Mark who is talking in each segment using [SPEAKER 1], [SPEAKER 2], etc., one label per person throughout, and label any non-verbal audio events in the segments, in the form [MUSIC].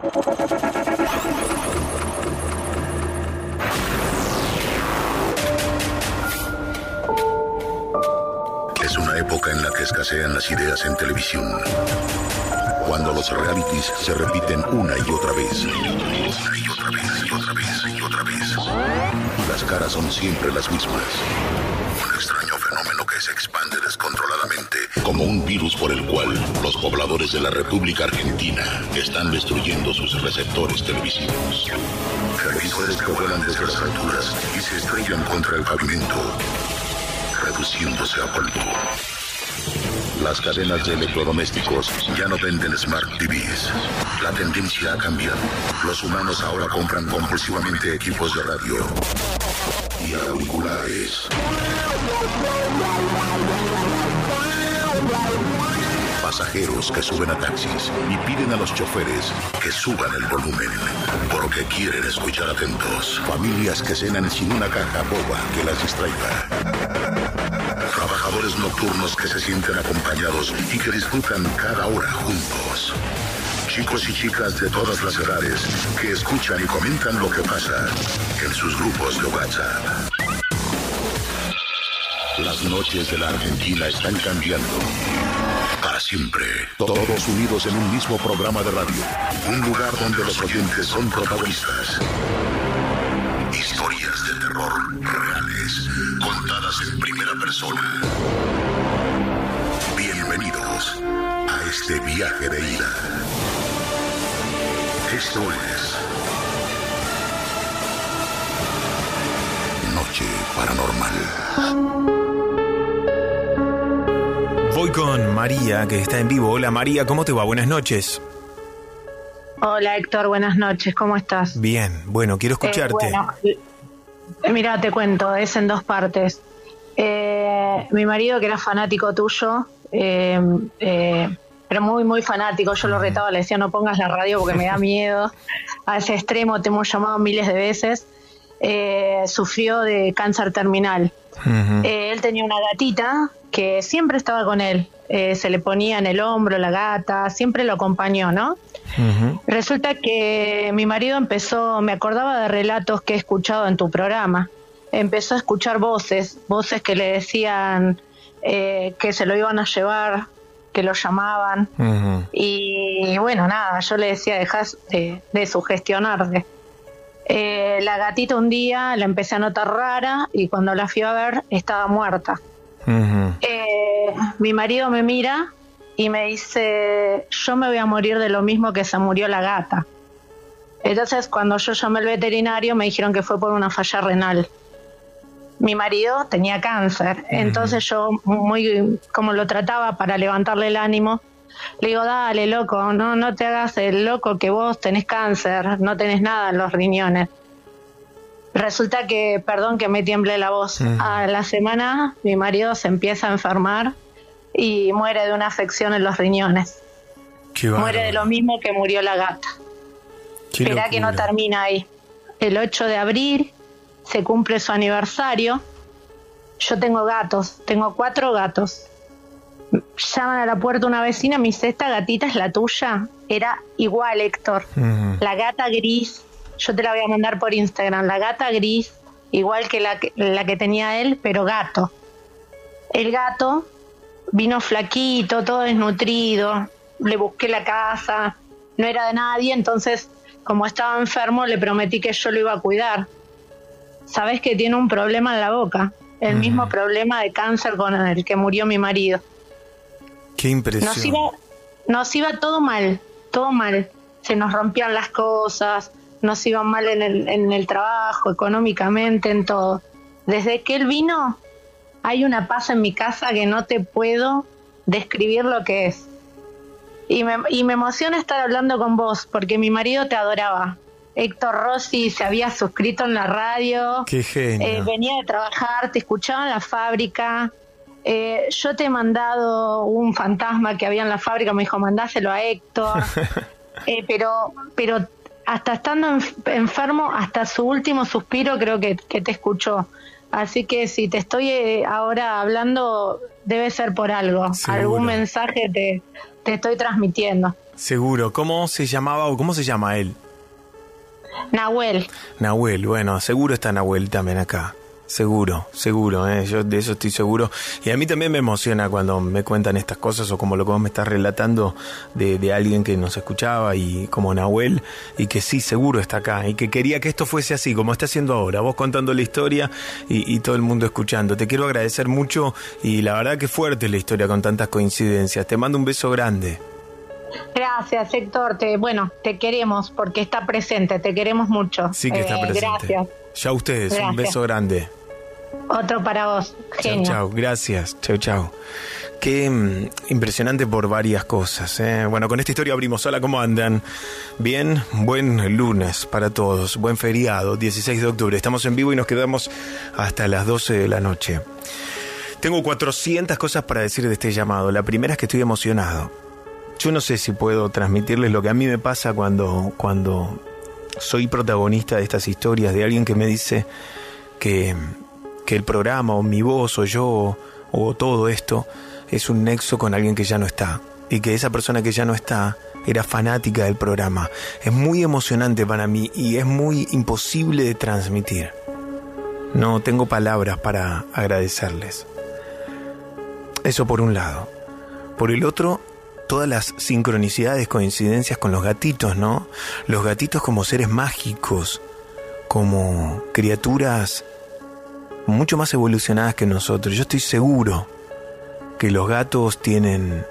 [SPEAKER 1] Es una época en la que escasean las ideas en televisión. Cuando los realities se repiten una y otra vez. Una y otra vez y otra vez y otra vez. Las caras son siempre las mismas. Un extraño se expande descontroladamente como un virus por el cual los pobladores de la República Argentina están destruyendo sus receptores televisivos. Televisores que vuelan desde las alturas y se estrellan contra el pavimento, reduciéndose a polvo. Las cadenas de electrodomésticos ya no venden Smart TVs. La tendencia ha cambiado. Los humanos ahora compran compulsivamente equipos de radio auriculares. Pasajeros que suben a taxis y piden a los choferes que suban el volumen porque quieren escuchar atentos. Familias que cenan sin una caja boba que las distraiga. Trabajadores nocturnos que se sienten acompañados y que disfrutan cada hora juntos. Chicos y chicas de todas las edades que escuchan y comentan lo que pasa en sus grupos de WhatsApp. Las noches de la Argentina están cambiando. Para siempre. Todos unidos en un mismo programa de radio. Un lugar donde los oyentes son protagonistas. Historias de terror reales, contadas en primera persona. Bienvenidos a este viaje de ida. Esto es Noche Paranormal.
[SPEAKER 2] Voy con María, que está en vivo. Hola María, ¿cómo te va? Buenas noches.
[SPEAKER 3] Hola Héctor, buenas noches, ¿cómo estás?
[SPEAKER 2] Bien, bueno, quiero escucharte.
[SPEAKER 3] Eh, bueno, eh, mira, te cuento, es en dos partes. Eh, mi marido, que era fanático tuyo, eh, eh, pero muy, muy fanático, yo lo retaba, le decía no pongas la radio porque me da [LAUGHS] miedo. A ese extremo te hemos llamado miles de veces. Eh, sufrió de cáncer terminal. Eh, él tenía una gatita que siempre estaba con él. Eh, se le ponía en el hombro la gata, siempre lo acompañó, ¿no? Resulta que mi marido empezó, me acordaba de relatos que he escuchado en tu programa. Empezó a escuchar voces, voces que le decían que se lo iban a llevar, que lo llamaban. Y bueno, nada, yo le decía, dejas de, de sugestionarte. Eh, la gatita un día la empecé a notar rara y cuando la fui a ver estaba muerta. Eh, mi marido me mira y me dice, yo me voy a morir de lo mismo que se murió la gata. Entonces cuando yo llamé al veterinario me dijeron que fue por una falla renal. Mi marido tenía cáncer, entonces yo muy como lo trataba para levantarle el ánimo, le digo, dale loco, no, no te hagas el loco que vos tenés cáncer, no tenés nada en los riñones. Resulta que, perdón que me tiemble la voz, a la semana mi marido se empieza a enfermar y muere de una afección en los riñones.
[SPEAKER 2] Qué
[SPEAKER 3] Muere de lo mismo que murió la gata.
[SPEAKER 2] Qué
[SPEAKER 3] Esperá que no termina ahí. El 8 de abril se cumple su aniversario. Yo tengo gatos, tengo cuatro gatos. Llaman a la puerta una vecina, me dice, ¿esta gatita es la tuya? Era igual, Héctor. La gata gris, yo te la voy a mandar por Instagram, la gata gris, igual que la que, la que tenía él, pero gato. El gato vino flaquito, todo desnutrido, le busqué la casa, no era de nadie, entonces como estaba enfermo le prometí que yo lo iba a cuidar. Sabes que tiene un problema en la boca, el mismo problema de cáncer con el que murió mi marido.
[SPEAKER 2] Qué impresión.
[SPEAKER 3] Nos iba, nos iba todo mal, todo mal. Se nos rompían las cosas, nos iba mal en el, en el trabajo, económicamente, en todo. Desde que él vino, hay una paz en mi casa que no te puedo describir lo que es. Y me, y me emociona estar hablando con vos, porque mi marido te adoraba. Héctor Rossi se había suscrito en la radio.
[SPEAKER 2] Qué genio.
[SPEAKER 3] Eh, venía de trabajar, te escuchaba en la fábrica. Eh, yo te he mandado un fantasma que había en la fábrica, me dijo, mandáselo a Héctor. [LAUGHS] Eh, pero, pero hasta estando enf- enfermo, hasta su último suspiro, creo que, que te escuchó. Así que si te estoy ahora hablando, debe ser por algo.
[SPEAKER 2] Seguro.
[SPEAKER 3] Algún mensaje te, te estoy transmitiendo.
[SPEAKER 2] Seguro. ¿Cómo se llamaba o cómo se llama él?
[SPEAKER 3] Nahuel,
[SPEAKER 2] Nahuel, bueno, seguro está Nahuel también acá. Seguro, seguro, ¿eh? yo de eso estoy seguro. Y a mí también me emociona cuando me cuentan estas cosas o como lo que vos me estás relatando de, de alguien que nos escuchaba y como Nahuel y que sí, seguro está acá y que quería que esto fuese así, como está haciendo ahora, vos contando la historia y, y todo el mundo escuchando. Te quiero agradecer mucho y la verdad que fuerte la historia con tantas coincidencias. Te mando un beso grande.
[SPEAKER 3] Gracias Héctor. Te, bueno, te queremos porque está presente, te queremos mucho.
[SPEAKER 2] Sí que está
[SPEAKER 3] Eh,
[SPEAKER 2] presente.
[SPEAKER 3] Gracias.
[SPEAKER 2] Ya ustedes, un beso grande.
[SPEAKER 3] Otro para vos.
[SPEAKER 2] Chau,
[SPEAKER 3] Genio.
[SPEAKER 2] chau, gracias. Chau, chau. Qué mm, impresionante por varias cosas. ¿eh? Bueno, con esta historia abrimos. Hola, ¿cómo andan? Bien, buen lunes para todos. Buen feriado, 16 de octubre. Estamos en vivo y nos quedamos hasta las 12 de la noche. Tengo 400 cosas para decir de este llamado. La primera es que estoy emocionado. Yo no sé si puedo transmitirles lo que a mí me pasa cuando, cuando soy protagonista de estas historias, de alguien que me dice que, que el programa o mi voz o yo o, o todo esto es un nexo con alguien que ya no está y que esa persona que ya no está era fanática del programa. Es muy emocionante para mí y es muy imposible de transmitir. No tengo palabras para agradecerles. Eso por un lado. Por el otro, todas las sincronicidades, coincidencias con los gatitos, ¿no? Los gatitos como seres mágicos, como criaturas mucho más evolucionadas que nosotros. Yo estoy seguro que los gatos tienen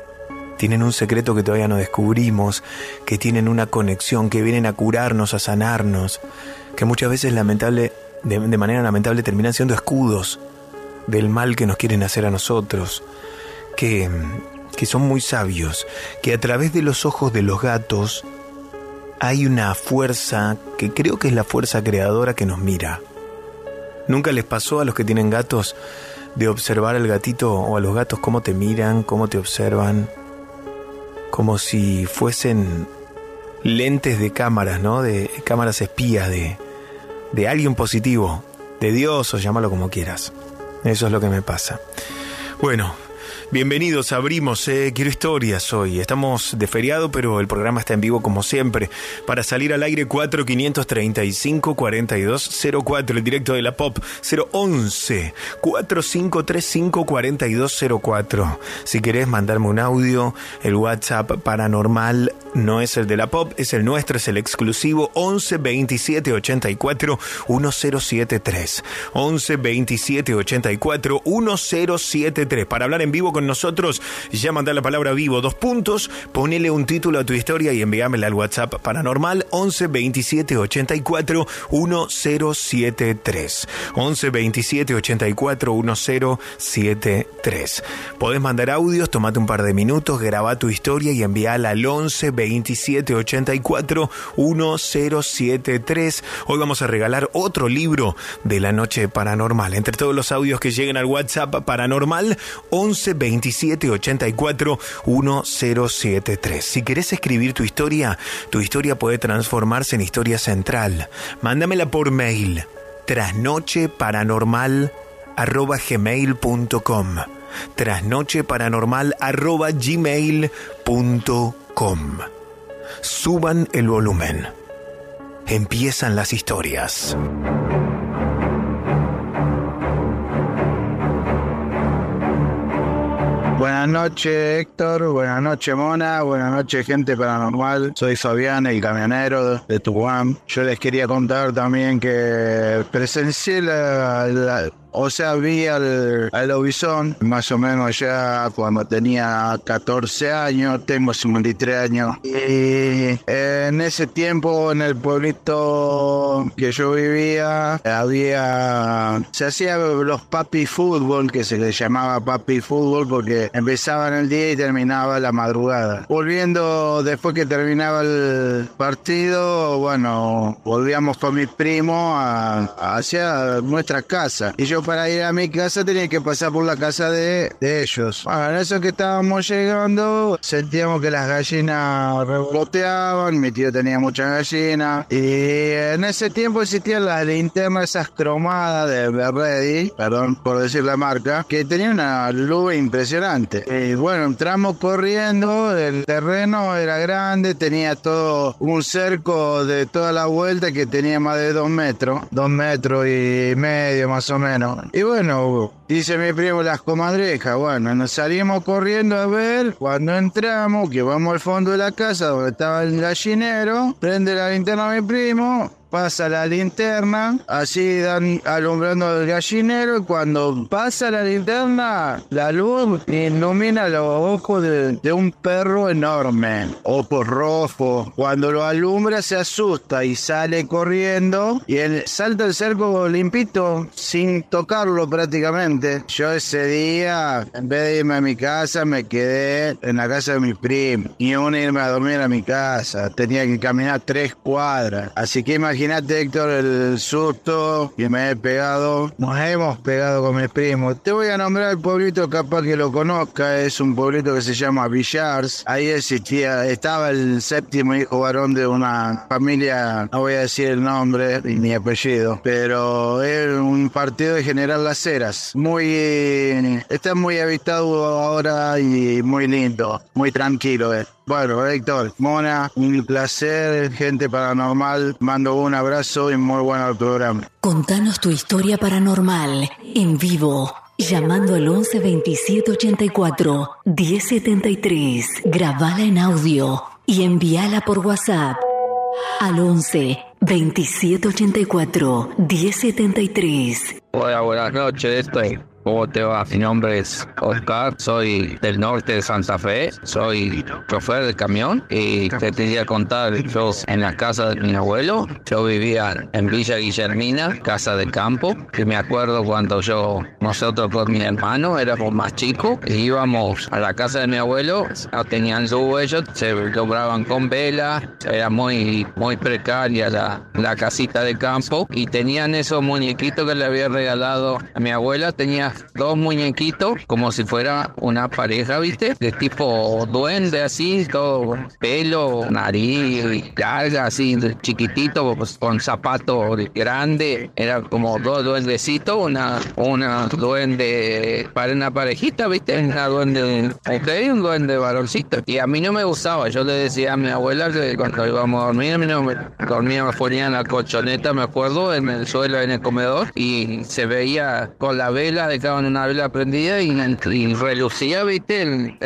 [SPEAKER 2] tienen un secreto que todavía no descubrimos, que tienen una conexión, que vienen a curarnos, a sanarnos, que muchas veces lamentable de, manera lamentable terminan siendo escudos del mal que nos quieren hacer a nosotros, que que son muy sabios, que a través de los ojos de los gatos hay una fuerza que creo que es la fuerza creadora que nos mira. ¿Nunca les pasó a los que tienen gatos de observar al gatito o a los gatos cómo te miran, cómo te observan? Como si fuesen lentes de cámaras, ¿no? De cámaras espías de, de alguien positivo, de Dios o llámalo como quieras. Eso es lo que me pasa. Bueno, Bienvenidos, abrimos, eh, quiero historias hoy. Estamos de feriado, pero el programa está en vivo como siempre. Para salir al aire 4535 4204, el directo de la Pop 011 4535 4204. Si querés mandarme un audio, el WhatsApp paranormal no es el de la Pop, es el nuestro, es el exclusivo 11 27 84 1073. 11 27 84 1073. Para hablar en vivo con nosotros, ya mandar la palabra vivo, dos puntos, ponele un título a tu historia y enviámela al WhatsApp paranormal 11 27 84 1073. 11 27 84 1073. Podés mandar audios, tomate un par de minutos, graba tu historia y envíala al 11 27 84 1073. Hoy vamos a regalar otro libro de la noche paranormal. Entre todos los audios que lleguen al WhatsApp paranormal, 11 27 84 1073. Si querés escribir tu historia, tu historia puede transformarse en historia central. Mándamela por mail trasnocheparanormal arroba gmail.com trasnocheparanormal arroba gmail.com Suban el volumen. Empiezan las historias.
[SPEAKER 4] Buenas noches, Héctor. Buenas noches, Mona. Buenas noches, gente paranormal. Soy Fabián, el camionero de Tucumán. Yo les quería contar también que presencié la o sea, vi al, al Lobizón más o menos ya cuando tenía 14 años, tengo 53 años. Y en ese tiempo en el pueblito que yo vivía había, se hacía los papi fútbol, que se le llamaba papi fútbol porque empezaban el día y terminaba la madrugada. Volviendo después que terminaba el partido, bueno, volvíamos con mis primos hacia nuestra casa. Y yo para ir a mi casa tenía que pasar por la casa de, ellos. Bueno, en eso que estábamos llegando, sentíamos que las gallinas revoloteaban, mi tío tenía muchas gallinas, y en ese tiempo existían las linternas esas cromadas de Berredi, perdón por decir la marca, que tenían una luz impresionante. Y bueno, entramos corriendo, el terreno era grande, tenía todo un cerco de toda la vuelta que tenía más de dos metros, dos metros y medio más o menos. Y bueno, dice mi primo las comadrejas. Bueno, nos salimos corriendo a ver. Cuando entramos, que vamos al fondo de la casa donde estaba el gallinero, prende la linterna mi primo pasa la linterna, así dan alumbrando el gallinero y cuando pasa la linterna, la luz ilumina los ojos de, un perro enorme, ojos rojos. Cuando lo alumbra se asusta y sale corriendo y él salta el cerco limpito sin tocarlo prácticamente. Yo ese día, en vez de irme a mi casa, me quedé en la casa de mi primo y aún irme a dormir a mi casa. Tenía que caminar tres cuadras. Así que imagínate Imagínate, Héctor, el susto que me he pegado. Nos hemos pegado con mis primos. Te voy a nombrar el pueblito, capaz que lo conozca. Es un pueblito que se llama Villars. Ahí existía, estaba el séptimo hijo varón de una familia, no voy a decir el nombre ni apellido, pero es un partido de General Las Heras. Muy, está muy habitado ahora y muy lindo, muy tranquilo. Eh. Bueno, Héctor, Mona, un placer, gente paranormal. Mando un abrazo y muy bueno el programa.
[SPEAKER 5] Contanos tu historia paranormal en vivo. Llamando al 11 27 84 1073. Grabala en audio y envíala por WhatsApp al 11 27 84 1073.
[SPEAKER 6] Hola, buenas noches. Estoy ¿Cómo te va? Mi nombre es Oscar, soy del norte de Santa Fe, soy chofer de camión y te quería contar, yo en la casa de mi abuelo, yo vivía en Villa Guillermina, casa de campo, que me acuerdo cuando yo, nosotros con mi hermano éramos más chicos, e íbamos a la casa de mi abuelo, no tenían luz ellos, se lograban con vela, era muy, muy precaria la, la casita de campo y tenían esos muñequitos que le había regalado a mi abuela, tenía dos muñequitos, como si fuera una pareja, ¿viste? De tipo duende, así, todo pelo, nariz larga, así, chiquitito, pues, con zapato grande. Era como dos duendecitos, una, una duende para una parejita, ¿viste? Una duende ok, un duende varoncito. Y a mí no me gustaba, yo le decía a mi abuela que cuando íbamos a dormir, a mí no me dormíamos, ponían la colchoneta, me acuerdo, en el suelo, en el comedor, y se veía con la vela de en una vela prendida y, relucía, viste,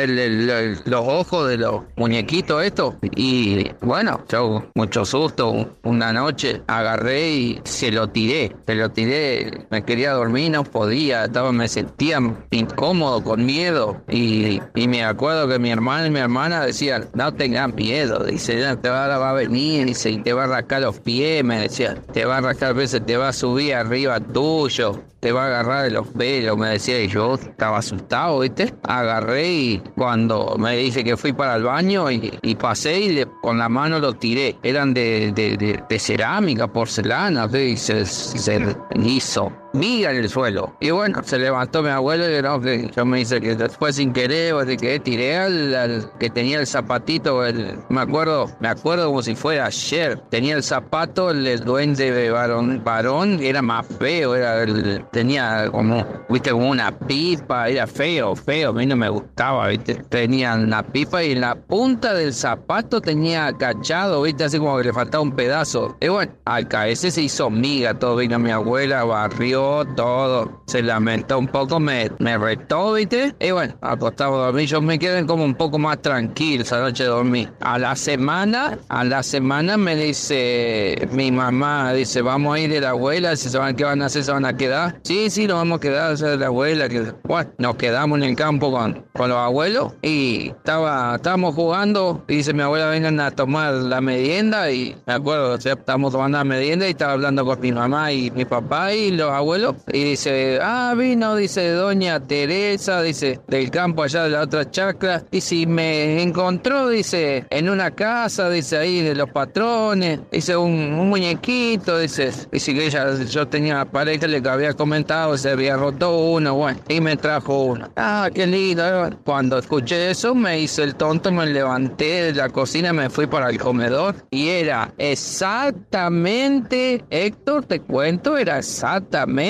[SPEAKER 6] los ojos de los muñequitos estos. Y bueno, yo mucho susto, una noche agarré y se lo tiré, se lo tiré, me quería dormir, no podía, estaba, me sentía incómodo, con miedo. Y, me acuerdo que mi hermano y mi hermana decían, no tengan miedo, dice, te va, a venir, dice, y te va a rascar los pies, me decía, te va a rascar veces, te va a subir arriba tuyo te va a agarrar de los pelos, me decía, y yo estaba asustado, ¿viste? Agarré y cuando me dice que fui para el baño y, pasé y con la mano lo tiré. Eran de, de, cerámica, porcelana, ¿sí? y se, se hizo miga en el suelo. Y bueno, se levantó mi abuelo y no, yo me dice que después sin querer, que tiré al, que tenía el zapatito, el, me acuerdo, me acuerdo como si fuera ayer, tenía el zapato, el, duende de varón, varón, era más feo, era tenía como viste, como una pipa, era feo, feo, a mí no me gustaba, viste. Tenía una pipa y en la punta del zapato tenía cachado, viste, así como que le faltaba un pedazo. Y bueno, al caerse se hizo miga, todo vino mi abuela, barrió todo, se lamentó un poco, me, me retó, viste. Y bueno, acostado a dormir, yo me quedé como un poco más tranquilo esa noche dormí. A la semana, a la semana me dice mi mamá, dice, vamos a ir de la abuela, si se van, ¿qué van a hacer? ¿Se van a quedar? Sí, sí, nos vamos a quedar, o sea, de la abuela. Que, bueno, nos quedamos en el campo con, con los abuelos y estaba, estábamos jugando y dice mi abuela, vengan a tomar la merienda y me acuerdo, o sea, estábamos tomando la merienda y estaba hablando con mi mamá y mi papá y los abuelos y dice, ah, vino, dice doña Teresa, dice, del campo allá de la otra chacra y si me encontró, dice, en una casa, dice ahí de los patrones, dice un, muñequito, dice, dice que ella, yo tenía una pareja, le había comentado, se había roto uno, bueno, y me trajo uno. Ah, qué lindo. eh. Cuando escuché eso, me hice el tonto, me levanté de la cocina, me fui para el comedor y era exactamente, Héctor, te cuento, era exactamente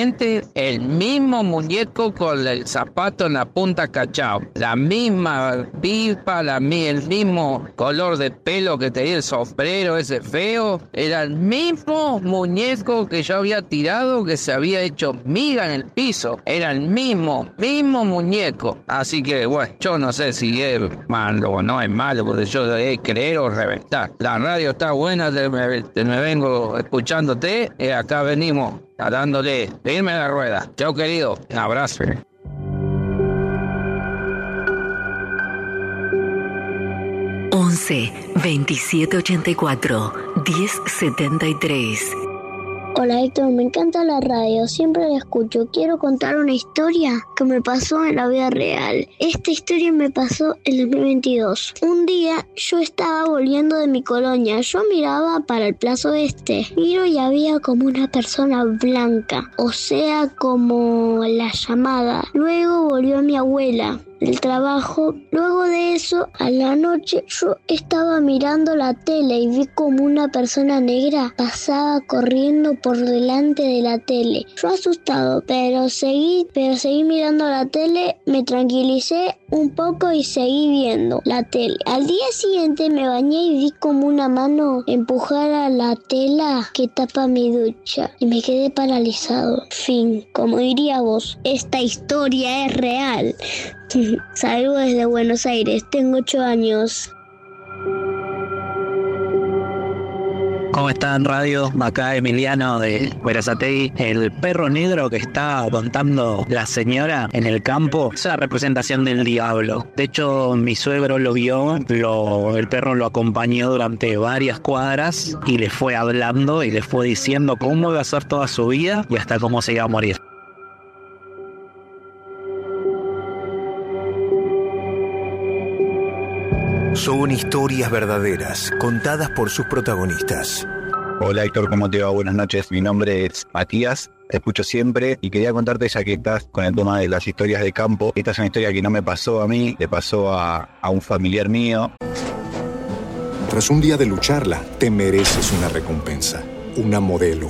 [SPEAKER 6] el mismo muñeco con el zapato en la punta cachao. La misma pipa, la, el mismo color de pelo que tenía el sombrero ese feo. Era el mismo muñeco que yo había tirado que se había hecho miga en el piso. Era el mismo, mismo muñeco. Así que, bueno, yo no sé si es malo o no es malo, porque yo es creer o reventar. La radio está buena, me, te me vengo escuchándote y acá venimos dándole, irme a la rueda. Chao, querido. Un abrazo.
[SPEAKER 5] 11 27 84 10 73.
[SPEAKER 7] Hola Héctor, me encanta la radio, siempre la escucho. Quiero contar una historia que me pasó en la vida real. Esta historia me pasó en el 2022. Un día yo estaba volviendo de mi colonia, yo miraba para el plazo este. Miro y había como una persona blanca, o sea, como la llamada. Luego volvió mi abuela del trabajo. Luego de eso, a la noche, yo estaba mirando la tele y vi como una persona negra pasaba corriendo por delante de la tele. Yo asustado, pero seguí, pero seguí mirando la tele, me tranquilicé un poco y seguí viendo la tele. Al día siguiente me bañé y vi como una mano empujar la tela que tapa mi ducha y me quedé paralizado. Fin, como diría vos, esta historia es real. Salgo desde Buenos Aires, tengo 8 años.
[SPEAKER 8] ¿Cómo están, radio? Acá Emiliano de Verazategui. El perro negro que está contando la señora en el campo es la representación del diablo. De hecho, mi suegro lo vio, el perro lo acompañó durante varias cuadras y le fue hablando y le fue diciendo cómo iba a ser toda su vida y hasta cómo se iba a morir.
[SPEAKER 2] Son historias verdaderas, contadas por sus protagonistas.
[SPEAKER 9] Hola Héctor, ¿cómo te va? Buenas noches. Mi nombre es Matías. Te escucho siempre y quería contarte ya que estás con el tema de las historias de campo. Esta es una historia que no me pasó a mí, le pasó a, a un familiar mío.
[SPEAKER 10] Tras un día de lucharla, te mereces una recompensa, una modelo,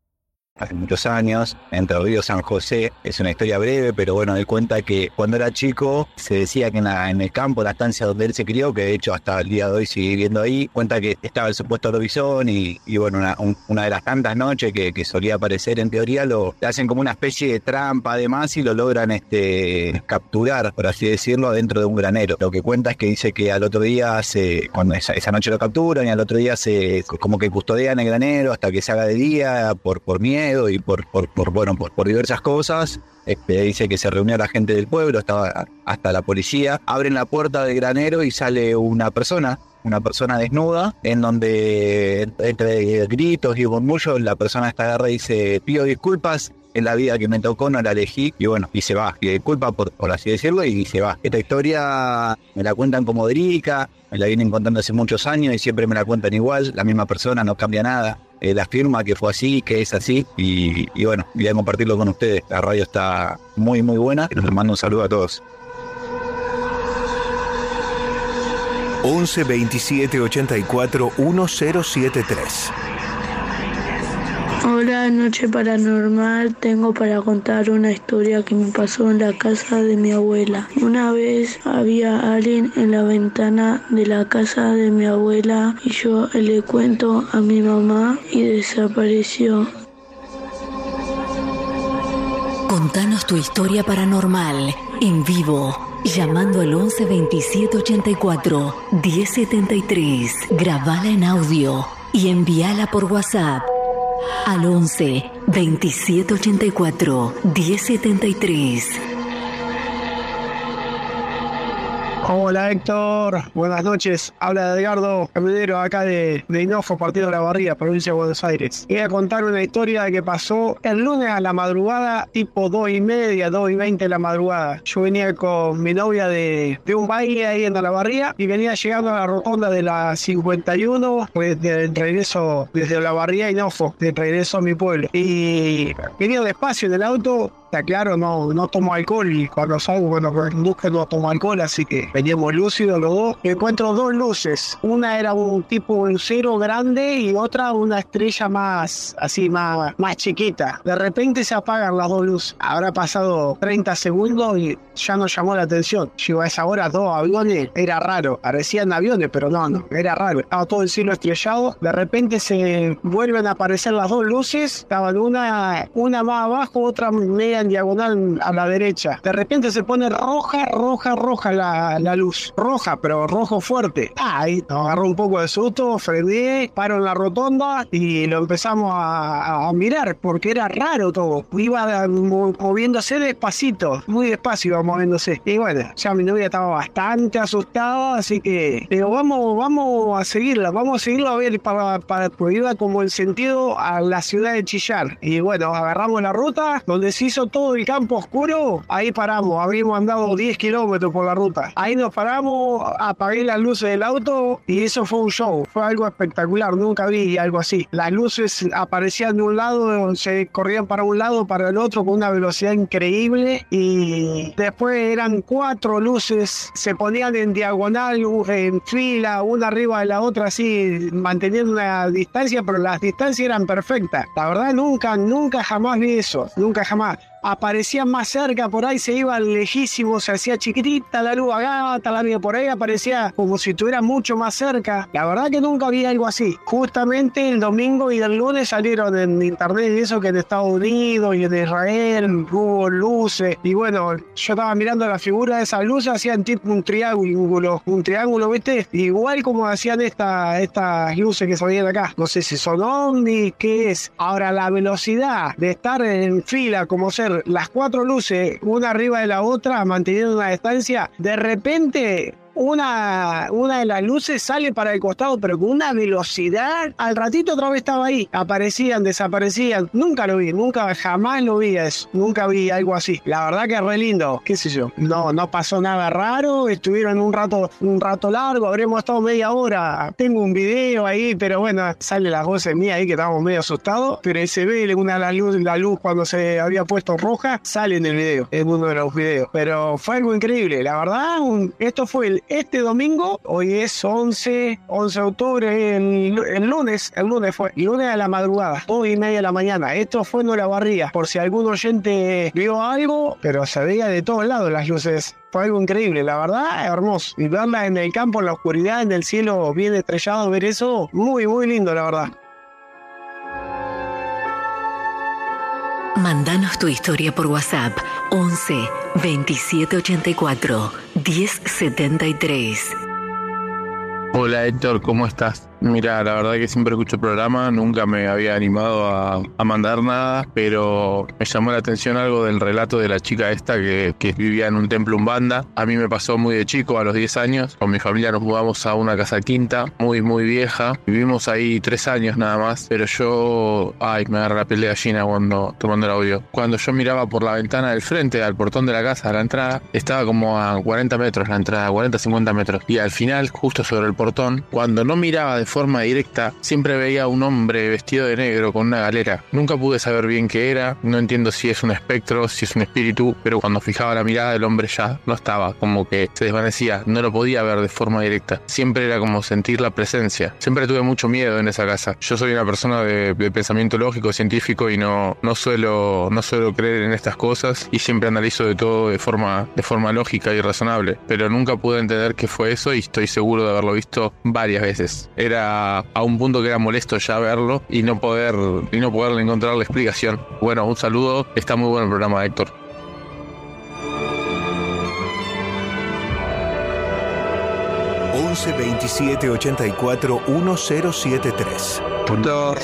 [SPEAKER 9] Hace muchos años, entre Río San José. Es una historia breve, pero bueno, él cuenta que cuando era chico se decía que en, el campo, la estancia donde él se crió, que de hecho hasta el día de hoy sigue viviendo ahí, cuenta que estaba el supuesto Eurovisión y, bueno, una, un- una de las tantas noches que, solía aparecer en teoría, lo hacen como una especie de trampa además y lo logran este, capturar, por así decirlo, dentro de un granero. Lo que cuenta es que dice que al otro día, se, cuando esa, esa noche lo capturan y al otro día se como que custodian el granero hasta que se haga de día por, por miedo y por, por, bueno, por, por diversas cosas. Este, dice que se reunió la gente del pueblo, estaba hasta la policía. Abren la puerta del granero y sale una persona, una persona desnuda, en donde entre gritos y murmullos la persona está agarra y dice, pido disculpas,
[SPEAKER 4] en la vida que me tocó, no la elegí y bueno, y se va. Y disculpa por, por así decirlo y se va. Esta historia me la cuentan como Derica, me la vienen contando hace muchos años y siempre me la cuentan igual, la misma persona, no cambia nada. Eh, la que fue así, que es así y, y bueno, quería compartirlo con ustedes. La radio está muy, muy buena les mando un saludo a todos.
[SPEAKER 11] 11 27 84 1073.
[SPEAKER 12] Hola, Noche Paranormal. Tengo para contar una historia que me pasó en la casa de mi abuela. Una vez había alguien en la ventana de la casa de mi abuela y yo le cuento a mi mamá y desapareció.
[SPEAKER 5] Contanos tu historia paranormal en vivo. Llamando al 11 27 84 1073. Grabala en audio y envíala por WhatsApp al 11 27 84 1073.
[SPEAKER 13] Hola Héctor, buenas noches. Habla Edgardo Camionero acá de, de Hinojos, Partido de la Barría, provincia de Buenos Aires. Voy a contar una historia que pasó el lunes a la madrugada, tipo 2 y media, 2 y 20 de la madrugada. Yo venía con mi novia de, de un baile ahí en la Barría y venía llegando a la rotonda de la 51 pues, de, de regreso desde la Barría a Hinojos, de regreso a mi pueblo. Y venía despacio en el auto, Está claro, no, no tomo alcohol y cuando salgo, bueno, busco no tomo alcohol, así que veníamos lúcidos los dos. Encuentro dos luces. Una era un tipo un cero grande y otra una estrella más, así, más, más chiquita. De repente se apagan las dos luces. Habrá pasado 30 segundos y ya nos llamó la atención. Llegó a esa hora dos aviones, era raro. Parecían aviones, pero no, no, era raro. Estaba todo el cielo estrellado. De repente se vuelven a aparecer las dos luces. Estaban una, una más abajo, otra media en diagonal a la derecha. De repente se pone roja, roja, roja la, la luz. Roja, pero rojo fuerte. Ahí nos agarró un poco de susto, frené, paro en la rotonda y lo empezamos a, a mirar porque era raro todo. Iba mo- moviéndose despacito, muy despacio iba moviéndose. Y bueno, ya mi novia estaba bastante asustada, así que digo, vamos, vamos a seguirla, vamos a seguirla a ver para, para porque iba como el sentido a la ciudad de Chillar. Y bueno, agarramos la ruta donde se hizo todo el campo oscuro, ahí paramos, habíamos andado 10 kilómetros por la ruta. Ahí nos paramos, apagué las luces del auto y eso fue un show, fue algo espectacular, nunca vi algo así. Las luces aparecían de un lado, se corrían para un lado, para el otro con una velocidad increíble y después eran cuatro luces, se ponían en diagonal, en fila, una arriba de la otra, así manteniendo una distancia, pero las distancias eran perfectas. La verdad nunca, nunca jamás vi eso, nunca jamás aparecían más cerca, por ahí se iban lejísimos, se hacía chiquitita la luz acá, luz por ahí aparecía como si estuviera mucho más cerca. La verdad que nunca vi algo así. Justamente el domingo y el lunes salieron en internet y eso que en Estados Unidos y en Israel hubo luces. Y bueno, yo estaba mirando la figura de esas luces, hacían tipo un triángulo, un triángulo, ¿viste? Igual como hacían esta, estas luces que salían acá. No sé si son ovnis, qué es. Ahora, la velocidad de estar en fila, como ser las cuatro luces, una arriba de la otra, manteniendo una distancia, de repente una, una de las luces sale para el costado, pero con una velocidad. Al ratito otra vez estaba ahí. Aparecían, desaparecían. Nunca lo vi, nunca, jamás lo vi eso. Nunca vi algo así. La verdad que es re lindo. ¿Qué sé yo? No, no pasó nada raro. Estuvieron un rato, un rato largo. Habremos estado media hora. Tengo un video ahí, pero bueno, sale las voces mías ahí que estábamos medio asustados. Pero se ve una la luz, la luz cuando se había puesto roja, sale en el video, en uno de los videos. Pero fue algo increíble. La verdad, esto fue el este domingo, hoy es 11, 11 de octubre, el, lunes, el lunes fue, el lunes a la madrugada, 2 y media de la mañana. Esto fue en la barría, por si algún oyente vio algo, pero se veía de todos lados las luces. Fue algo increíble, la verdad, hermoso. Y verla en el campo, en la oscuridad, en el cielo bien estrellado, ver eso, muy, muy lindo, la verdad.
[SPEAKER 5] Mándanos tu historia por WhatsApp 11 2784 1073.
[SPEAKER 14] Hola Héctor, ¿cómo estás? Mira, la verdad que siempre escucho el programa, nunca me había animado a, a, mandar nada, pero me llamó la atención algo del relato de la chica esta que, que, vivía en un templo umbanda. A mí me pasó muy de chico, a los 10 años, con mi familia nos mudamos a una casa quinta, muy, muy vieja. Vivimos ahí tres años nada más, pero yo, ay, me agarra la piel de gallina cuando tomando el audio. Cuando yo miraba por la ventana del frente, al portón de la casa, a la entrada, estaba como a 40 metros la entrada, 40, 50 metros. Y al final, justo sobre el portón, cuando no miraba de forma directa, siempre veía a un hombre vestido de negro con una galera. Nunca pude saber bien qué era, no entiendo si es un espectro, si es un espíritu, pero cuando fijaba la mirada del hombre ya no estaba, como que se desvanecía, no lo podía ver de forma directa. Siempre era como sentir la presencia. Siempre tuve mucho miedo en esa casa. Yo soy una persona de, de pensamiento lógico, científico y no, no, suelo, no suelo creer en estas cosas y siempre analizo de todo de forma, de forma lógica y razonable, pero nunca pude entender qué fue eso y estoy seguro de haberlo visto varias veces. Era a un punto que era molesto ya verlo y no poder y no poderle encontrar la explicación. Bueno, un saludo, está muy bueno el programa, Héctor.
[SPEAKER 11] 11 27 84 1073.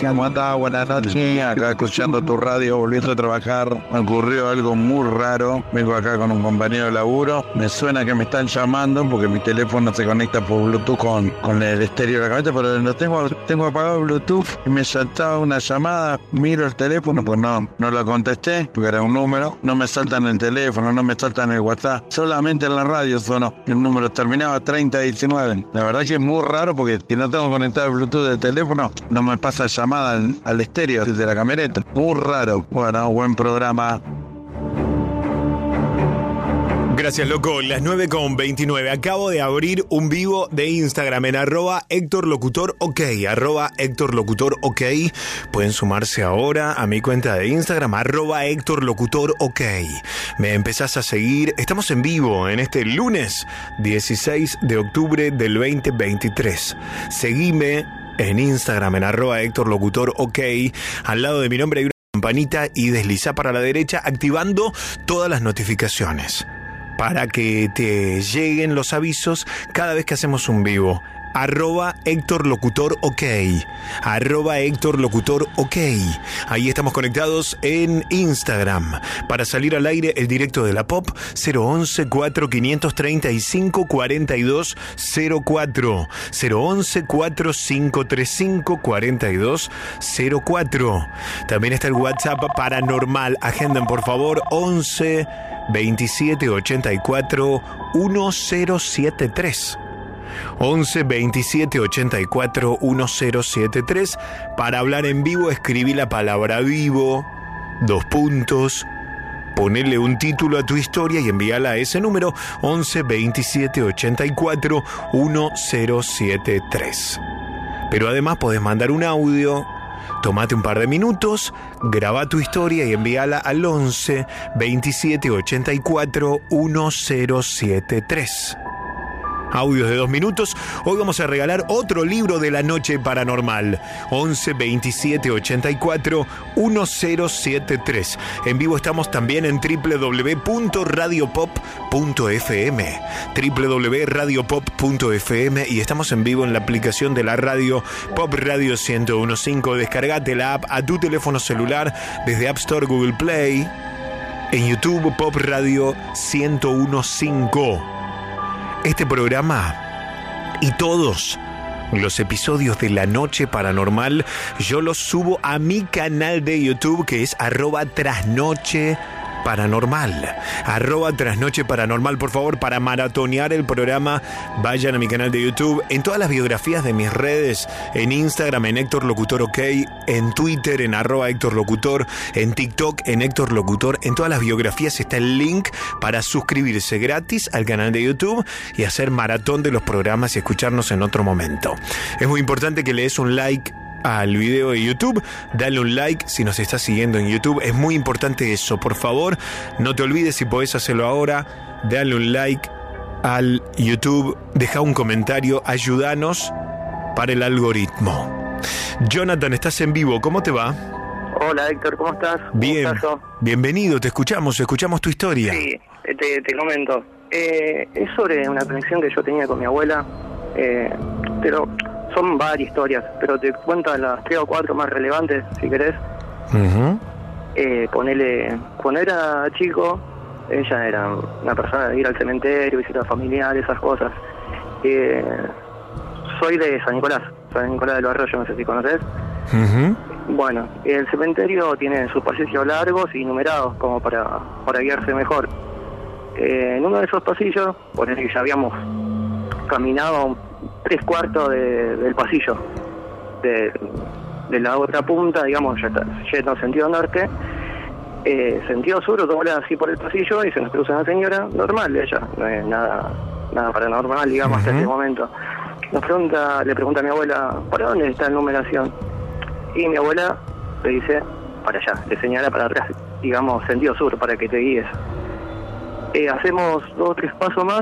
[SPEAKER 4] ¿Cómo andás? Buenas noches. Acá escuchando tu radio, volviendo a trabajar. Me ocurrió algo muy raro. Vengo acá con un compañero de laburo. Me suena que me están llamando porque mi teléfono se conecta por Bluetooth con, con el estéreo de la cabeza, pero tengo, tengo apagado Bluetooth y me saltaba una llamada. Miro el teléfono, pues no, no lo contesté porque era un número. No me saltan el teléfono, no me saltan el WhatsApp. Solamente en la radio sonó. El número terminaba 3019. La verdad que es muy raro porque si no tengo conectado el Bluetooth del teléfono, no me pasa llamada al, al estéreo de la camioneta. Muy raro. Bueno, buen programa.
[SPEAKER 2] Gracias, loco. Las 9 con 29. Acabo de abrir un vivo de Instagram en arroba Héctor Locutor OK. Arroba Héctor Locutor OK. Pueden sumarse ahora a mi cuenta de Instagram, arroba Héctor Locutor OK. Me empezás a seguir. Estamos en vivo en este lunes 16 de octubre del 2023. Seguime en Instagram en arroba Héctor Locutor OK. Al lado de mi nombre hay una campanita y desliza para la derecha activando todas las notificaciones para que te lleguen los avisos cada vez que hacemos un vivo. Arroba Héctor Locutor OK. Arroba Héctor Locutor OK. Ahí estamos conectados en Instagram. Para salir al aire el directo de la pop 011 4535 4204. 011 4535 4204. También está el WhatsApp paranormal. Agenden por favor 11 27 84 1073. 11 27 84 1073. Para hablar en vivo, escribí la palabra vivo, dos puntos, ponele un título a tu historia y envíala a ese número 11 27 84 1073. Pero además podés mandar un audio Tomate un par de minutos, graba tu historia y envíala al 11 27 84 1073 audios de dos minutos. Hoy vamos a regalar otro libro de la noche paranormal. 11 27 84 1073. En vivo estamos también en www.radiopop.fm. www.radiopop.fm y estamos en vivo en la aplicación de la radio Pop Radio 1015. Descargate la app a tu teléfono celular desde App Store, Google Play. En YouTube Pop Radio 1015 este programa y todos los episodios de la noche paranormal yo los subo a mi canal de YouTube que es arroba trasnoche paranormal. Arroba trasnoche paranormal, por favor, para maratonear el programa, vayan a mi canal de YouTube, en todas las biografías de mis redes, en Instagram, en Héctor Locutor OK, en Twitter, en arroba Héctor Locutor, en TikTok, en Héctor Locutor, en todas las biografías está el link para suscribirse gratis al canal de YouTube y hacer maratón de los programas y escucharnos en otro momento. Es muy importante que le des un like al video de YouTube, dale un like si nos estás siguiendo en YouTube, es muy importante eso, por favor, no te olvides si podés hacerlo ahora, dale un like al YouTube, deja un comentario, ayúdanos para el algoritmo. Jonathan, estás en vivo, ¿cómo te va?
[SPEAKER 15] Hola Héctor, ¿cómo estás?
[SPEAKER 2] Bien, bienvenido, te escuchamos, escuchamos tu historia.
[SPEAKER 15] Sí, te, te comento. Eh, es sobre una conexión que yo tenía con mi abuela, eh, pero son varias historias, pero te cuento las tres o cuatro más relevantes, si querés. Eh, ponele, cuando era chico, ella era una persona de ir al cementerio, visitar familiares, esas cosas. Eh, soy de San Nicolás, San Nicolás de los Arroyos, no sé si conoces. Bueno, el cementerio tiene sus pasillos largos y numerados como para, para guiarse mejor. Eh, en uno de esos pasillos, por el que ya habíamos caminado tres cuartos de- del pasillo, de, de la otra punta, digamos, ya está, yendo en sentido norte, eh, sentido sur, dobla así por el pasillo y se nos cruza una señora normal de ella, no es nada, nada paranormal, digamos, hasta ese momento. Nos pregunta, le pregunta a mi abuela, ¿para dónde está la numeración? Y mi abuela le dice, para allá, le señala para atrás, digamos, sentido sur, para que te guíes. Eh, hacemos dos o tres pasos más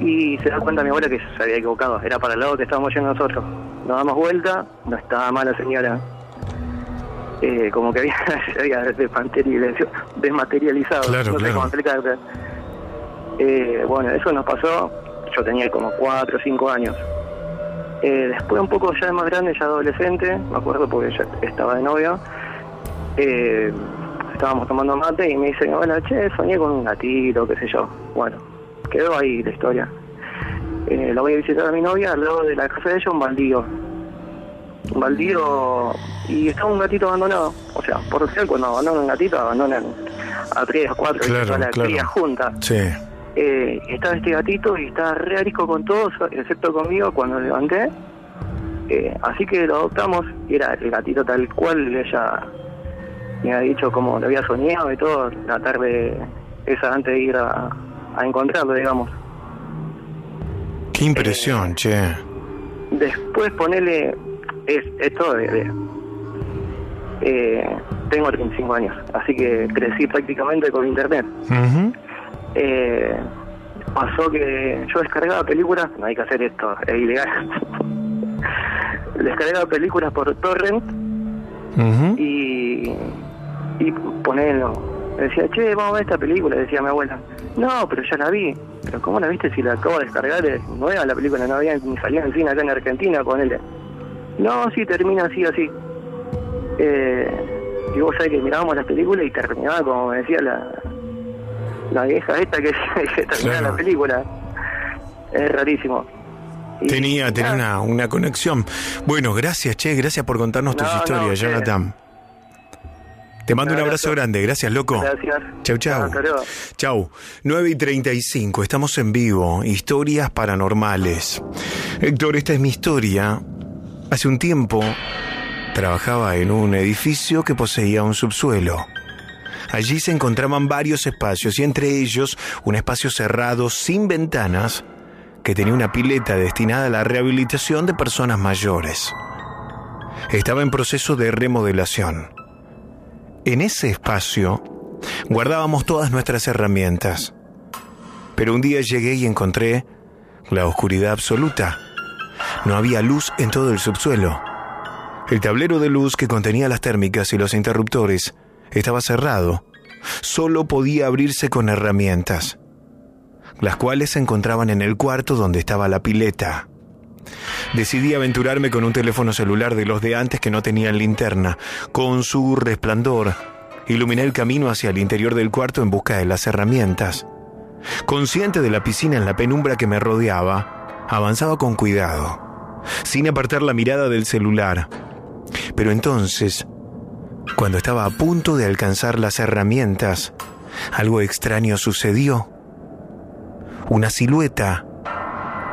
[SPEAKER 15] y se da cuenta mi abuela que se había equivocado, era para el lado que estábamos yendo nosotros. Nos damos vuelta, no estaba mal la señora. Eh, como que había, [LAUGHS] se había desmaterializado, desmaterializado.
[SPEAKER 2] Claro,
[SPEAKER 15] no sé
[SPEAKER 2] claro.
[SPEAKER 15] Eh, bueno, eso nos pasó, yo tenía como cuatro o cinco años. Eh, después un poco ya de más grande, ya adolescente, me acuerdo porque ya estaba de novio, eh, estábamos tomando mate y me dice, bueno, che, soñé con un gatito, qué sé yo. Bueno, quedó ahí la historia. Eh, la voy a visitar a mi novia al lado de la casa de ella, un baldío. Un baldío y estaba un gatito abandonado. O sea, por ser cuando abandonan un gatito, abandonan a tres o cuatro,
[SPEAKER 2] Claro,
[SPEAKER 15] toda la
[SPEAKER 2] claro.
[SPEAKER 15] cría junta.
[SPEAKER 2] Sí.
[SPEAKER 15] Eh, estaba este gatito y estaba re arisco con todos, excepto conmigo cuando levanté. Eh, así que lo adoptamos y era el gatito tal cual ella me había dicho como lo había soñado y todo la tarde esa antes de ir a, a encontrarlo, digamos.
[SPEAKER 2] Qué impresión, che.
[SPEAKER 15] Después ponele es esto de, de- eh, tengo 35 años, así que crecí prácticamente con internet. Eh, pasó que yo descargaba películas, no hay que hacer esto, es ilegal. [LAUGHS] descargaba películas por torrent y, y ponerlo. Decía, che, vamos a ver esta película, decía mi abuela. No, pero ya la vi. Pero ¿cómo la viste si la acabo de descargar? Es nueva la película, no había ni salido en cine acá en Argentina con él. No, sí, termina así, así. Eh, y vos sabés que mirábamos las películas y terminaba como me decía la, la vieja esta que, [LAUGHS] que terminaba la película. Es rarísimo.
[SPEAKER 2] Tenía, tenía una, una conexión. Bueno, gracias, che, gracias por contarnos tus
[SPEAKER 15] No, no,
[SPEAKER 2] historias,
[SPEAKER 15] che.
[SPEAKER 2] Jonathan. Te mando un
[SPEAKER 15] Un
[SPEAKER 2] abrazo grande, gracias, loco.
[SPEAKER 15] Gracias.
[SPEAKER 2] Chau, chau.
[SPEAKER 15] Luego.
[SPEAKER 2] Chau. 9 y 35, estamos en vivo. Historias paranormales. Héctor, esta es mi historia. Hace un tiempo trabajaba en un edificio que poseía un subsuelo. Allí se encontraban varios espacios y entre ellos un espacio cerrado sin ventanas que tenía una pileta destinada a la rehabilitación de personas mayores. Estaba en proceso de remodelación. En ese espacio guardábamos todas nuestras herramientas. Pero un día llegué y encontré la oscuridad absoluta. No había luz en todo el subsuelo. El tablero de luz que contenía las térmicas y los interruptores estaba cerrado. Solo podía abrirse con herramientas, las cuales se encontraban en el cuarto donde estaba la pileta. Decidí aventurarme con un teléfono celular de los de antes que no tenían linterna. Con su resplandor, iluminé el camino hacia el interior del cuarto en busca de las herramientas. Consciente de la piscina en la penumbra que me rodeaba, avanzaba con cuidado, sin apartar la mirada del celular. Pero entonces, cuando estaba a punto de alcanzar las herramientas, algo extraño sucedió. Una silueta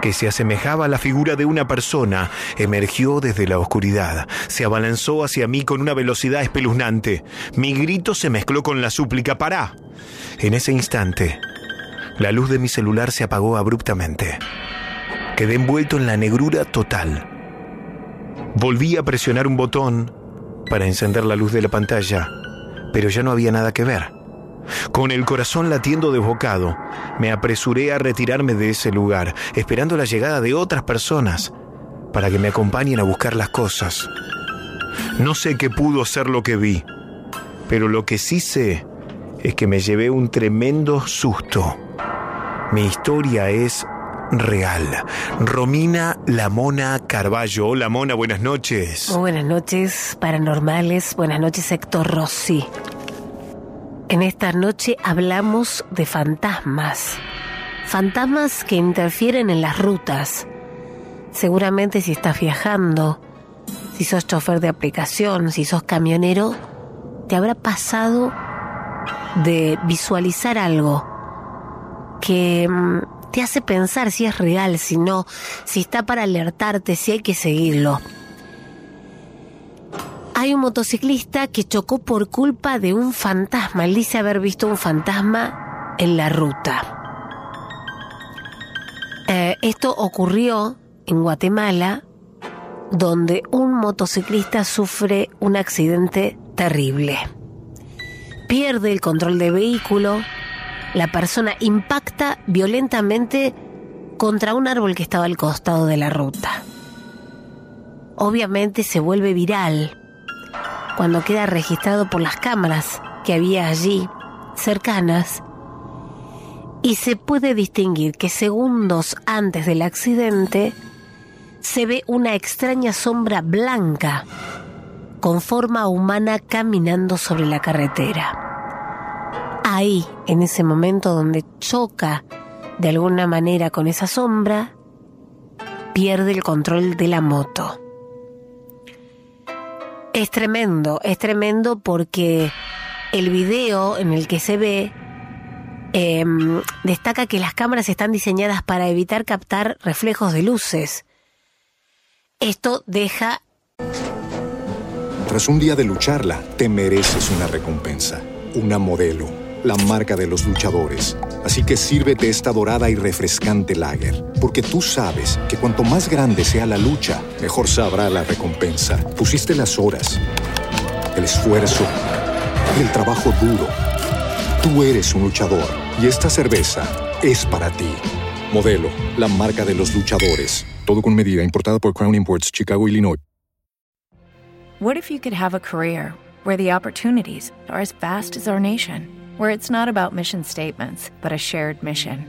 [SPEAKER 2] que se asemejaba a la figura de una persona, emergió desde la oscuridad. Se abalanzó hacia mí con una velocidad espeluznante. Mi grito se mezcló con la súplica, ¡pará! En ese instante, la luz de mi celular se apagó abruptamente. Quedé envuelto en la negrura total. Volví a presionar un botón para encender la luz de la pantalla, pero ya no había nada que ver. Con el corazón latiendo desbocado, me apresuré a retirarme de ese lugar, esperando la llegada de otras personas para que me acompañen a buscar las cosas. No sé qué pudo ser lo que vi, pero lo que sí sé es que me llevé un tremendo susto. Mi historia es real. Romina La Mona Carballo. Hola Mona, buenas noches.
[SPEAKER 16] Buenas noches, paranormales. Buenas noches, Héctor Rossi. En esta noche hablamos de fantasmas. Fantasmas que interfieren en las rutas. Seguramente si estás viajando, si sos chofer de aplicación, si sos camionero, te habrá pasado de visualizar algo que mm, te hace pensar si es real, si no, si está para alertarte, si hay que seguirlo. Hay un motociclista que chocó por culpa de un fantasma. Él dice haber visto un fantasma en la ruta. Eh, esto ocurrió en Guatemala, donde un motociclista sufre un accidente terrible. Pierde el control del vehículo, la persona impacta violentamente contra un árbol que estaba al costado de la ruta. Obviamente se vuelve viral cuando queda registrado por las cámaras que había allí, cercanas, y se puede distinguir que segundos antes del accidente se ve una extraña sombra blanca con forma humana caminando sobre la carretera. Ahí, en ese momento donde choca de alguna manera con esa sombra, pierde el control de la moto. Es tremendo, es tremendo porque el video en el que se ve em, destaca que las cámaras están diseñadas para evitar captar reflejos de luces. Esto deja...
[SPEAKER 10] Tras un día de lucharla, te mereces una recompensa, una modelo, la marca de los luchadores. Así que sírvete esta dorada y refrescante lager, porque tú sabes que cuanto más grande sea la lucha, mejor sabrá la recompensa. Pusiste las horas, el esfuerzo, el trabajo duro. Tú eres un luchador y esta cerveza es para ti. Modelo, la marca de los luchadores. Todo con medida, importada por Crown Imports, Chicago, Illinois.
[SPEAKER 17] What if you could have a career where the opportunities are as vast as our nation, where it's not about mission statements, but a shared mission?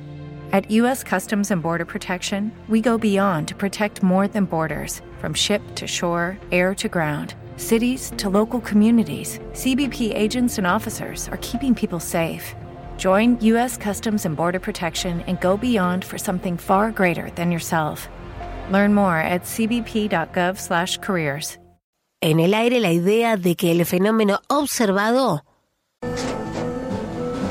[SPEAKER 17] At U.S. Customs and Border Protection, we go beyond to protect more than borders from ship to shore, air to ground. Cities to local communities, CBP agents and officers are keeping people safe. Join U.S. Customs and Border Protection and go beyond for something far greater than yourself. Learn more at cbp.gov/careers.
[SPEAKER 16] En el aire la idea de que el fenómeno observado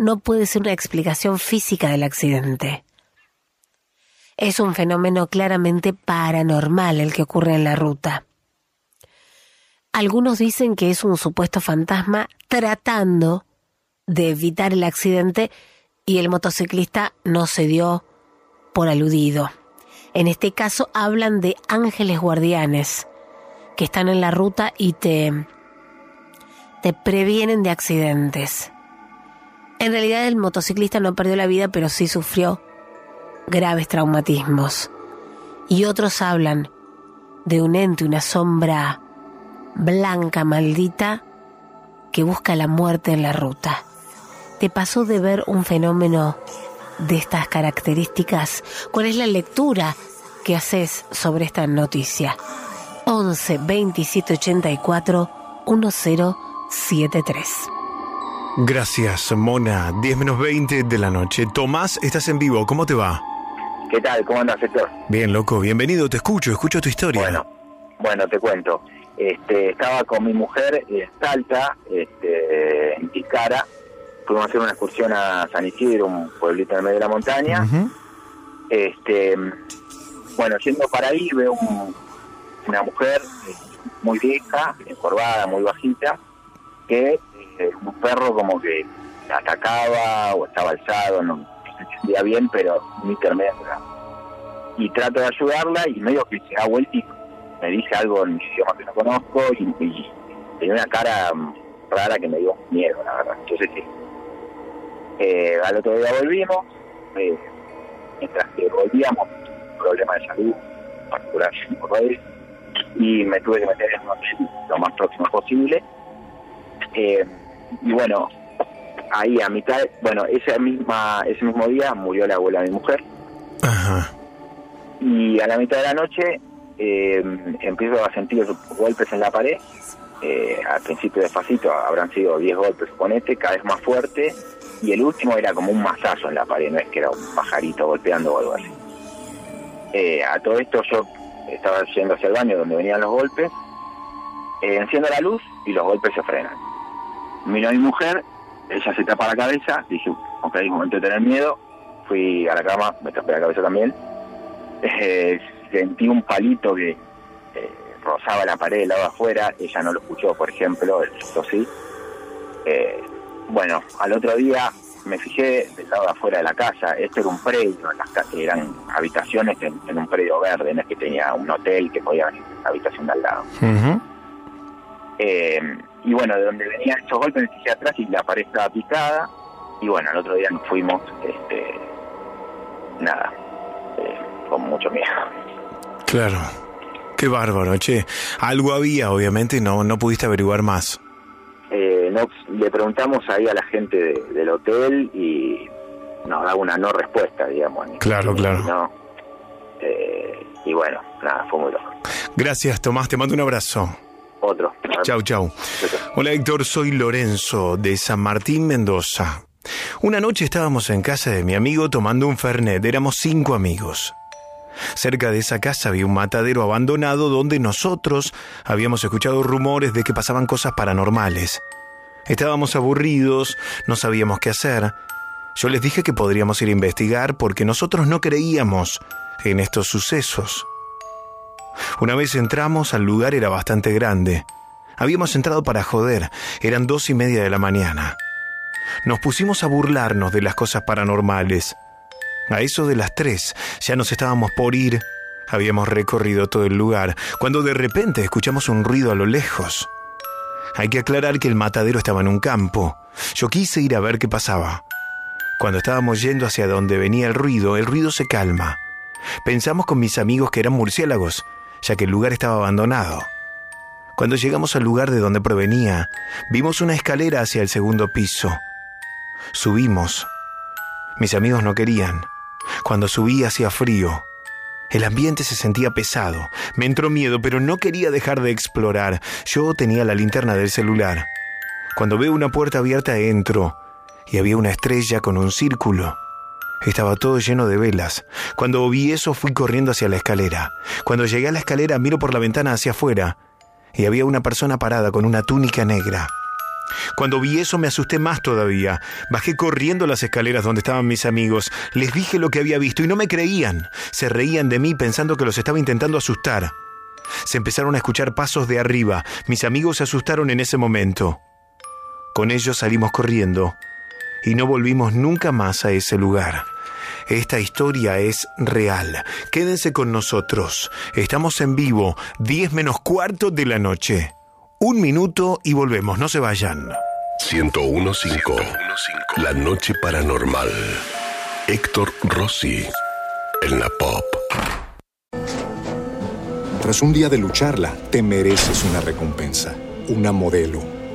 [SPEAKER 16] No puede ser una explicación física del accidente. Es un fenómeno claramente paranormal el que ocurre en la ruta. Algunos dicen que es un supuesto fantasma tratando de evitar el accidente y el motociclista no se dio por aludido. En este caso hablan de ángeles guardianes que están en la ruta y te, te previenen de accidentes. En realidad el motociclista no perdió la vida, pero sí sufrió graves traumatismos. Y otros hablan de un ente, una sombra blanca, maldita, que busca la muerte en la ruta. ¿Te pasó de ver un fenómeno de estas características? ¿Cuál es la lectura que haces sobre esta noticia? 11 27 84 1073.
[SPEAKER 2] Gracias, Mona. 10 menos 20 de la noche. Tomás, estás en vivo. ¿Cómo te va?
[SPEAKER 18] ¿Qué tal? ¿Cómo andas, Héctor?
[SPEAKER 2] Bien, loco, bienvenido, te escucho, escucho tu historia.
[SPEAKER 18] Bueno, bueno, te cuento. Este, estaba con mi mujer en Salta, este, en Ticara. Fuimos a hacer una excursión a San Isidro, un pueblito en el medio de la montaña. Este, bueno, yendo para ahí veo un- una mujer eh, muy vieja, encorvada, muy bajita, que eh, un perro como que atacaba o estaba alzado, no, se entendía bien, pero muy intermedia. Y trato de ayudarla y medio que se da vuelta y me dice algo en idioma que no conozco y, y tenía una cara mm, rara que me dio miedo, la verdad. Entonces, sí. Eh, al otro día volvimos, eh, mientras que volvíamos, un problema de salud particular por él, y me tuve que meter en un lo más próximo posible. Eh, y bueno, ahí a mitad, bueno, esa misma, ese mismo día murió la abuela de mi mujer. Y a la mitad de la noche eh, empiezo a sentir golpes en la pared. Eh, al principio despacito, habrán sido 10 golpes, suponete, cada vez más fuerte. Y el último era como un mazazo en la pared, no es que era un pajarito golpeando o algo así. Eh, a todo esto yo estaba yendo hacia el baño donde venían los golpes, eh, enciendo la luz y los golpes se frenan. Miro a mi mujer, ella se tapa la cabeza, dije, ok, momento de tener miedo, fui a la cama, me tapé la cabeza también, Eh, sentí un palito que eh, rozaba la pared del lado de afuera, ella no lo escuchó, por ejemplo, el susto sí. Eh, bueno, al otro día me fijé del lado de afuera de la casa, esto era un predio, las ca- eran habitaciones en, en un predio verde, no es que tenía un hotel que podía venir la habitación de al lado. Eh, y bueno, de donde venían estos golpes me fijé atrás y la pared estaba picada. Y bueno, al otro día nos fuimos, este, nada, eh, con mucho miedo.
[SPEAKER 2] Claro. Qué bárbaro, che. Algo había, obviamente, y no, no pudiste averiguar más.
[SPEAKER 18] Eh, no, le preguntamos ahí a la gente de- del hotel y nos da una no respuesta, digamos. ni-
[SPEAKER 2] Claro, claro.
[SPEAKER 18] No. Eh, y bueno, nada, fue muy loco.
[SPEAKER 2] Gracias, Tomás, te mando un abrazo.
[SPEAKER 18] Otro.
[SPEAKER 2] Chau, chau. Hola Héctor, soy Lorenzo de San Martín, Mendoza. Una noche estábamos en casa de mi amigo tomando un Fernet, éramos cinco amigos. Cerca de esa casa había un matadero abandonado donde nosotros habíamos escuchado rumores de que pasaban cosas paranormales. Estábamos aburridos, no sabíamos qué hacer. Yo les dije que podríamos ir a investigar porque nosotros no creíamos en estos sucesos. Una vez entramos al lugar era bastante grande. Habíamos entrado para joder, eran dos y media de la mañana. Nos pusimos a burlarnos de las cosas paranormales. A eso de las tres ya nos estábamos por ir. Habíamos recorrido todo el lugar cuando de repente escuchamos un ruido a lo lejos. Hay que aclarar que el matadero estaba en un campo. Yo quise ir a ver qué pasaba. Cuando estábamos yendo hacia donde venía el ruido, el ruido se calma. Pensamos con mis amigos que eran murciélagos, ya que el lugar estaba abandonado. Cuando llegamos al lugar de donde provenía, vimos una escalera hacia el segundo piso. Subimos. Mis amigos no querían. Cuando subí hacía frío. El ambiente se sentía pesado. Me entró miedo, pero no quería dejar de explorar. Yo tenía la linterna del celular. Cuando veo una puerta abierta entro y había una estrella con un círculo. Estaba todo lleno de velas. Cuando vi eso fui corriendo hacia la escalera. Cuando llegué a la escalera miro por la ventana hacia afuera y había una persona parada con una túnica negra. Cuando vi eso me asusté más todavía. Bajé corriendo las escaleras donde estaban mis amigos. Les dije lo que había visto y no me creían. Se reían de mí pensando que los estaba intentando asustar. Se empezaron a escuchar pasos de arriba. Mis amigos se asustaron en ese momento. Con ellos salimos corriendo y no volvimos nunca más a ese lugar. Esta historia es real. Quédense con nosotros. Estamos en vivo, 10 menos cuarto de la noche. Un minuto y volvemos, no se vayan.
[SPEAKER 19] 1015. La noche paranormal. Héctor Rossi. En la pop.
[SPEAKER 10] Tras un día de lucharla, te mereces una recompensa, una modelo,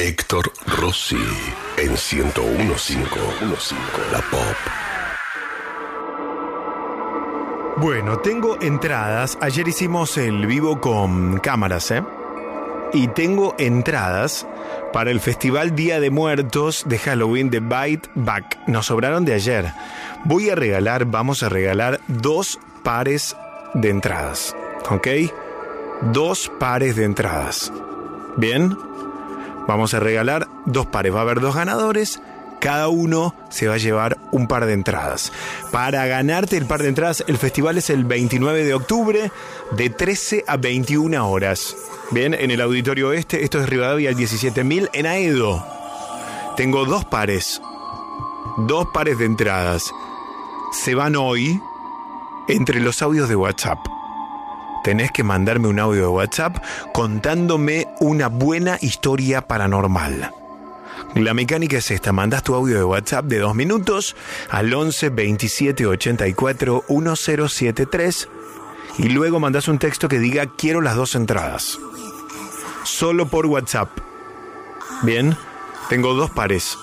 [SPEAKER 19] Héctor Rossi en 1015 La Pop.
[SPEAKER 2] Bueno, tengo entradas. Ayer hicimos el vivo con cámaras, ¿eh? Y tengo entradas para el Festival Día de Muertos de Halloween de Bite Back. Nos sobraron de ayer. Voy a regalar, vamos a regalar dos pares de entradas. ¿Ok? Dos pares de entradas. ¿Bien? Vamos a regalar dos pares. Va a haber dos ganadores. Cada uno se va a llevar un par de entradas. Para ganarte el par de entradas, el festival es el 29 de octubre, de 13 a 21 horas. Bien, en el auditorio este, esto es Rivadavia al 17.000, en Aedo. Tengo dos pares. Dos pares de entradas. Se van hoy entre los audios de WhatsApp. Tenés que mandarme un audio de WhatsApp contándome una buena historia paranormal. La mecánica es esta, mandas tu audio de WhatsApp de dos minutos al 11 27 84 1073 y luego mandas un texto que diga quiero las dos entradas. Solo por WhatsApp. Bien, tengo dos pares.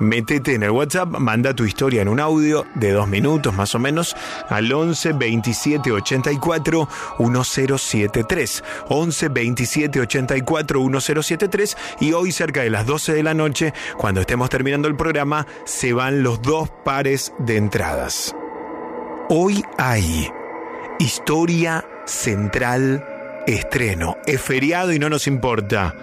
[SPEAKER 2] Métete en el WhatsApp, manda tu historia en un audio de dos minutos más o menos al 11 27 84 1073. 11 27 84 1073 y hoy cerca de las 12 de la noche, cuando estemos terminando el programa, se van los dos pares de entradas. Hoy hay historia central estreno. Es feriado y no nos importa.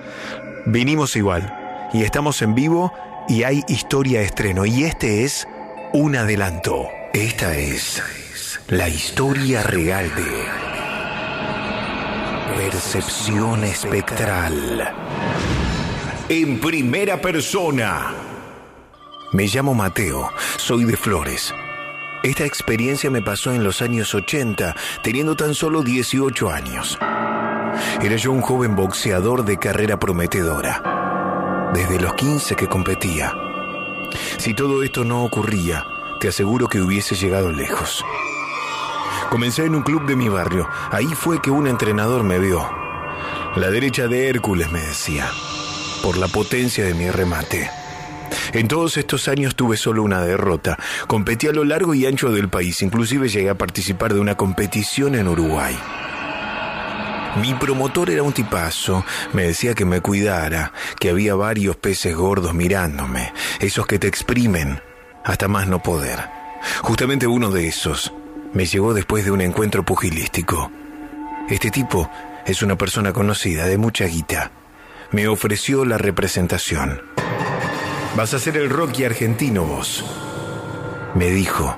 [SPEAKER 2] Vinimos igual y estamos en vivo y hay historia estreno y este es un adelanto. Esta es la historia real de Percepción Espectral. En primera persona. Me llamo Mateo, soy de Flores. Esta experiencia me pasó en los años 80, teniendo tan solo 18 años. Era yo un joven boxeador de carrera prometedora. Desde los 15 que competía. Si todo esto no ocurría, te aseguro que hubiese llegado lejos. Comencé en un club de mi barrio. Ahí fue que un entrenador me vio. La derecha de Hércules me decía, por la potencia de mi remate. En todos estos años tuve solo una derrota. Competí a lo largo y ancho del país, inclusive llegué a participar de una competición en Uruguay. Mi promotor era un tipazo, me decía que me cuidara, que había varios peces gordos mirándome, esos que te exprimen hasta más no poder. Justamente uno de esos me llegó después de un encuentro pugilístico. Este tipo es una persona conocida, de mucha guita. Me ofreció la representación. Vas a ser el Rocky argentino vos. Me dijo,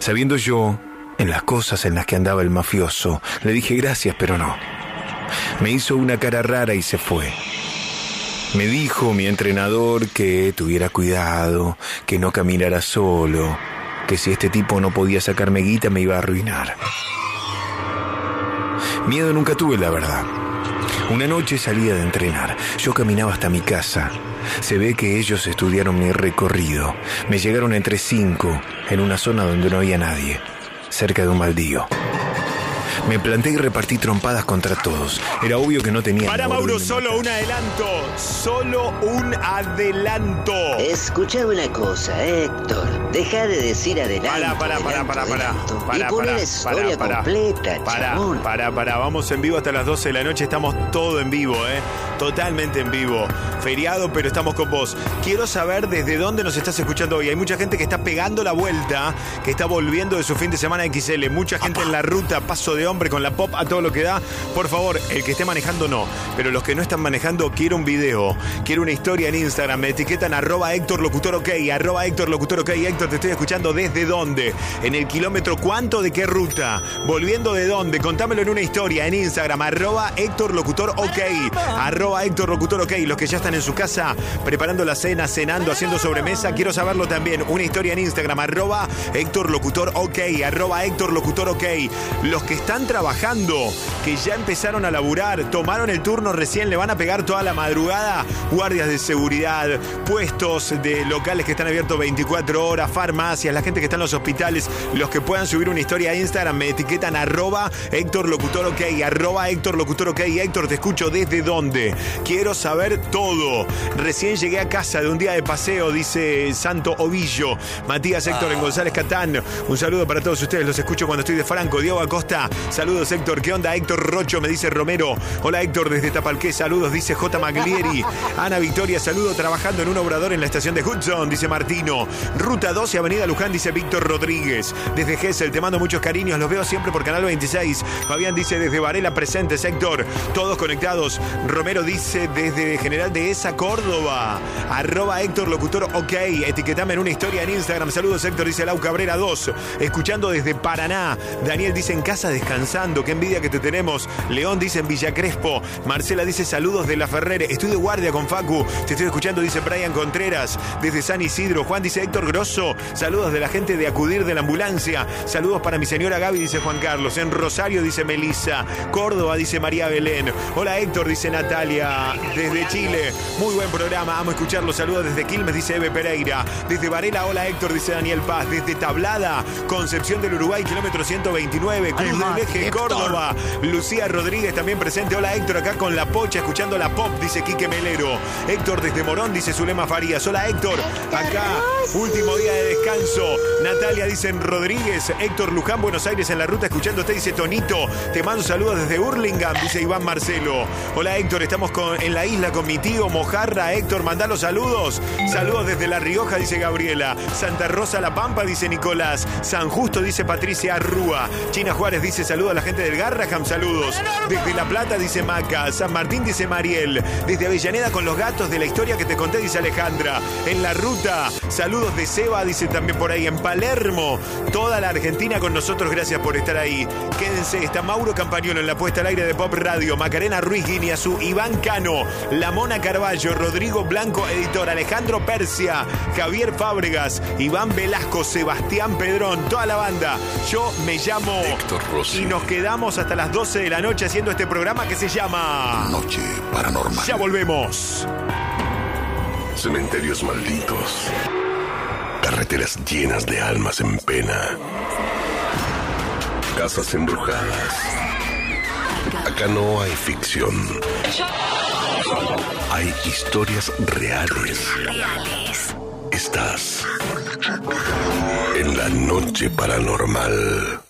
[SPEAKER 2] sabiendo yo en las cosas en las que andaba el mafioso, le dije gracias, pero no. Me hizo una cara rara y se fue. Me dijo mi entrenador que tuviera cuidado, que no caminara solo, que si este tipo no podía sacarme guita me iba a arruinar. Miedo nunca tuve, la verdad. Una noche salía de entrenar. Yo caminaba hasta mi casa. Se ve que ellos estudiaron mi recorrido. Me llegaron entre cinco en una zona donde no había nadie, cerca de un baldío. Me planté y repartí trompadas contra todos. Era obvio que no tenía. Para Mauro, solo un adelanto. Solo un adelanto.
[SPEAKER 20] Escuchame una cosa, Héctor. Deja de decir adelante.
[SPEAKER 2] Para, para, para, para, para. Para, para,
[SPEAKER 20] historia
[SPEAKER 2] para, para.
[SPEAKER 20] completa,
[SPEAKER 2] Para, para, para. Vamos en vivo hasta las 12 de la noche. Estamos todo en vivo, ¿eh? Totalmente en vivo. Feriado, pero estamos con vos. Quiero saber desde dónde nos estás escuchando hoy. Hay mucha gente que está pegando la vuelta, que está volviendo de su fin de semana XL. Mucha gente en la ruta, paso de hombre con la pop a todo lo que da. Por favor, el que esté manejando no, pero los que no están manejando, quiero un video, quiero una historia en Instagram. Me etiquetan arroba Héctor Locutor OK, Héctor Locutor OK. Héctor, te estoy escuchando desde dónde, en el kilómetro cuánto, de qué ruta, volviendo de dónde. Contámelo en una historia en Instagram, arroba Héctor Locutor OK, arroba Héctor Locutor OK. Los que ya están en su casa preparando la cena, cenando, haciendo sobremesa, quiero saberlo también. Una historia en Instagram, arroba Héctor Locutor OK, arroba Héctor Locutor OK. Los que están trabajando, que ya empezaron a laburar, tomaron el turno recién, le van a pegar toda la madrugada, guardias de seguridad, puestos de locales que están abiertos 24 horas, farmacias, la gente que está en los hospitales, los que puedan subir una historia a Instagram, me etiquetan arroba Héctor Locutor OK, arroba Héctor Locutor OK. Héctor, te escucho desde dónde. Quiero saber todo. Recién llegué a casa de un día de paseo, dice Santo Ovillo. Matías Héctor en González Catán. Un saludo para todos ustedes, los escucho cuando estoy de Franco. Diego Acosta, saludos Héctor. ¿Qué onda Héctor Rocho? Me dice Romero. Hola Héctor desde Tapalqué, saludos, dice J. Maglieri. Ana Victoria, saludo trabajando en un obrador en la estación de Hudson, dice Martino. Ruta 12, Avenida Luján, dice Víctor Rodríguez. Desde Gessel, te mando muchos cariños, los veo siempre por Canal 26. Fabián dice desde Varela presentes, Héctor. Todos conectados. Romero dice desde General de esa Córdoba. Arroba Héctor Locutor OK. Etiquetame en una historia en Instagram. Saludos Héctor, dice Lau Cabrera 2. Escuchando desde Paraná. Daniel dice en casa descansando. Qué envidia que te tenemos. León dice en Villa Crespo. Marcela dice saludos de la Ferrere. Estoy de guardia con Facu. Te estoy escuchando, dice Brian Contreras. Desde San Isidro. Juan dice Héctor Grosso. Saludos de la gente de acudir de la ambulancia. Saludos para mi señora Gaby, dice Juan Carlos. En Rosario dice Melissa. Córdoba dice María Belén. Hola Héctor, dice Natalia. Desde Chile. Muy buen programa. Amo escucharlo. Saludos desde Quilmes, dice Eve Pereira. Desde Varela, hola Héctor, dice Daniel Paz. Desde Tablada, Concepción del Uruguay, kilómetro 129. Cruz Córdoba. Lucía Rodríguez también presente. Hola Héctor, acá con la pocha, escuchando la pop, dice Quique Melero. Héctor desde Morón, dice Zulema Farías. Hola Héctor, acá, último día de descanso. Natalia dice en Rodríguez. Héctor Luján, Buenos Aires en la ruta, escuchando usted, dice Tonito. Te mando saludos desde Hurlingham, dice Iván Marcelo. Hola Héctor, estamos con- en la isla con mi tío Mojarra. Héctor, mandá los saludos. Saludos desde La Rioja, dice Gabriela. Santa Rosa La Pampa, dice Nicolás. San Justo, dice Patricia Arrúa. China Juárez dice saludos a la gente del Garraham, saludos. Desde La Plata, dice Maca. San Martín, dice Mariel. Desde Avellaneda con los gatos de la historia que te conté, dice Alejandra. En la ruta, saludos de Seba, dice también por ahí. En Palermo, toda la Argentina con nosotros, gracias por estar ahí. Quédense, está Mauro Campagnolo en la puesta al aire de Pop Radio. Macarena Ruiz Guineazú, Iván Cano, La Mona Carballo, Rodrigo Blanco, editor, Alejandro Persia, Javier Fábregas, Iván Velasco, Sebastián Pedrón, toda la banda. Yo me llamo
[SPEAKER 19] Héctor Rossi.
[SPEAKER 2] Y nos quedamos hasta las 12 de la noche haciendo este programa que se llama
[SPEAKER 19] Noche Paranormal.
[SPEAKER 2] Ya volvemos.
[SPEAKER 19] Cementerios malditos. Carreteras llenas de almas en pena. Casas embrujadas. Acá no hay ficción. Hay historias reales. Estás en la noche paranormal.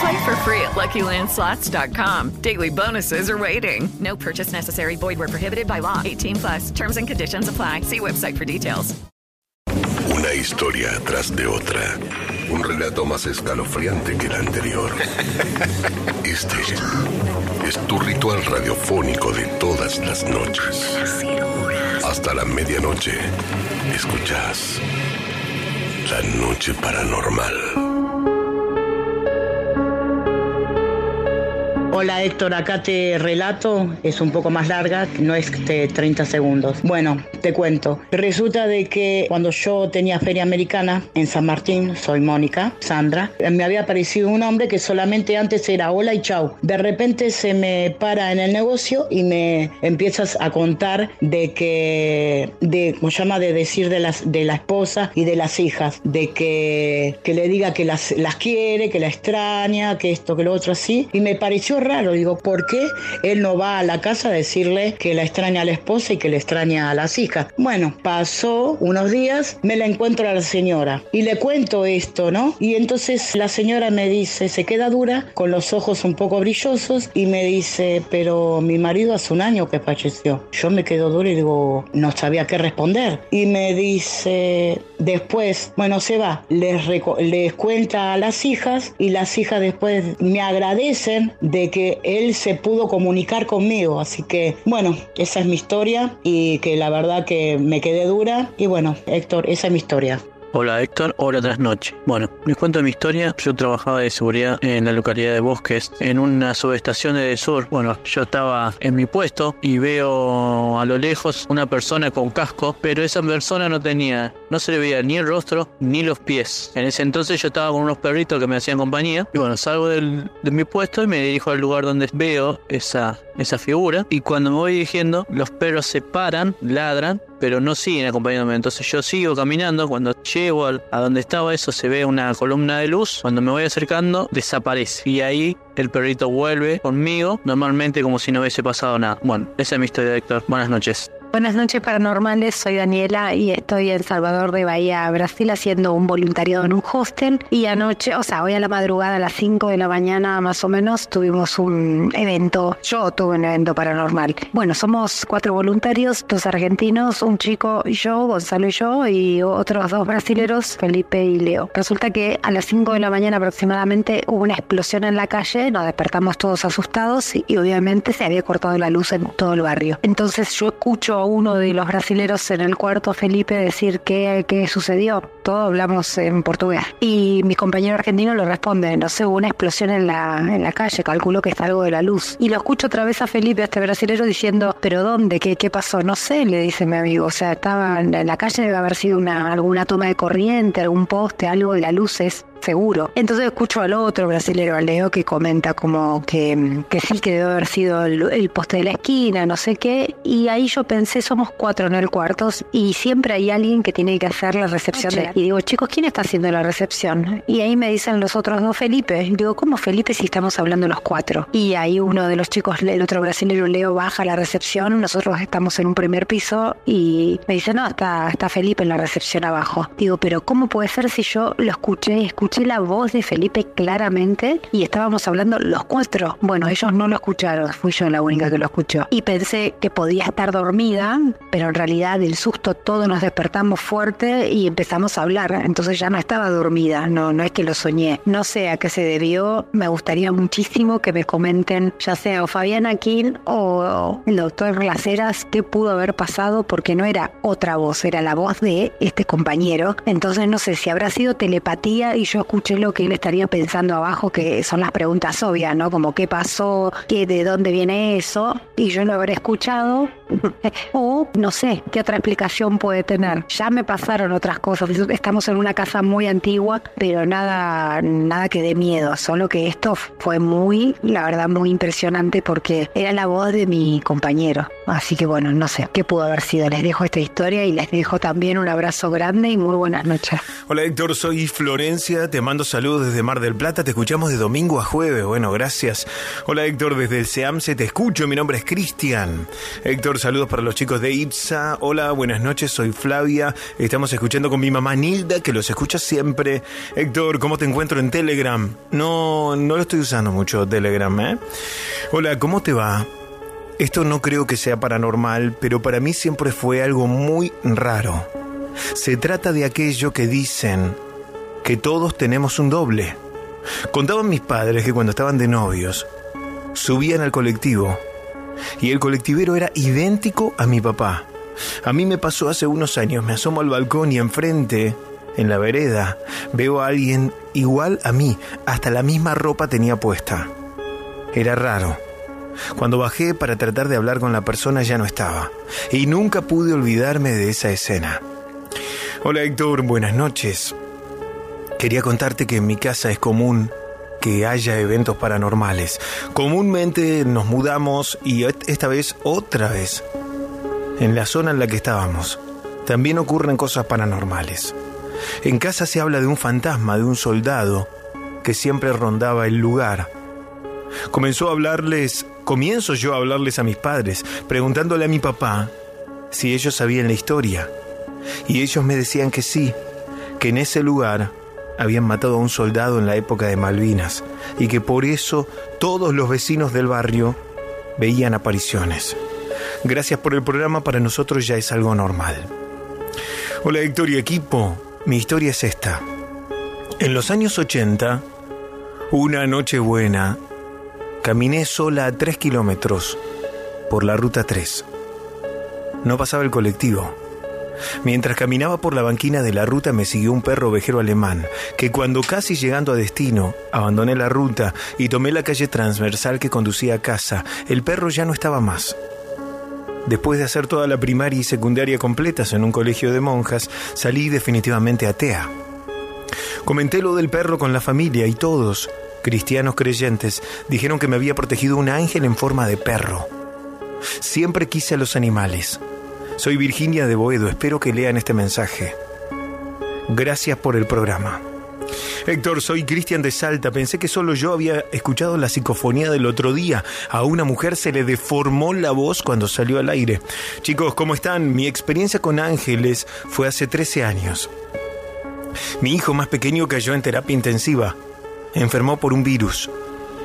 [SPEAKER 21] Play for free at LuckyLandSlots.com. Daily bonuses are waiting. No purchase necessary. Void where prohibited by law. 18 plus. Terms and conditions apply. See website for details.
[SPEAKER 19] Una historia tras de otra. Un relato más escalofriante que el anterior. [LAUGHS] Este es tu ritual radiofónico de todas las noches. Hasta la medianoche. Escuchas La Noche Paranormal.
[SPEAKER 22] Hola Héctor, acá te relato, es un poco más larga, no es de 30 segundos. Bueno, te cuento. Resulta de que cuando yo tenía feria americana en San Martín, soy Mónica, Sandra, me había aparecido un hombre que solamente antes era hola y chau. De repente se me para en el negocio y me empiezas a contar de que, de, como llama, de decir de, las, de la esposa y de las hijas, de que, que le diga que las, las quiere, que la extraña, que esto, que lo otro así. Y me pareció raro, digo, ¿por qué él no va a la casa a decirle que la extraña a la esposa y que le extraña a las hijas? Bueno, pasó unos días, me la encuentro a la señora y le cuento esto, ¿no? Y entonces la señora me dice, se queda dura, con los ojos un poco brillosos y me dice, pero mi marido hace un año que falleció. Yo me quedo dura y digo, no sabía qué responder. Y me dice, después, bueno, se va, les, les cuenta a las hijas y las hijas después me agradecen de que él se pudo comunicar conmigo. Así que, bueno, esa es mi historia y que la verdad que me quedé dura. Y bueno, Héctor, esa es mi historia.
[SPEAKER 23] Hola Héctor, hola trasnoche. Bueno, les cuento mi historia. Yo trabajaba de seguridad en la localidad de Bosques, en una subestación de sur. Bueno, yo estaba en mi puesto y veo a lo lejos una persona con casco, pero esa persona no tenía, no se le veía ni el rostro ni los pies. En ese entonces yo estaba con unos perritos que me hacían compañía. Y bueno, salgo del, de mi puesto y me dirijo al lugar donde veo esa, esa figura. Y cuando me voy dirigiendo, los perros se paran, ladran pero no siguen acompañándome. Entonces yo sigo caminando. Cuando llego a donde estaba eso, se ve una columna de luz. Cuando me voy acercando, desaparece. Y ahí el perrito vuelve conmigo, normalmente como si no hubiese pasado nada. Bueno, esa es mi historia. Buenas noches.
[SPEAKER 24] Buenas noches paranormales, soy Daniela y estoy en Salvador de Bahía, Brasil, haciendo un voluntariado en un hostel. Y anoche, o sea, hoy a la madrugada, a las 5 de la mañana más o menos, tuvimos un evento. Yo tuve un evento paranormal. Bueno, somos cuatro voluntarios, dos argentinos, un chico y yo, Gonzalo y yo, y otros dos brasileros, Felipe y Leo. Resulta que a las 5 de la mañana aproximadamente hubo una explosión en la calle, nos despertamos todos asustados y, y obviamente se había cortado la luz en todo el barrio. Entonces yo escucho uno de los brasileros en el cuarto, Felipe, decir qué, qué sucedió. Todos hablamos en portugués. Y mi compañero argentino le responde, no sé, hubo una explosión en la, en la calle, calculo que está algo de la luz. Y lo escucho otra vez a Felipe, a este brasilero, diciendo, ¿pero dónde? ¿Qué, qué pasó? No sé, le dice mi amigo. O sea, estaba en la calle, debe haber sido una, alguna toma de corriente, algún poste, algo de las luces seguro. Entonces escucho al otro brasilero, al Leo, que comenta como que, que sí que debe haber sido el, el, poste de la esquina, no sé qué. Y ahí yo pensé, somos cuatro en el cuarto y siempre hay alguien que tiene que hacer la recepción. De, y digo, chicos, ¿quién está haciendo la recepción? Y ahí me dicen los otros dos, Felipe. Y digo, ¿cómo Felipe si estamos hablando los cuatro? Y ahí uno de los chicos, el otro brasilero, Leo, baja a la recepción. Nosotros estamos en un primer piso y me dice, no, está, está Felipe en la recepción abajo. Digo, pero ¿cómo puede ser si yo lo escuché, escuché la voz de Felipe claramente y estábamos hablando los cuatro. Bueno, ellos no lo escucharon, fui yo la única que lo escuchó. Y pensé que podía estar dormida, pero en realidad del susto todos nos despertamos fuerte y empezamos a hablar. Entonces ya no estaba dormida, no, no es que lo soñé. No sé a qué se debió, me gustaría muchísimo que me comenten, ya sea o Fabiana King o el doctor Laceras, qué pudo haber pasado porque no era otra voz, era la voz de este compañero. Entonces no sé si habrá sido telepatía y yo escuché lo que él estaría pensando abajo, que son las preguntas obvias, ¿no? Como qué pasó, qué, de dónde viene eso, y yo lo habré escuchado, [LAUGHS] o no sé qué otra explicación puede tener. Ya me pasaron otras cosas, estamos en una casa muy antigua, pero nada, nada que dé miedo, solo que esto fue muy, la verdad, muy impresionante porque era la voz de mi compañero. Así que bueno, no sé qué pudo haber sido. Les dejo esta historia y les dejo también un abrazo grande y muy buenas noches.
[SPEAKER 2] Hola Héctor, soy Florencia, te mando saludos desde Mar del Plata, te escuchamos de domingo a jueves, bueno, gracias. Hola Héctor, desde el SEAMSE te escucho, mi nombre es Cristian. Héctor, saludos para los chicos de IPSA. Hola, buenas noches, soy Flavia, estamos escuchando con mi mamá Nilda, que los escucha siempre. Héctor, ¿cómo te encuentro en Telegram? No, no lo estoy usando mucho Telegram, ¿eh? Hola, ¿cómo te va? Esto no creo que sea paranormal, pero para mí siempre fue algo muy raro. Se trata de aquello que dicen que todos tenemos un doble. Contaban mis padres que cuando estaban de novios, subían al colectivo y el colectivero era idéntico a mi papá. A mí me pasó hace unos años, me asomo al balcón y enfrente, en la vereda, veo a alguien igual a mí, hasta la misma ropa tenía puesta. Era raro. Cuando bajé para tratar de hablar con la persona ya no estaba. Y nunca pude olvidarme de esa escena. Hola Héctor, buenas noches. Quería contarte que en mi casa es común que haya eventos paranormales. Comúnmente nos mudamos y esta vez otra vez en la zona en la que estábamos. También ocurren cosas paranormales. En casa se habla de un fantasma, de un soldado que siempre rondaba el lugar. Comenzó a hablarles, comienzo yo a hablarles a mis padres, preguntándole a mi papá si ellos sabían la historia. Y ellos me decían que sí, que en ese lugar habían matado a un soldado en la época de Malvinas y que por eso todos los vecinos del barrio veían apariciones. Gracias por el programa, para nosotros ya es algo normal. Hola Héctor y equipo, mi historia es esta. En los años 80, una noche buena, caminé sola a tres kilómetros por la ruta 3. No pasaba el colectivo. Mientras caminaba por la banquina de la ruta me siguió un perro ovejero alemán, que cuando casi llegando a destino, abandoné la ruta y tomé la calle transversal que conducía a casa, el perro ya no estaba más. Después de hacer toda la primaria y secundaria completas en un colegio de monjas, salí definitivamente atea. Comenté lo del perro con la familia y todos, cristianos creyentes, dijeron que me había protegido un ángel en forma de perro. Siempre quise a los animales soy Virginia de Boedo, espero que lean este mensaje. Gracias por el programa. Héctor, soy Cristian de Salta. Pensé que solo yo había escuchado la psicofonía del otro día. A una mujer se le deformó la voz cuando salió al aire. Chicos, ¿cómo están? Mi experiencia con ángeles fue hace 13 años. Mi hijo más pequeño cayó en terapia intensiva. Enfermó por un virus.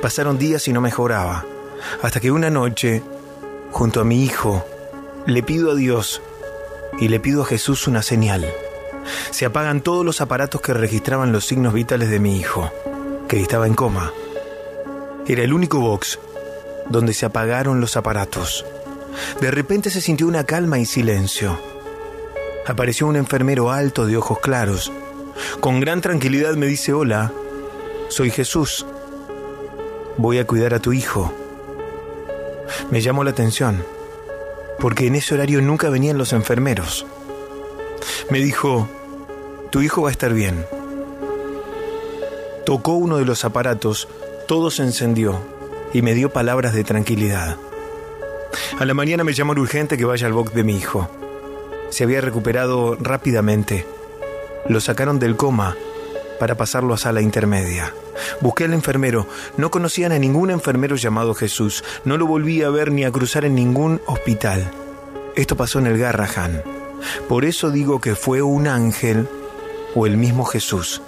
[SPEAKER 2] Pasaron días y no mejoraba. Hasta que una noche, junto a mi hijo, le pido a Dios y le pido a Jesús una señal. Se apagan todos los aparatos que registraban los signos vitales de mi hijo, que estaba en coma. Era el único box donde se apagaron los aparatos. De repente se sintió una calma y silencio. Apareció un enfermero alto de ojos claros. Con gran tranquilidad me dice, hola, soy Jesús. Voy a cuidar a tu hijo. Me llamó la atención porque en ese horario nunca venían los enfermeros. Me dijo, tu hijo va a estar bien. Tocó uno de los aparatos, todo se encendió y me dio palabras de tranquilidad. A la mañana me llamó urgente que vaya al box de mi hijo. Se había recuperado rápidamente. Lo sacaron del coma para pasarlo a sala intermedia. Busqué al enfermero. No conocían a ningún enfermero llamado Jesús. No lo volví a ver ni a cruzar en ningún hospital. Esto pasó en el Garrahan. Por eso digo que fue un ángel o el mismo Jesús.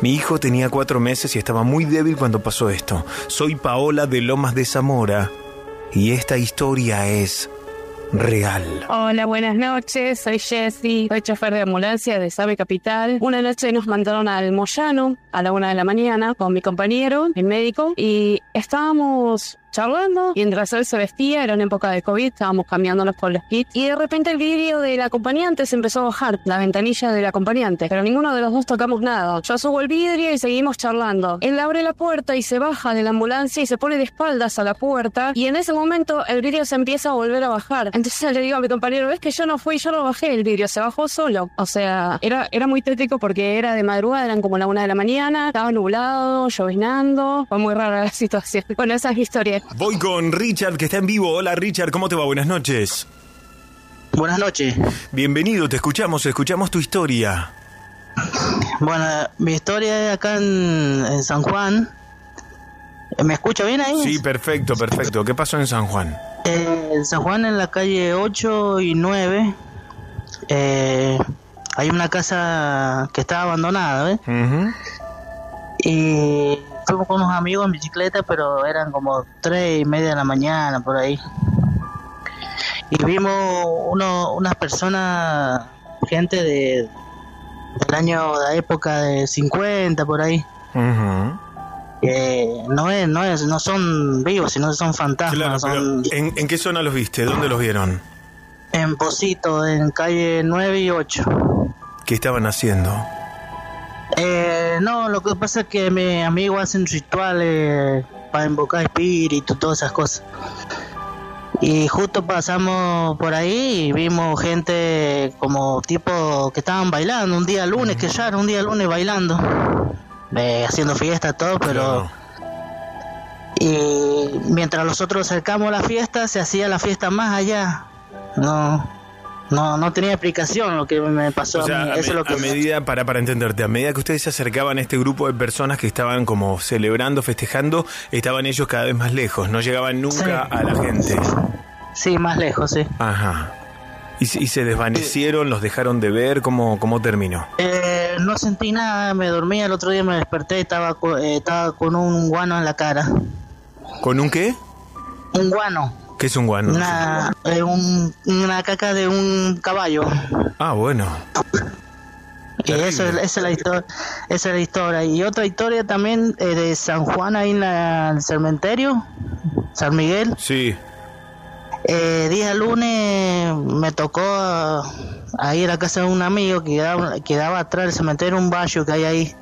[SPEAKER 2] Mi hijo tenía cuatro meses y estaba muy débil cuando pasó esto. Soy Paola de Lomas de Zamora y esta historia es real.
[SPEAKER 25] Hola, buenas noches. Soy Jessie, soy chofer de ambulancia de Sabe Capital. Una noche nos mandaron al Moyano a la una de la mañana con mi compañero, el médico, y estábamos charlando mientras él se vestía, era una época de COVID, estábamos cambiándonos por los kits y de repente el vidrio del acompañante se empezó a bajar, la ventanilla del acompañante, pero ninguno de los dos tocamos nada. Yo subo el vidrio y seguimos charlando. Él abre la puerta y se baja de la ambulancia y se pone de espaldas a la puerta y en ese momento el vidrio se empieza a volver a bajar. Entonces le digo a mi compañero, ves que yo no fui, yo no bajé el vidrio, se bajó solo. O sea, era, era muy tétrico porque era de madrugada, eran como la una de la mañana, estaba nublado, lloviznando, fue muy rara la [LAUGHS] situación. Bueno, esas historias
[SPEAKER 2] Voy con Richard, que está en vivo. Hola Richard, ¿cómo te va? Buenas noches.
[SPEAKER 26] Buenas noches.
[SPEAKER 2] Bienvenido, te escuchamos, escuchamos tu historia.
[SPEAKER 26] Bueno, mi historia es acá en, San Juan. ¿Me escucha bien ahí?
[SPEAKER 2] Sí, perfecto, perfecto. ¿Qué pasó en San Juan?
[SPEAKER 26] Eh, en San Juan, en la calle 8 y 9, eh, hay una casa que está abandonada, ¿ves? Y fuimos con unos amigos en bicicleta, pero eran como tres y media de la mañana por ahí. Y vimos uno, unas personas, gente de del año, de la época de 50 por ahí. que no es, no es, no son vivos, sino son fantasmas.
[SPEAKER 2] ¿en, ¿En qué zona los viste? ¿Dónde los vieron?
[SPEAKER 26] En Posito, en calle 9 y 8.
[SPEAKER 2] ¿Qué estaban haciendo?
[SPEAKER 26] Eh, no, lo que pasa es que mi amigo hacen rituales para invocar espíritu, todas esas cosas. Y justo pasamos por ahí y vimos gente como tipo que estaban bailando un día lunes, que ya era un día lunes bailando, eh, haciendo fiesta, todo, pero... Y mientras nosotros acercamos la fiesta, se hacía la fiesta más allá. No, no, no tenía explicación lo que me pasó
[SPEAKER 2] O sea,
[SPEAKER 26] a mí.
[SPEAKER 2] a,
[SPEAKER 26] Eso es lo que
[SPEAKER 2] a medida, para, para entenderte, a medida que ustedes se acercaban a este grupo de personas que estaban como celebrando, festejando, estaban ellos cada vez más lejos, no llegaban nunca a la gente.
[SPEAKER 26] Sí, más lejos, sí.
[SPEAKER 2] Ajá. Y, se- y se desvanecieron, los dejaron de ver, ¿cómo, cómo terminó?
[SPEAKER 26] Eh, no sentí nada, me dormí, el otro día me desperté y estaba, eh, estaba con un guano en la cara.
[SPEAKER 2] ¿Con un qué?
[SPEAKER 26] Un guano,
[SPEAKER 2] ¿Qué es un guano?
[SPEAKER 26] una, eh, un- una caca de un caballo.
[SPEAKER 2] Ah, bueno.
[SPEAKER 26] Y eso, es- esa, es la historia, esa es la historia. Y otra historia también eh, de San Juan ahí en la- en el cementerio, San Miguel.
[SPEAKER 2] Sí.
[SPEAKER 26] Eh, día lunes me tocó a, a ir a casa de un amigo que quedaba, quedaba atrás del cementerio, un barrio que hay ahí.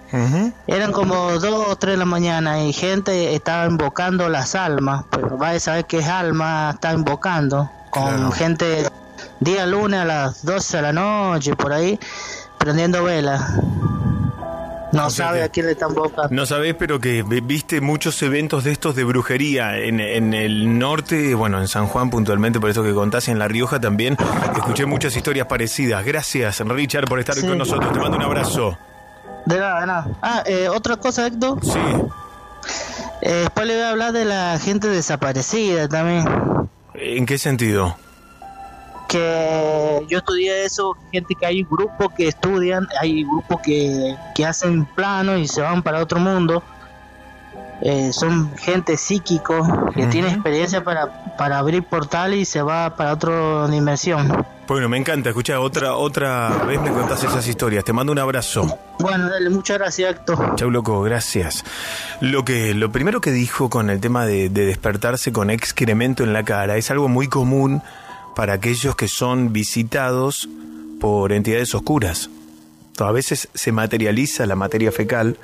[SPEAKER 26] Eran como dos o tres de la mañana y gente estaba invocando las almas. Pero va a saber qué alma está invocando. Con gente día lunes a las 12 de la noche, por ahí, prendiendo velas. No sabe a quién le están invocando.
[SPEAKER 2] No sabés, pero que vi- viste muchos eventos de estos de brujería en, en el norte, bueno, en San Juan puntualmente, por eso que contás, y en La Rioja también. Escuché muchas historias parecidas. Gracias, Richard, por estar
[SPEAKER 26] Sí.
[SPEAKER 2] con nosotros. Te mando un abrazo.
[SPEAKER 26] De nada, de nada. Ah, eh, otra cosa, Héctor.
[SPEAKER 2] Sí.
[SPEAKER 26] Eh, después le voy a hablar de la gente desaparecida también.
[SPEAKER 2] ¿En qué sentido?
[SPEAKER 26] Que yo estudié eso, gente que hay grupos que estudian, hay grupos que, que hacen planos y se van para otro mundo. Eh, son gente psíquico que tiene experiencia para, para abrir portales y se va para otra dimensión.
[SPEAKER 2] Bueno, me encanta. Escucha, otra, otra vez me contás esas historias. Te mando un abrazo.
[SPEAKER 26] Bueno, dale, muchas gracias, Héctor.
[SPEAKER 2] Chau, loco, gracias. Lo que, lo primero que dijo con el tema de, de despertarse con excremento en la cara es algo muy común para aquellos que son visitados por entidades oscuras. A veces se materializa la materia fecal,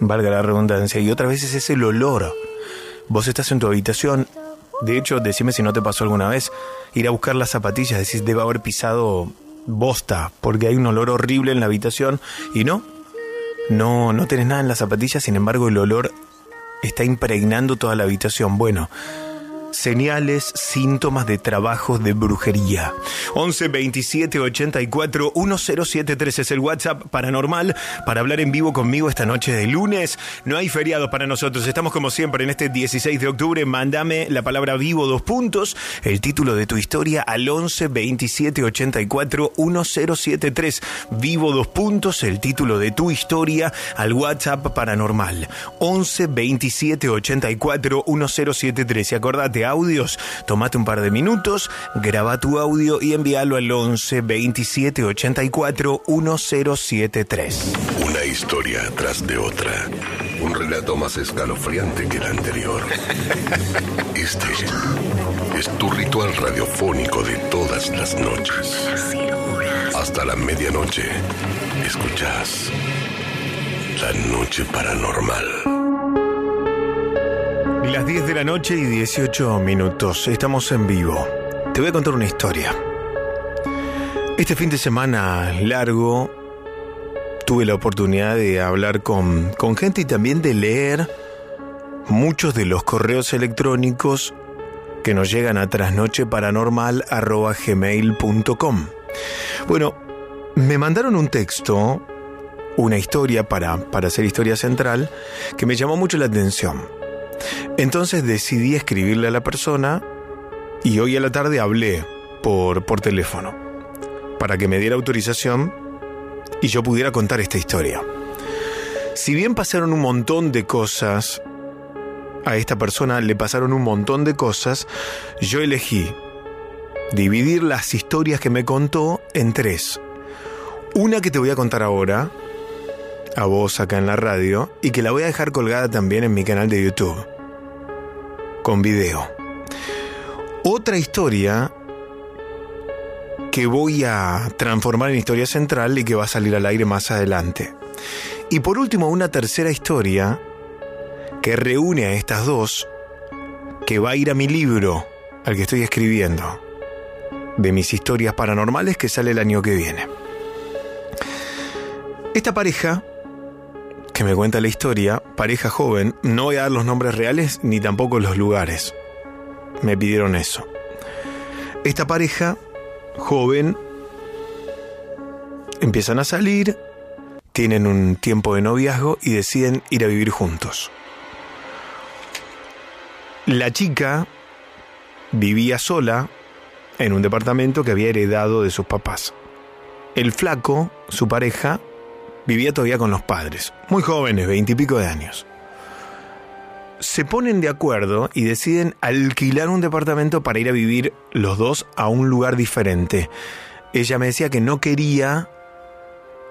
[SPEAKER 2] valga la redundancia, y otras veces es el olor. Vos estás en tu habitación, de hecho, decime si no te pasó alguna vez, ir a buscar las zapatillas, decís, debe haber pisado bosta, porque hay un olor horrible en la habitación, y no, no, no tenés nada en las zapatillas, sin embargo el olor está impregnando toda la habitación. Bueno, señales, síntomas de trabajos de brujería. 11 27 84 1073 es el WhatsApp paranormal para hablar en vivo conmigo esta noche de lunes. No hay feriado para nosotros, estamos como siempre en este 16 de octubre. Mándame la palabra vivo dos puntos, el título de tu historia al 11 27 84 1073. Vivo dos puntos, el título de tu historia al WhatsApp paranormal 11 27 84 1073. Y acordate, audios, tomate un par de minutos, graba tu audio y envíalo al 11 27 84 1073.
[SPEAKER 19] Una historia tras de otra. Un relato más escalofriante que el anterior. Este es tu ritual radiofónico de todas las noches. Hasta la medianoche. Escuchas La Noche Paranormal.
[SPEAKER 2] Las 10 de la noche y 18 minutos. Estamos en vivo. Te voy a contar una historia. Este fin de semana largo tuve la oportunidad de hablar con, con gente y también de leer muchos de los correos electrónicos que nos llegan a trasnocheparanormal.gmail.com. Bueno, me mandaron un texto, una historia para, para hacer historia central, que me llamó mucho la atención. Entonces decidí escribirle a la persona y hoy a la tarde hablé por, por teléfono para que me diera autorización y yo pudiera contar esta historia. Si bien pasaron un montón de cosas, a esta persona le pasaron un montón de cosas, yo elegí dividir las historias que me contó en tres. Una que te voy a contar ahora, a vos acá en la radio, y que la voy a dejar colgada también en mi canal de YouTube, con video. Otra historia que voy a transformar en historia central y que va a salir al aire más adelante. Y por último, una tercera historia que reúne a estas dos, que va a ir a mi libro, al que estoy escribiendo, de mis historias paranormales que sale el año que viene. Esta pareja, que me cuenta la historia, pareja joven, no voy a dar los nombres reales ni tampoco los lugares. Me pidieron eso. Esta pareja joven empiezan a salir, tienen un tiempo de noviazgo y deciden ir a vivir juntos. La chica vivía sola en un departamento que había heredado de sus papás. El flaco, su pareja, vivía todavía con los padres, muy jóvenes, veintipico de años. Se ponen de acuerdo y deciden alquilar un departamento para ir a vivir los dos a un lugar diferente. Ella me decía que no quería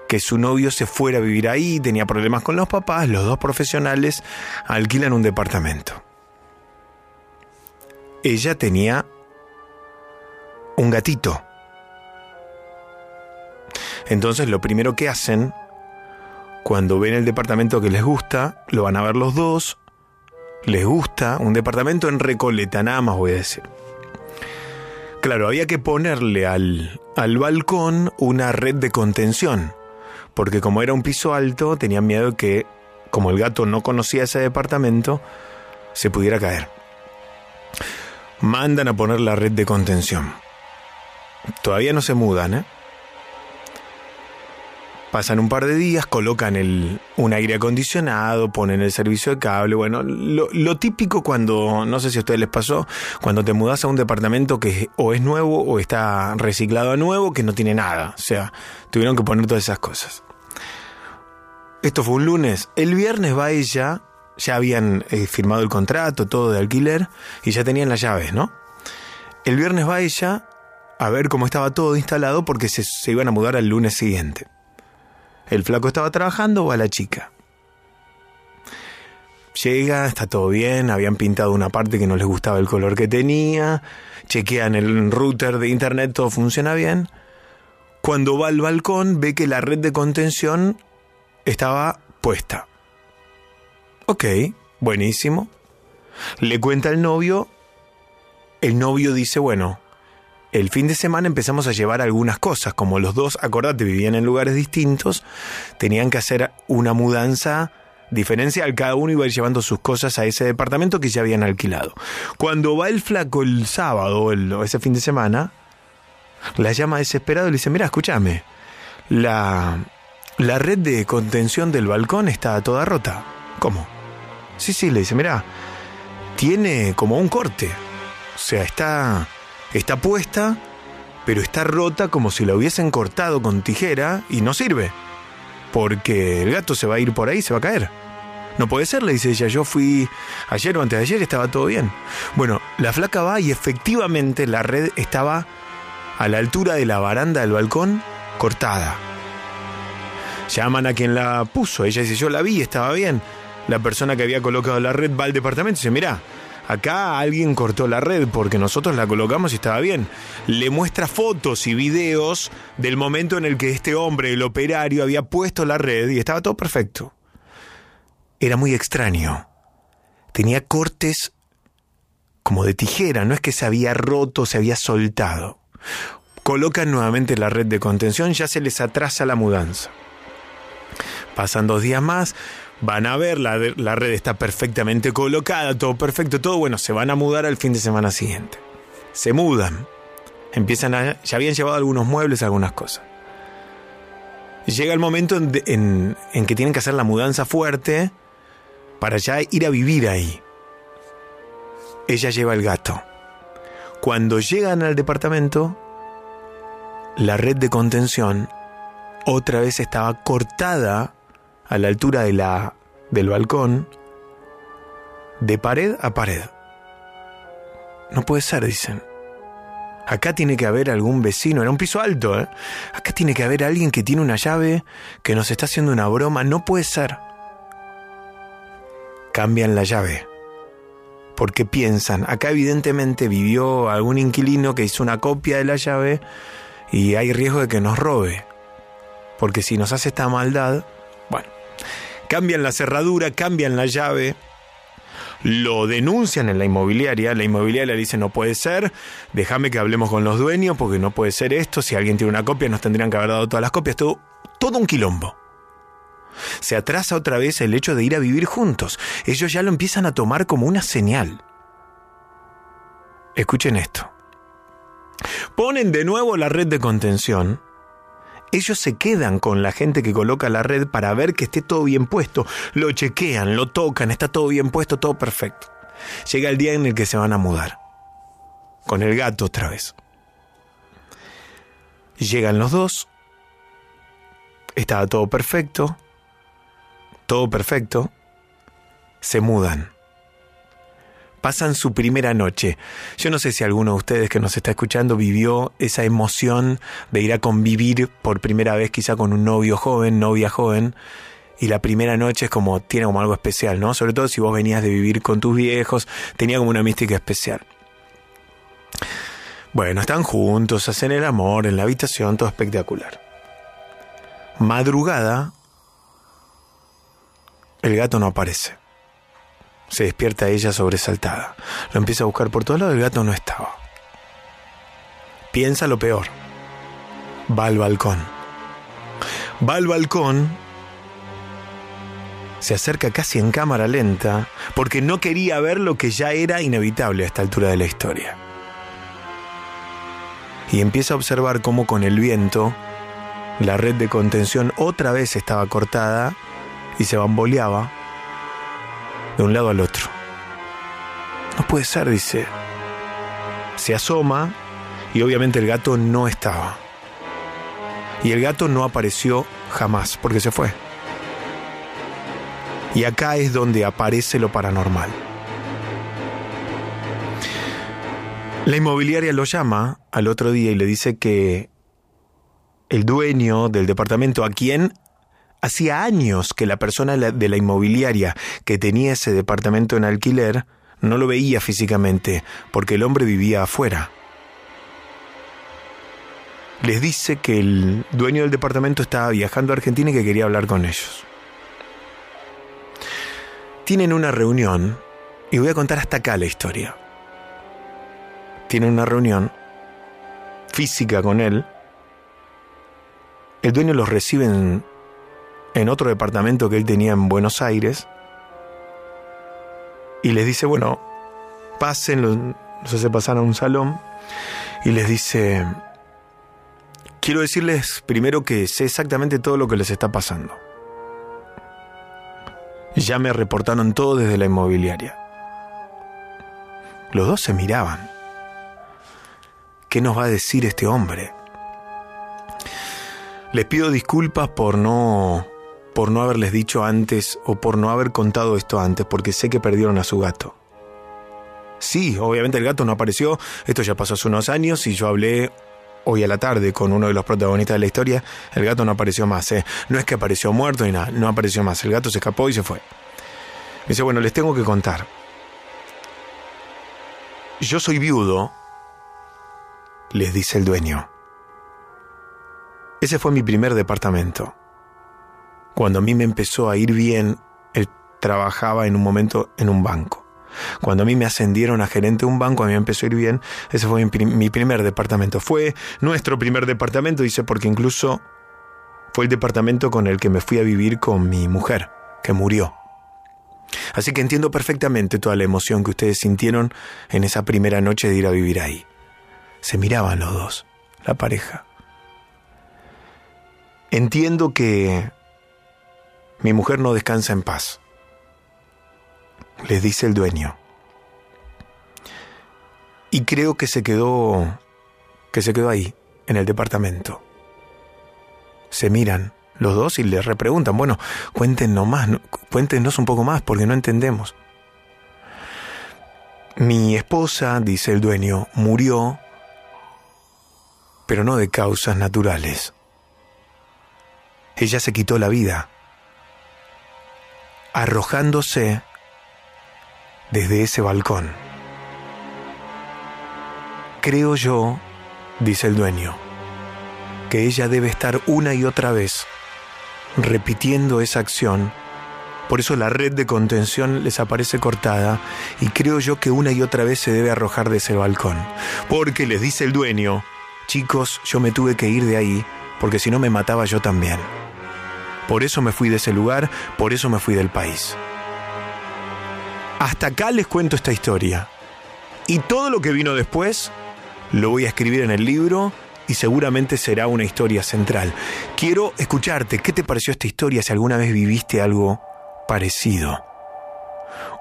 [SPEAKER 2] que su novio se fuera a vivir ahí, tenía problemas con los papás, los dos profesionales alquilan un departamento. Ella tenía un gatito. Entonces lo primero que hacen, cuando ven el departamento que les gusta, lo van a ver los dos, les gusta, un departamento en Recoleta, nada más voy a decir. Claro, había que ponerle al, al balcón una red de contención, porque como era un piso alto, tenían miedo que, como el gato no conocía ese departamento, se pudiera caer. Mandan a poner la red de contención. Todavía no se mudan, ¿eh? Pasan un par de días, colocan el, un aire acondicionado, ponen el servicio de cable. Bueno, lo, típico cuando, no sé si a ustedes les pasó, cuando te mudas a un departamento que o es nuevo o está reciclado a nuevo, que no tiene nada. O sea, tuvieron que poner todas esas cosas. Esto fue un lunes. El viernes va ella, ya habían eh, firmado el contrato, todo de alquiler, y ya tenían las llaves, ¿no? El viernes va ella a ver cómo estaba todo instalado porque se, se iban a mudar al lunes siguiente. El flaco estaba trabajando, va la chica. Llega, está todo bien, habían pintado una parte que no les gustaba el color que tenía, chequean el router de internet, todo funciona bien. Cuando va al balcón ve que la red de contención estaba puesta. Ok, buenísimo. Le cuenta al novio, el novio dice, bueno, el fin de semana empezamos a llevar algunas cosas, como los dos, acordate, vivían en lugares distintos, tenían que hacer una mudanza diferencial, cada uno iba a ir llevando sus cosas a ese departamento que ya habían alquilado. Cuando va el flaco el sábado o ese fin de semana, la llama desesperado y le dice, mira, escúchame, la, la red de contención del balcón está toda rota. ¿Cómo? Sí, sí, le dice, mira, tiene como un corte. O sea, está Está puesta, pero está rota como si la hubiesen cortado con tijera y no sirve. Porque el gato se va a ir por ahí se va a caer. No puede ser, le dice ella. Yo fui ayer o antes de ayer y estaba todo bien. Bueno, la flaca va y efectivamente la red estaba a la altura de la baranda del balcón cortada. Llaman a quien la puso. Ella dice, yo la vi, estaba bien. La persona que había colocado la red va al departamento y dice, mira, acá alguien cortó la red porque nosotros la colocamos y estaba bien. Le muestra fotos y videos del momento en el que este hombre, el operario, había puesto la red y estaba todo perfecto. Era muy extraño. Tenía cortes como de tijera, no es que se había roto, se había soltado. Colocan nuevamente la red de contención, ya se les atrasa la mudanza. Pasan dos días más, van a ver, la, la, red está perfectamente colocada, todo perfecto, todo bueno, se van a mudar al fin de semana siguiente. Se mudan, empiezan a, ya habían llevado algunos muebles, algunas cosas. Llega el momento en, en, en que tienen que hacer la mudanza fuerte para ya ir a vivir ahí. Ella lleva el gato. Cuando llegan al departamento, la red de contención otra vez estaba cortada a la altura de la, del balcón, de pared a pared. No puede ser, dicen. Acá tiene que haber algún vecino, era un piso alto, ¿eh? Acá tiene que haber alguien que tiene una llave, que nos está haciendo una broma, no puede ser. Cambian la llave. Porque piensan, acá evidentemente vivió algún inquilino que hizo una copia de la llave y hay riesgo de que nos robe. Porque si nos hace esta maldad, cambian la cerradura, cambian la llave, lo denuncian en la inmobiliaria, la inmobiliaria le dice no puede ser, déjame que hablemos con los dueños porque no puede ser esto, si alguien tiene una copia nos tendrían que haber dado todas las copias, todo, todo un quilombo. Se atrasa otra vez el hecho de ir a vivir juntos. Ellos ya lo empiezan a tomar como una señal. Escuchen esto. Ponen de nuevo la red de contención. Ellos se quedan con la gente que coloca la red para ver que esté todo bien puesto. Lo chequean, lo tocan, está todo bien puesto, todo perfecto. Llega el día en el que se van a mudar. Con el gato otra vez. Llegan los dos. Estaba todo perfecto. Todo perfecto. Se mudan pasan su primera noche. Yo no sé si alguno de ustedes que nos está escuchando vivió esa emoción de ir a convivir por primera vez quizá con un novio joven, novia joven. Y la primera noche es como, tiene como algo especial, ¿no? Sobre todo si vos venías de vivir con tus viejos, tenía como una mística especial. Bueno, están juntos, hacen el amor en la habitación, todo espectacular. Madrugada, el gato no aparece. Se despierta ella sobresaltada. Lo empieza a buscar por todos lados, el gato no estaba. Piensa lo peor. Va al balcón. Va al balcón. Se acerca casi en cámara lenta porque no quería ver lo que ya era inevitable a esta altura de la historia. Y empieza a observar cómo con el viento la red de contención otra vez estaba cortada y se bamboleaba de un lado al otro. No puede ser, dice. Se asoma y obviamente el gato no estaba. Y el gato no apareció jamás porque se fue. Y acá es donde aparece lo paranormal. La inmobiliaria lo llama al otro día y le dice que el dueño del departamento a quien Hacía años que la persona de la inmobiliaria que tenía ese departamento en alquiler no lo veía físicamente porque el hombre vivía afuera. Les dice que el dueño del departamento estaba viajando a Argentina y que quería hablar con ellos. Tienen una reunión y voy a contar hasta acá la historia. Tienen una reunión física con él. El dueño los recibe en en otro departamento que él tenía en Buenos Aires y les dice, bueno, pasen, los, hace pasar a un salón y les dice, quiero decirles primero que sé exactamente todo lo que les está pasando. Ya me reportaron todo desde la inmobiliaria. Los dos se miraban. ¿Qué nos va a decir este hombre? Les pido disculpas por no por no haberles dicho antes o por no haber contado esto antes, porque sé que perdieron a su gato. Sí, obviamente el gato no apareció, esto ya pasó hace unos años y yo hablé hoy a la tarde con uno de los protagonistas de la historia, el gato no apareció más, ¿eh? no es que apareció muerto ni nada, no apareció más, el gato se escapó y se fue. Me dice, bueno, les tengo que contar. Yo soy viudo, les dice el dueño. Ese fue mi primer departamento. Cuando a mí me empezó a ir bien, él trabajaba en un momento en un banco. Cuando a mí me ascendieron a gerente de un banco, a mí me empezó a ir bien. Ese fue mi, primer departamento. Fue nuestro primer departamento, dice, porque incluso fue el departamento con el que me fui a vivir con mi mujer, que murió. Así que entiendo perfectamente toda la emoción que ustedes sintieron en esa primera noche de ir a vivir ahí. Se miraban los dos, la pareja. Entiendo que mi mujer no descansa en paz. Les dice el dueño. Y creo que se quedó que se quedó ahí, en el departamento. Se miran los dos y le repreguntan, bueno, cuéntenos más, cuéntenos un poco más porque no entendemos. Mi esposa, dice el dueño, murió, pero no de causas naturales. Ella se quitó la vida arrojándose desde ese balcón. Creo yo, dice el dueño, que ella debe estar una y otra vez repitiendo esa acción Por eso la red de contención les aparece cortada y creo yo que una y otra vez se debe arrojar de ese balcón. Porque les dice el dueño, chicos, yo me tuve que ir de ahí porque si no me mataba yo también. Por eso me fui de ese lugar, por eso me fui del país. Hasta acá les cuento esta historia. Y todo lo que vino después lo voy a escribir en el libro y seguramente será una historia central. Quiero escucharte, ¿qué te pareció esta historia si alguna vez viviste algo parecido?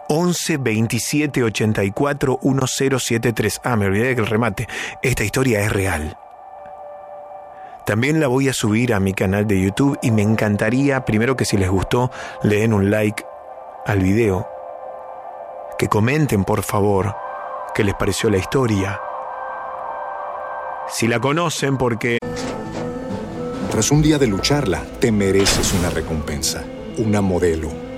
[SPEAKER 2] 11 27 84 1073. Ah, me olvidé que el remate. Esta historia es real. También la voy a subir a mi canal de YouTube y me encantaría, primero que si les gustó, le den un like al video. Que comenten, por favor, qué les pareció la historia. Si la conocen, porque...
[SPEAKER 10] Tras un día de lucharla, te mereces una recompensa, una modelo,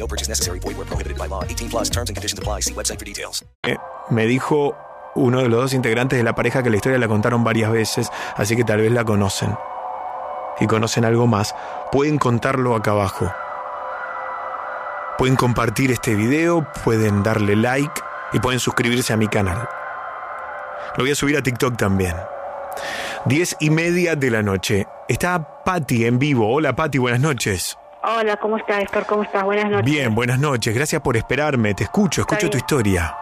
[SPEAKER 27] No purchase necessary. Void where prohibited by law. 18 plus terms and conditions apply. See website for details.
[SPEAKER 2] Eh, me dijo uno de los dos integrantes de la pareja que la historia la contaron varias veces, así que tal vez la conocen. Y conocen algo más. Pueden contarlo acá abajo. Pueden compartir este video, pueden darle like y pueden suscribirse a mi canal. Lo voy a subir a TikTok también. Diez y media de la noche. Está Patti en vivo. Hola Patti, buenas noches.
[SPEAKER 28] Hola, ¿cómo estás, Héctor? ¿Cómo estás? Buenas noches.
[SPEAKER 2] Bien, buenas noches. Gracias por esperarme. Te escucho, escucho tu historia.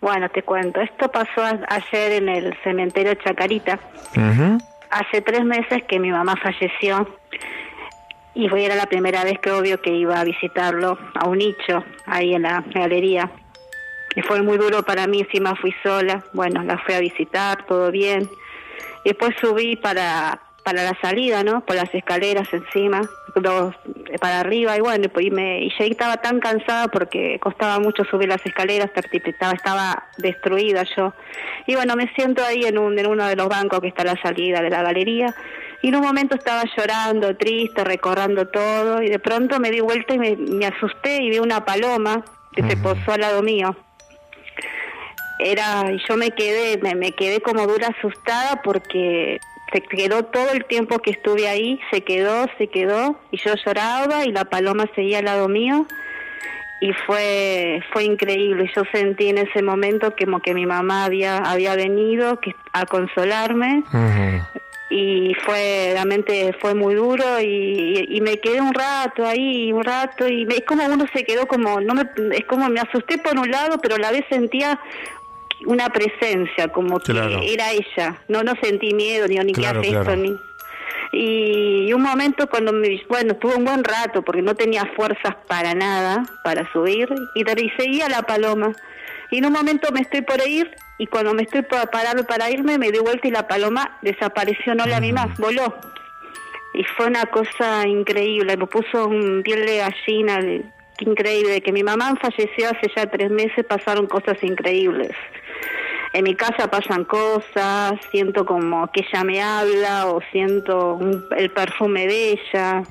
[SPEAKER 28] Bueno, te cuento. Esto pasó a- ayer en el cementerio Chacarita. Hace tres meses que mi mamá falleció y fue era la primera vez que obvio que iba a visitarlo a un nicho ahí en la galería. Y fue muy duro para mí, encima fui sola. Bueno, la fui a visitar, todo bien. Después subí para, para la salida, ¿no? Por las escaleras encima, dos, para arriba. Y bueno, y, me, y ya estaba tan cansada porque costaba mucho subir las escaleras, estaba, estaba destruida yo. Y bueno, me siento ahí en, un, en uno de los bancos que está a la salida de la galería. Y en un momento estaba llorando, triste, recorrando todo. Y de pronto me di vuelta y me, me asusté y vi una paloma que se posó al lado mío era y yo me quedé me, me quedé como dura asustada porque se quedó todo el tiempo que estuve ahí se quedó se quedó y yo lloraba y la paloma seguía al lado mío y fue fue increíble. Yo sentí en ese momento como que mi mamá había había venido que, a consolarme y fue realmente fue muy duro y, y me quedé un rato ahí un rato y me- es como uno se quedó como no me es como me asusté por un lado pero a la vez sentía una presencia como que
[SPEAKER 29] Claro.
[SPEAKER 28] era ella. No no sentí miedo ni ni
[SPEAKER 29] Claro,
[SPEAKER 28] qué hace
[SPEAKER 29] claro.
[SPEAKER 28] esto ni. Y, un momento cuando me bueno tuve un buen rato porque no tenía fuerzas para nada para subir y, y seguía la paloma. Y en un momento me estoy por ir y cuando me estoy para parar para irme me di vuelta y la paloma desapareció no la vi más voló. Y fue una cosa increíble me puso un piel de gallina de- qué increíble que mi mamá falleció hace ya tres meses pasaron cosas increíbles en mi casa pasan cosas, siento como que ella me habla o siento un- el perfume de ella,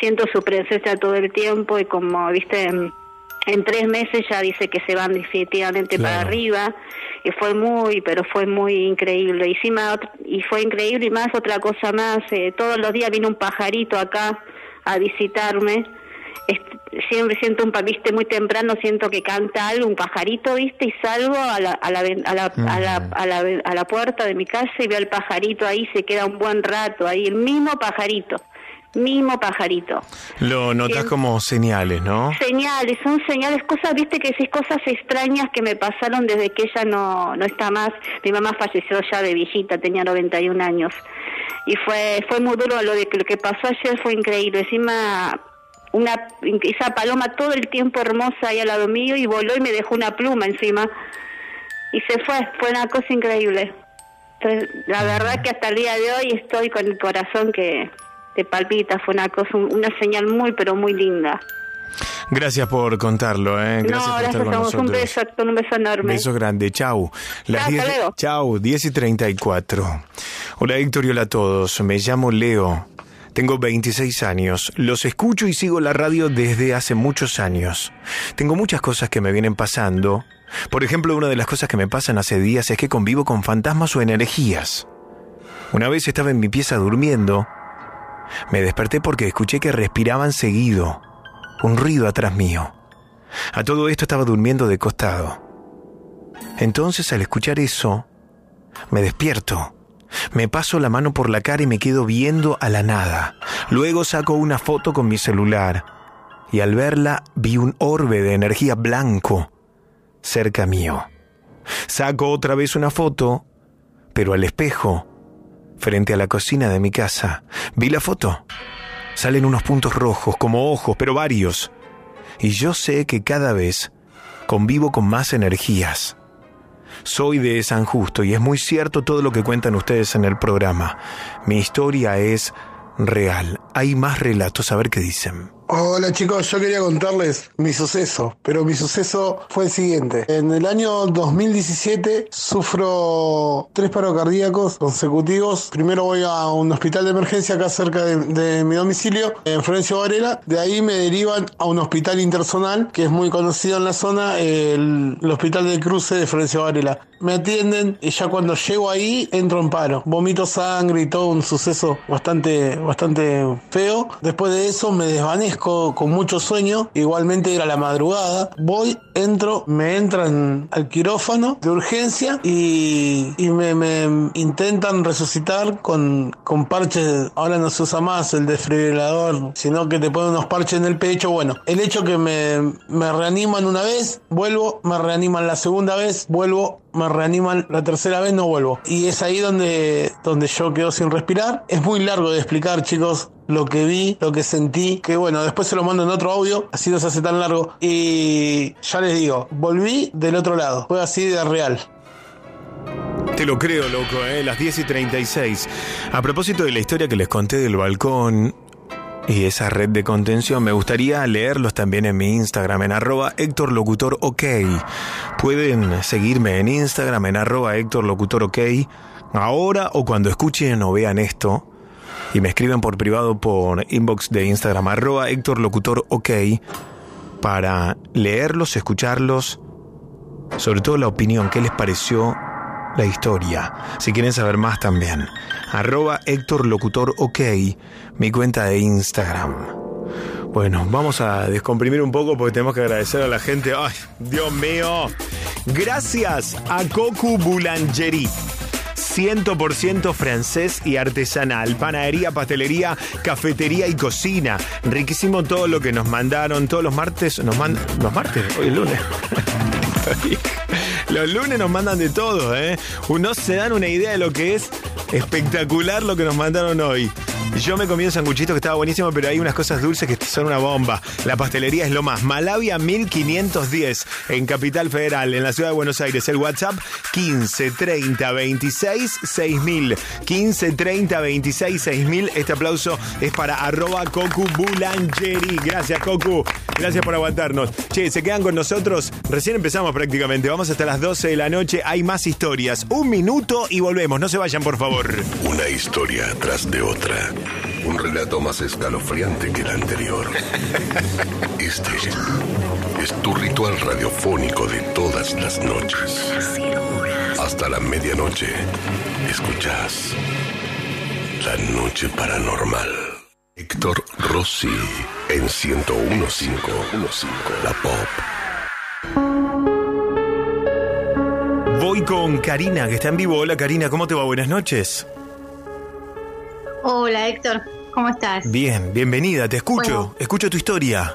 [SPEAKER 28] siento su presencia todo el tiempo y como, viste, en, en tres meses ya dice que se van definitivamente para arriba y fue muy, pero fue muy increíble. Y, ot- y fue increíble y más otra cosa más, eh, todos los días viene un pajarito acá a visitarme siempre siento un viste muy temprano siento que canta algo un pajarito viste y salgo a la a la a la, a la, a la, a la puerta de mi casa y veo al pajarito ahí se queda un buen rato ahí el mismo pajarito mismo pajarito.
[SPEAKER 2] Lo notas como señales, ¿no?
[SPEAKER 28] Señales, son señales, cosas, viste que decís cosas extrañas que me pasaron desde que ella no, no está más. Mi mamá falleció ya de viejita, tenía 91 años. Y fue fue muy duro lo de que lo que pasó ayer fue increíble. Encima una esa paloma todo el tiempo hermosa ahí al lado mío y voló y me dejó una pluma encima. Y se fue, fue una cosa increíble. Entonces, la verdad que hasta el día de hoy estoy con el corazón que te palpita, fue una cosa, una señal muy pero muy linda.
[SPEAKER 2] Gracias por contarlo, ¿eh? Gracias
[SPEAKER 28] no,
[SPEAKER 2] por estar con
[SPEAKER 28] vos, un
[SPEAKER 2] nosotros.
[SPEAKER 28] beso, un beso enorme.
[SPEAKER 2] Beso grande, chau. Las
[SPEAKER 28] Chao,
[SPEAKER 2] 10
[SPEAKER 28] hasta luego.
[SPEAKER 2] Chau, 10 y 34. Hola Héctor y hola a todos. Me llamo Leo. Tengo 26 años. Los escucho y sigo la radio desde hace muchos años. Tengo muchas cosas que me vienen pasando. Por ejemplo, una de las cosas que me pasan hace días es que convivo con fantasmas o energías. Una vez estaba en mi pieza durmiendo. Me desperté porque escuché que respiraban seguido. Un ruido atrás mío. A todo esto estaba durmiendo de costado. Entonces al escuchar eso, me despierto. Me paso la mano por la cara y me quedo viendo a la nada. Luego saco una foto con mi celular y al verla vi un orbe de energía blanco cerca mío. Saco otra vez una foto, pero al espejo, frente a la cocina de mi casa. Vi la foto. Salen unos puntos rojos, como ojos, pero varios. Y yo sé que cada vez convivo con más energías. Soy de San Justo y es muy cierto todo lo que cuentan ustedes en el programa. Mi historia es real. Hay más relatos, a ver qué dicen.
[SPEAKER 30] Hola chicos, yo quería contarles mi suceso, pero mi suceso fue el siguiente. En el año 2017 sufro tres paros cardíacos consecutivos. Primero voy a un hospital de emergencia acá cerca de, mi domicilio, en Florencio Varela. De ahí me derivan a un hospital interzonal que es muy conocido en la zona, el, el hospital de cruce de Florencio Varela. Me atienden y ya cuando llego ahí entro en paro. Vomito sangre y todo un suceso bastante, bastante feo. Después de eso me desvanezco con mucho sueño. Igualmente era la madrugada. Voy, entro, me entran al quirófano de urgencia y, me intentan resucitar con, con parches. Ahora no se usa más el desfibrilador, sino que te ponen unos parches en el pecho. Bueno, el hecho que me, me reaniman una vez, vuelvo, me reaniman la segunda vez, vuelvo, me reaniman la tercera vez, no vuelvo. Y es ahí donde, donde yo quedo sin respirar. Es muy largo de explicar, chicos, lo que vi, lo que sentí, que bueno, después se lo mando en otro audio, así no se hace tan largo. Y ya les digo, volví del otro lado, fue así de real.
[SPEAKER 2] Te lo creo, loco, ¿eh? Las 10 y 36. A propósito de la historia que les conté del balcón y esa red de contención, me gustaría leerlos también en mi Instagram, en arroba Héctor Locutor OK. Pueden seguirme en Instagram, en arroba Héctor Locutor OK. Ahora o cuando escuchen o vean esto y me escriben por privado por inbox de Instagram, arroba Héctor Locutor OK, para leerlos, escucharlos, sobre todo la opinión, qué les pareció la historia. Si quieren saber más también. Arroba Héctor Locutor OK, mi cuenta de Instagram. Bueno, vamos a descomprimir un poco porque tenemos que agradecer a la gente. ¡Ay, Dios mío! Gracias a Cocu Boulangerie. 100% francés y artesanal. Panadería, pastelería, cafetería y cocina. Riquísimo todo lo que nos mandaron. Todos los martes nos mandan. ¿Los martes? Hoy es lunes. [LAUGHS] Los lunes nos mandan de todo, ¿eh? No se dan una idea de lo que es espectacular lo que nos mandaron hoy. Yo me comí un sanguchito que estaba buenísimo, pero hay unas cosas dulces que son una bomba. La pastelería es lo más. Malavia 1510 en Capital Federal, en la ciudad de Buenos Aires. El WhatsApp 15 30 26 6000. 15 30 26 6000. Este aplauso es para arroba. Gracias, Cocu. Gracias por aguantarnos. Che, se quedan con nosotros. Recién empezamos prácticamente. Vamos hasta las 12 de la noche. Hay más historias. Un minuto y volvemos. No se vayan, por favor.
[SPEAKER 19] Una historia tras de otra. Un relato más escalofriante que el anterior. Este es tu ritual radiofónico de todas las noches. Hasta la medianoche, escuchas La Noche Paranormal. Héctor Rossi en 1015 La Pop.
[SPEAKER 2] Voy con Karina, que está en vivo. Hola, Karina. ¿Cómo te va? Buenas noches.
[SPEAKER 3] Hola Héctor, ¿cómo estás?
[SPEAKER 2] Bien, bienvenida, te escucho,
[SPEAKER 3] Bueno.
[SPEAKER 2] escucho tu historia.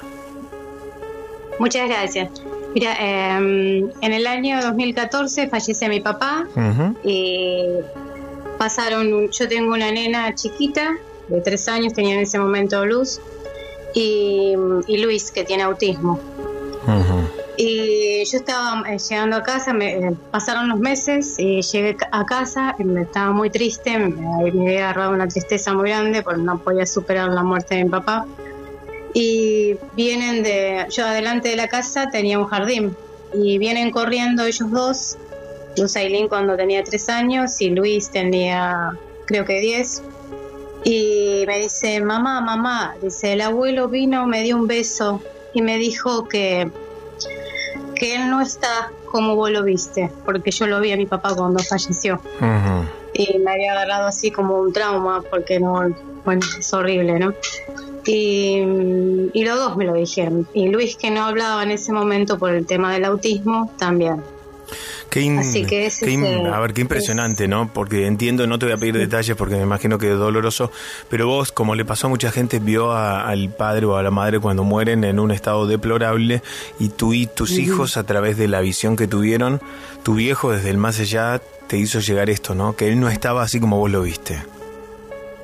[SPEAKER 3] Muchas gracias. Mira, eh, en el año 2014 fallece mi papá
[SPEAKER 2] Ujú.
[SPEAKER 3] y pasaron, un- yo tengo una nena chiquita de tres años, tenía en ese momento Luz, y, y Luis, que tiene autismo. Y yo estaba eh, llegando a casa, me, eh, pasaron los meses y llegué a casa, y me estaba muy triste, me, me había agarrado una tristeza muy grande porque no podía superar la muerte de mi papá. Y vienen de, yo adelante de la casa tenía un jardín y vienen corriendo ellos dos, Luz Ailín cuando tenía tres años y Luis tenía creo que diez. Y me dice, mamá, mamá, dice, el abuelo vino, me dio un beso y me dijo que que él no está como vos lo viste, porque yo lo vi a mi papá cuando falleció y me había agarrado así como un trauma, porque no, bueno, es horrible, ¿no? Y, y los dos me lo dijeron. Y Luis, que no hablaba en ese momento por el tema del autismo, también.
[SPEAKER 2] Qué in-
[SPEAKER 3] Así que
[SPEAKER 2] qué in-
[SPEAKER 3] es, eh,
[SPEAKER 2] a ver, qué impresionante, ¿no? Porque entiendo, no te voy a pedir detalles porque me imagino que es doloroso, pero vos, como le pasó a mucha gente, vio a- al padre o a la madre cuando mueren en un estado deplorable y tú y tus hijos, a través de la visión que tuvieron, tu viejo desde el más allá te hizo llegar esto, ¿no? Que él no estaba así como vos lo viste.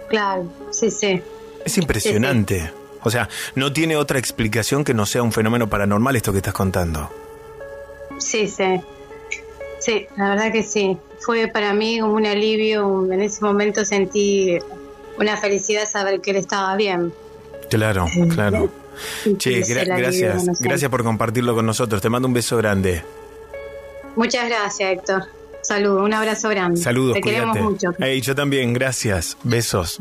[SPEAKER 3] Claro, sí, sí.
[SPEAKER 2] Es impresionante. O sea, no tiene otra explicación que no sea un fenómeno paranormal esto que estás contando.
[SPEAKER 3] Sí, sí. Sí, la verdad que sí. Fue para mí como un alivio. En ese momento sentí una felicidad saber que él estaba bien.
[SPEAKER 2] Claro, claro. Che, gra- gracias. Gracias por compartirlo con nosotros. Te mando un beso grande.
[SPEAKER 3] Muchas gracias, Héctor. Saludos, un abrazo grande.
[SPEAKER 2] Saludos,
[SPEAKER 3] Te queremos mucho.
[SPEAKER 2] Ey, yo también, gracias. Besos.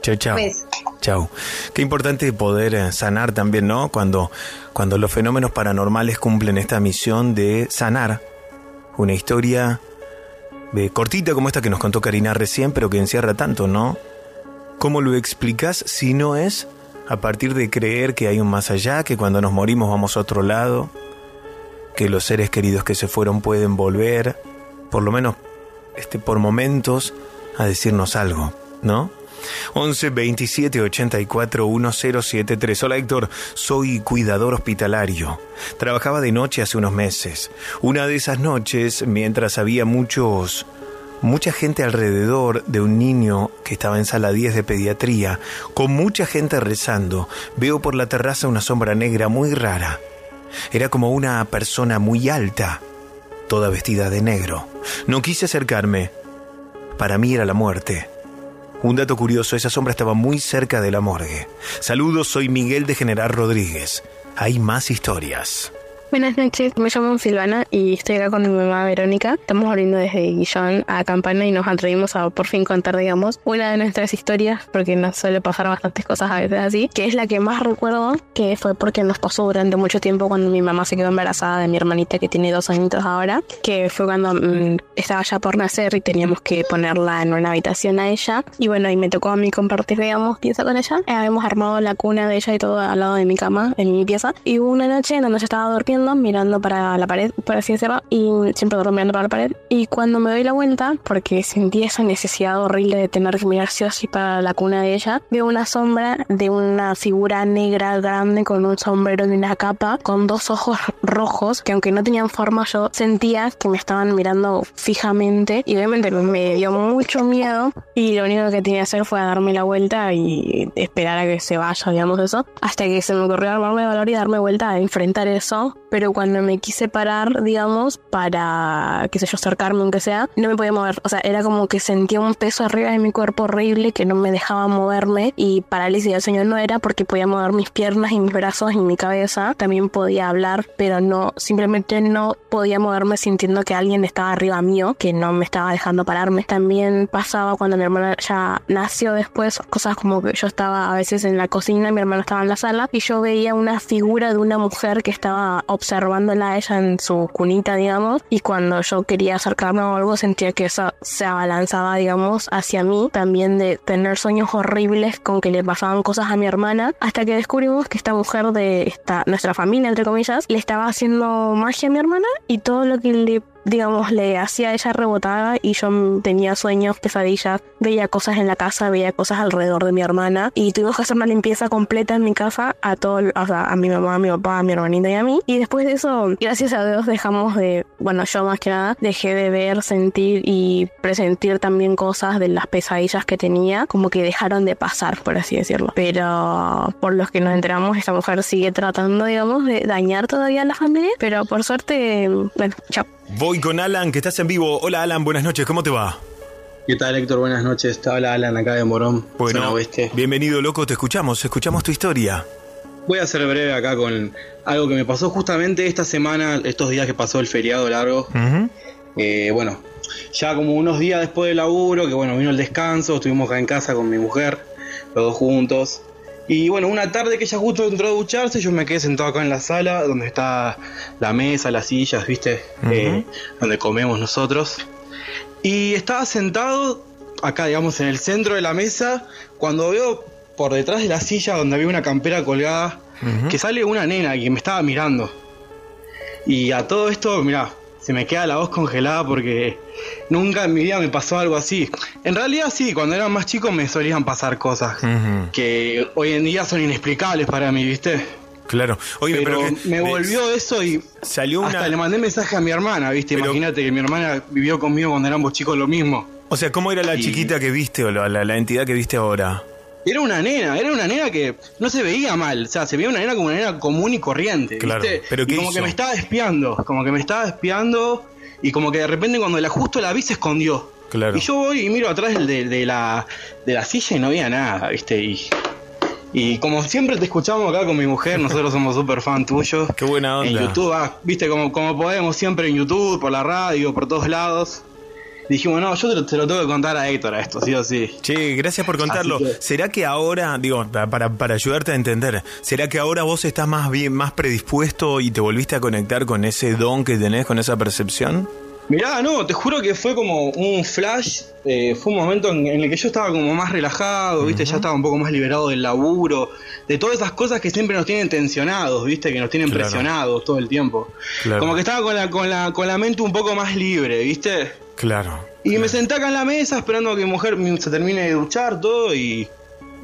[SPEAKER 2] Chao, chao.
[SPEAKER 3] Besos.
[SPEAKER 2] Chao. Qué importante poder eh, sanar también, ¿no? Cuando, cuando los fenómenos paranormales cumplen esta misión de sanar una historia de cortita como esta que nos contó Karina recién, pero que encierra tanto, ¿no? ¿Cómo lo explicas si no es a partir de creer que hay un más allá, que cuando nos morimos vamos a otro lado, que los seres queridos que se fueron pueden volver, por lo menos este, por momentos, a decirnos algo, ¿no? 11 27 84 1073. Hola Héctor, soy cuidador hospitalario. Trabajaba de noche hace unos meses. Una de esas noches, mientras había muchos mucha gente alrededor de un niño que estaba en sala 10 de pediatría, con mucha gente rezando, veo por la terraza una sombra negra muy rara. Era como una persona muy alta, toda vestida de negro. No quise acercarme. Para mí era la muerte. Un dato curioso, esa sombra estaba muy cerca de la morgue. Saludos, soy Miguel de General Rodríguez. Hay más historias.
[SPEAKER 31] Buenas noches, me llamo Silvana y estoy acá con mi mamá Verónica. Estamos volviendo desde Guillón a Campana y nos atrevimos a por fin contar, digamos, una de nuestras historias, porque nos suele pasar bastantes cosas a veces así, que es la que más recuerdo, que fue porque nos pasó durante mucho tiempo cuando mi mamá se quedó embarazada de mi hermanita que tiene dos añitos ahora, que fue cuando mm, estaba ya por nacer y teníamos que ponerla en una habitación a ella. Y bueno, y me tocó a mí compartir, digamos, pieza con ella. Eh, habíamos armado la cuna de ella y todo al lado de mi cama, en mi pieza. Y hubo una noche en donde yo estaba durmiendo, mirando para la pared, por así decirlo, y siempre duermo mirando para la pared. Y cuando me doy la vuelta, porque sentí esa necesidad horrible de tener que mirar sí o sí para la cuna de ella, veo una sombra de una figura negra grande con un sombrero y una capa, con dos ojos rojos, que aunque no tenían forma, yo sentía que me estaban mirando fijamente. Y obviamente me dio mucho miedo. Y lo único que tenía que hacer fue darme la vuelta y esperar a que se vaya, digamos, eso. Hasta que se me ocurrió armarme de valor y darme vuelta a enfrentar eso. Pero cuando me quise parar, digamos, para, qué sé yo, acercarme, aunque sea, no me podía mover. O sea, era como que sentía un peso arriba de mi cuerpo horrible que no me dejaba moverme. Y parálisis del sueño no era porque podía mover mis piernas y mis brazos y mi cabeza. También podía hablar, pero no, simplemente no podía moverme sintiendo que alguien estaba arriba mío, que no me estaba dejando pararme. También pasaba cuando mi hermana ya nació después, cosas como que yo estaba a veces en la cocina, mi hermano estaba en la sala y yo veía una figura de una mujer que estaba observándola a ella en su cunita, digamos, y cuando yo quería acercarme o algo sentía que eso se abalanzaba, digamos, hacia mí, también de tener sueños horribles con que le pasaban cosas a mi hermana, hasta que descubrimos que esta mujer de esta, nuestra familia, entre comillas, le estaba haciendo magia a mi hermana y todo lo que le digamos, le hacía ella rebotada y yo tenía sueños, pesadillas, veía cosas en la casa, veía cosas alrededor de mi hermana y tuvimos que hacer una limpieza completa en mi casa a todo, o sea, a mi mamá, a mi papá, a mi hermanita y a mí. Y después de eso, gracias a Dios dejamos de, bueno, yo más que nada, dejé de ver, sentir y presentir también cosas de las pesadillas que tenía, como que dejaron de pasar, por así decirlo. Pero por los que nos enteramos, esta mujer sigue tratando, digamos, de dañar todavía a la familia, pero por suerte, bueno, chao.
[SPEAKER 2] Voy con Alan, que estás en vivo. Hola Alan, buenas noches, ¿cómo te va?
[SPEAKER 32] ¿Qué tal, Héctor? Buenas noches. Te habla Alan acá de Morón,
[SPEAKER 2] Bueno,
[SPEAKER 32] zona oeste.
[SPEAKER 2] bienvenido, loco, te escuchamos, escuchamos tu historia.
[SPEAKER 32] Voy a ser breve acá con algo que me pasó justamente esta semana, estos días que pasó el feriado largo. Eh, bueno, ya como unos días después del laburo, que bueno, vino el descanso, estuvimos acá en casa con mi mujer, los dos juntos. Y bueno, una tarde que ella justo entró a ducharse, yo me quedé sentado acá en la sala, donde está la mesa, las sillas, ¿viste? Eh, donde comemos nosotros. Y estaba sentado acá, digamos, en el centro de la mesa, cuando veo por detrás de la silla donde había una campera colgada, que sale una nena que me estaba mirando. Y a todo esto, mirá, se me queda la voz congelada porque nunca en mi vida me pasó algo así. En realidad sí, cuando era más chico me solían pasar cosas que hoy en día son inexplicables para mí, ¿viste?
[SPEAKER 2] Claro. Oye,
[SPEAKER 32] pero,
[SPEAKER 2] pero que-
[SPEAKER 32] me volvió eso y
[SPEAKER 2] Salió
[SPEAKER 32] hasta le mandé mensaje a mi hermana, ¿viste? Imagínate que mi hermana vivió conmigo cuando éramos chicos lo mismo.
[SPEAKER 2] O sea, ¿cómo era la
[SPEAKER 32] Y-
[SPEAKER 2] chiquita que viste o la, la- la entidad que viste ahora?
[SPEAKER 32] Era una nena, era una nena que no se veía mal, o sea, se veía una nena como una nena común y corriente,
[SPEAKER 2] Claro,
[SPEAKER 32] ¿viste?
[SPEAKER 2] pero
[SPEAKER 32] Y
[SPEAKER 2] ¿qué
[SPEAKER 32] como
[SPEAKER 2] hizo?
[SPEAKER 32] que me estaba espiando, como que me estaba espiando y como que de repente cuando la justo la vi se escondió.
[SPEAKER 2] Claro.
[SPEAKER 32] Y yo voy y miro atrás de, de la, de la silla y no había nada, ¿viste? Y, y como siempre te escuchamos acá con mi mujer, [LAUGHS] nosotros somos súper fan tuyos.
[SPEAKER 2] Qué buena
[SPEAKER 32] En
[SPEAKER 2] onda.
[SPEAKER 32] YouTube, ah, ¿viste? Como, como podemos siempre en YouTube, por la radio, por todos lados. Dijimos, no, yo te lo, te lo tengo que contar a Héctor a esto, sí o sí.
[SPEAKER 2] Che, gracias por contarlo.
[SPEAKER 32] Que-
[SPEAKER 2] ¿Será que ahora, digo, pa- para, para ayudarte a entender, ¿será que ahora vos estás más bien, más predispuesto y te volviste a conectar con ese don que tenés, con esa percepción?
[SPEAKER 32] Mirá, no, te juro que fue como un flash, eh, fue un momento en, en el que yo estaba como más relajado, viste, ya estaba un poco más liberado del laburo, de todas esas cosas que siempre nos tienen tensionados, viste, que nos tienen
[SPEAKER 2] Claro.
[SPEAKER 32] presionados todo el tiempo.
[SPEAKER 2] Claro.
[SPEAKER 32] Como que estaba con la, con la, con la mente un poco más libre, viste.
[SPEAKER 2] Claro.
[SPEAKER 32] Y me senté acá en la mesa esperando a que mi mujer se termine de duchar todo y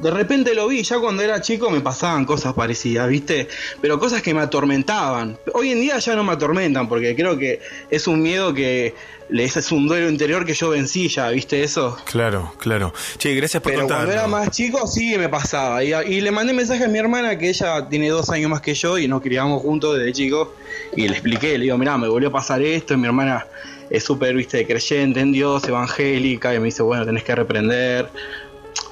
[SPEAKER 32] de repente lo vi. Ya cuando era chico me pasaban cosas parecidas, ¿viste? Pero cosas que me atormentaban. Hoy en día ya no me atormentan porque creo que es un miedo que es un duelo interior que yo vencí ya, ¿viste eso?
[SPEAKER 2] Claro, claro. Che, gracias por
[SPEAKER 32] Pero
[SPEAKER 2] contarlo.
[SPEAKER 32] cuando era más chico sí me pasaba. Y, y le mandé mensaje a mi hermana que ella tiene dos años más que yo y nos criamos juntos desde chicos. Y le expliqué, le digo, mirá, me volvió a pasar esto. Y mi hermana es súper, viste, creyente en Dios, evangélica. Y me dice, bueno, tenés que reprender.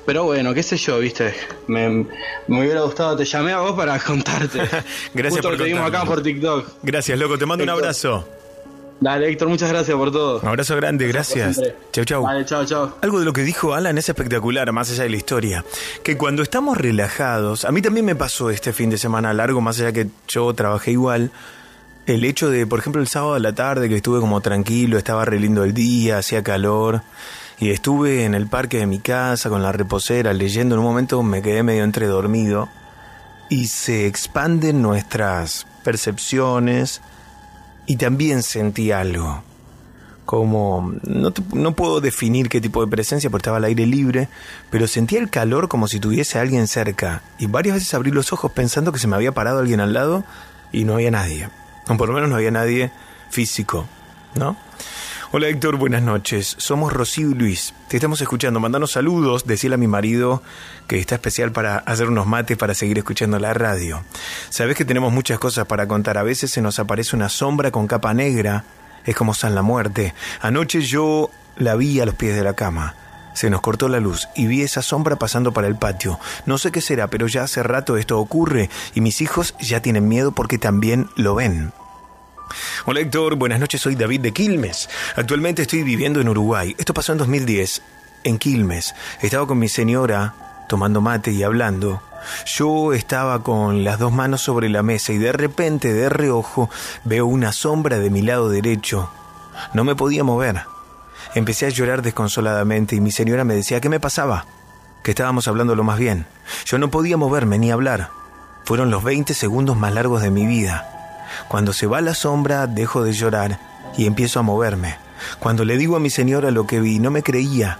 [SPEAKER 32] Pero bueno, qué sé yo, viste. Me, me hubiera gustado, te llamé a vos para contarte. [LAUGHS]
[SPEAKER 2] Gracias
[SPEAKER 32] Justo
[SPEAKER 2] por
[SPEAKER 32] vimos
[SPEAKER 2] contarlo.
[SPEAKER 32] acá por TikTok.
[SPEAKER 2] Gracias, loco. Te mando un abrazo.
[SPEAKER 32] Dale, Héctor, muchas gracias por todo.
[SPEAKER 2] Un abrazo grande, gracias. Chau, chau.
[SPEAKER 32] Vale, chao, chao.
[SPEAKER 2] Algo de lo que dijo Alan es espectacular, más allá de la historia. Que cuando estamos relajados, a mí también me pasó este fin de semana largo, más allá que yo trabajé igual. El hecho de, por ejemplo, el sábado a la tarde que estuve como tranquilo, estaba re lindo el día, hacía calor. Y estuve en el parque de mi casa con la reposera leyendo. En un momento me quedé medio entre dormido. Y se expanden nuestras percepciones. Y también sentí algo como no, te- no puedo definir qué tipo de presencia porque estaba al aire libre, pero sentía el calor como si tuviese alguien cerca y varias veces abrí los ojos pensando que se me había parado alguien al lado y no había nadie, o por lo menos no había nadie físico, ¿no? Hola Héctor, buenas noches. Somos Rocío y Luis. Te estamos escuchando. Mandanos saludos. Decirle a mi marido que está especial para hacer unos mates para seguir escuchando la radio. Sabes que tenemos muchas cosas para contar. A veces se nos aparece una sombra con capa negra. Es como San la muerte. Anoche yo la vi a los pies de la cama. Se nos cortó la luz y vi esa sombra pasando para el patio. No sé qué será, pero ya hace rato esto ocurre y mis hijos ya tienen miedo porque también lo ven. Hola Héctor, buenas noches, soy David de Quilmes. Actualmente estoy viviendo en Uruguay. Esto pasó en 2010, en Quilmes. Estaba con mi señora tomando mate y hablando. Yo estaba con las dos manos sobre la mesa y de repente, de reojo, veo una sombra de mi lado derecho. No me podía mover. Empecé a llorar desconsoladamente y mi señora me decía qué me pasaba, que estábamos hablando lo más bien. Yo no podía moverme ni hablar. Fueron los 20 segundos más largos de mi vida. Cuando se va la sombra, dejo de llorar y empiezo a moverme. Cuando le digo a mi señora lo que vi, no me creía.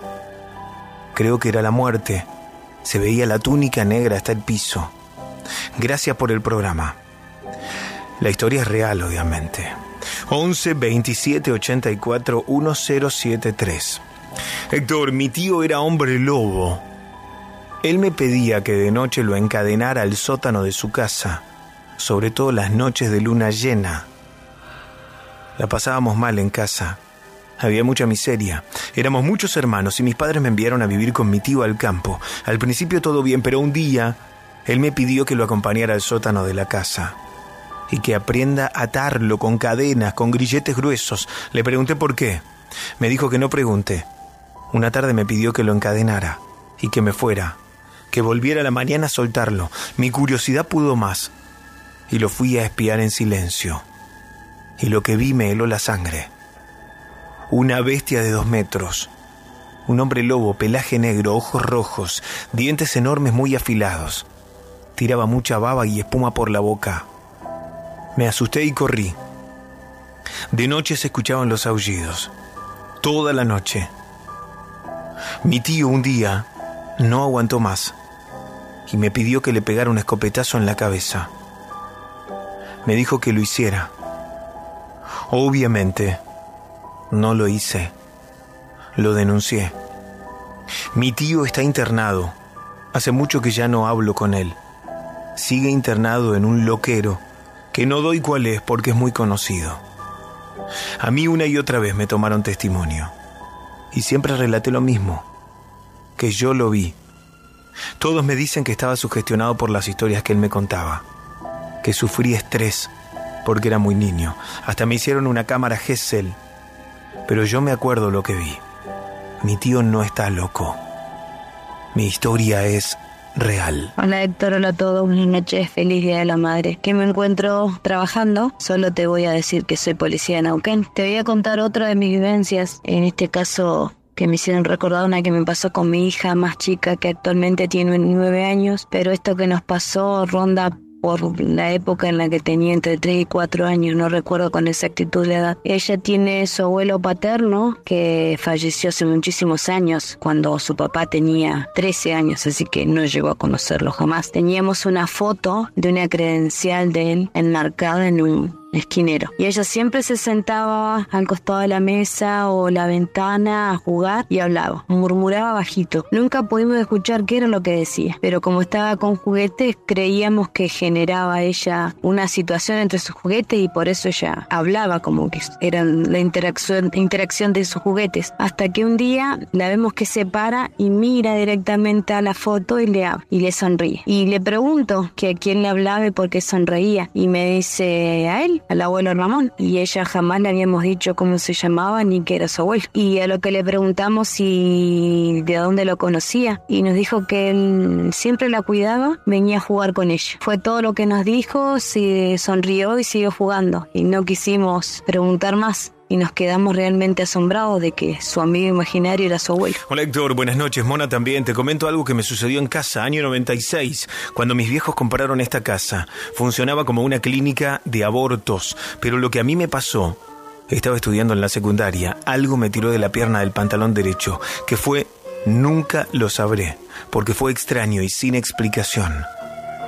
[SPEAKER 2] Creo que era la muerte. Se veía la túnica negra hasta el piso. Gracias por el programa. La historia es real, obviamente. 11 27 84 1073. Héctor, mi tío era hombre lobo. Él me pedía que de noche lo encadenara al sótano de su casa, sobre todo las noches de luna llena. La pasábamos mal en casa. Había mucha miseria. Éramos muchos hermanos y mis padres me enviaron a vivir con mi tío al campo. Al principio todo bien, pero un día él me pidió que lo acompañara al sótano de la casa y que aprenda a atarlo con cadenas, con grilletes gruesos. Le pregunté por qué. Me dijo que no pregunte. Una tarde me pidió que lo encadenara y que me fuera, que volviera a la mañana a soltarlo. Mi curiosidad pudo más y lo fui a espiar en silencio. Y lo que vi me heló la sangre. Una bestia de dos metros. Un hombre lobo, pelaje negro, ojos rojos, dientes enormes muy afilados. Tiraba mucha baba y espuma por la boca. Me asusté y corrí. De noche se escuchaban los aullidos. Toda la noche. Mi tío un día no aguantó más y me pidió que le pegara un escopetazo en la cabeza. Me dijo que lo hiciera. Obviamente, no lo hice. Lo denuncié. Mi tío está internado. Hace mucho que ya no hablo con él. Sigue internado en un loquero, que no doy cuál es porque es muy conocido. A mí una y otra vez me tomaron testimonio. Y siempre relaté lo mismo, que yo lo vi. Todos me dicen que estaba sugestionado por las historias que él me contaba, que sufrí estrés porque era muy niño. Hasta me hicieron una cámara Gesell. Pero yo me acuerdo lo que vi. Mi tío no está loco. Mi historia es real.
[SPEAKER 33] Hola Héctor, hola a todos, buenas noches, feliz Día de la Madre. Que me encuentro trabajando, solo te voy a decir que soy policía de Nauquén. Te voy a contar otra de mis vivencias, en este caso que me hicieron recordar una que me pasó con mi hija más chica que actualmente tiene nueve años, pero esto que nos pasó ronda por la época en la que tenía entre 3 y 4 años, no recuerdo con exactitud la edad. Ella tiene su abuelo paterno que falleció hace muchísimos años, cuando su papá tenía 13 años, así que no llegó a conocerlo jamás. Teníamos una foto de una credencial de él enmarcada en un esquinero. Y ella siempre se sentaba al costado de la mesa o la ventana a jugar y hablaba, murmuraba bajito. Nunca pudimos escuchar qué era lo que decía, pero como estaba con juguetes, creíamos que generaba ella una situación entre sus juguetes y por eso ella hablaba como que era la interacción, interacción de sus juguetes. Hasta que un día la vemos que se para y mira directamente a la foto y le habla y le sonríe. Y le pregunto que a quién le hablaba y por qué sonreía. Y me dice a él, al abuelo Ramón y ella jamás le habíamos dicho cómo se llamaba ni que era su abuelo. Y a lo que le preguntamos si de dónde lo conocía y nos dijo que él siempre la cuidaba, venía a jugar con ella. Fue todo lo que nos dijo, se sonrió y siguió jugando y no quisimos preguntar más y nos quedamos realmente asombrados de que su amigo imaginario era su abuelo.
[SPEAKER 2] Hola Héctor, buenas noches. Mona también. Te comento algo que me sucedió en casa, año 96, cuando mis viejos compraron esta casa. Funcionaba como una clínica de abortos, pero lo que a mí me pasó, estaba estudiando en la secundaria, algo me tiró de la pierna del pantalón derecho, que fue, nunca lo sabré, porque fue extraño y sin explicación.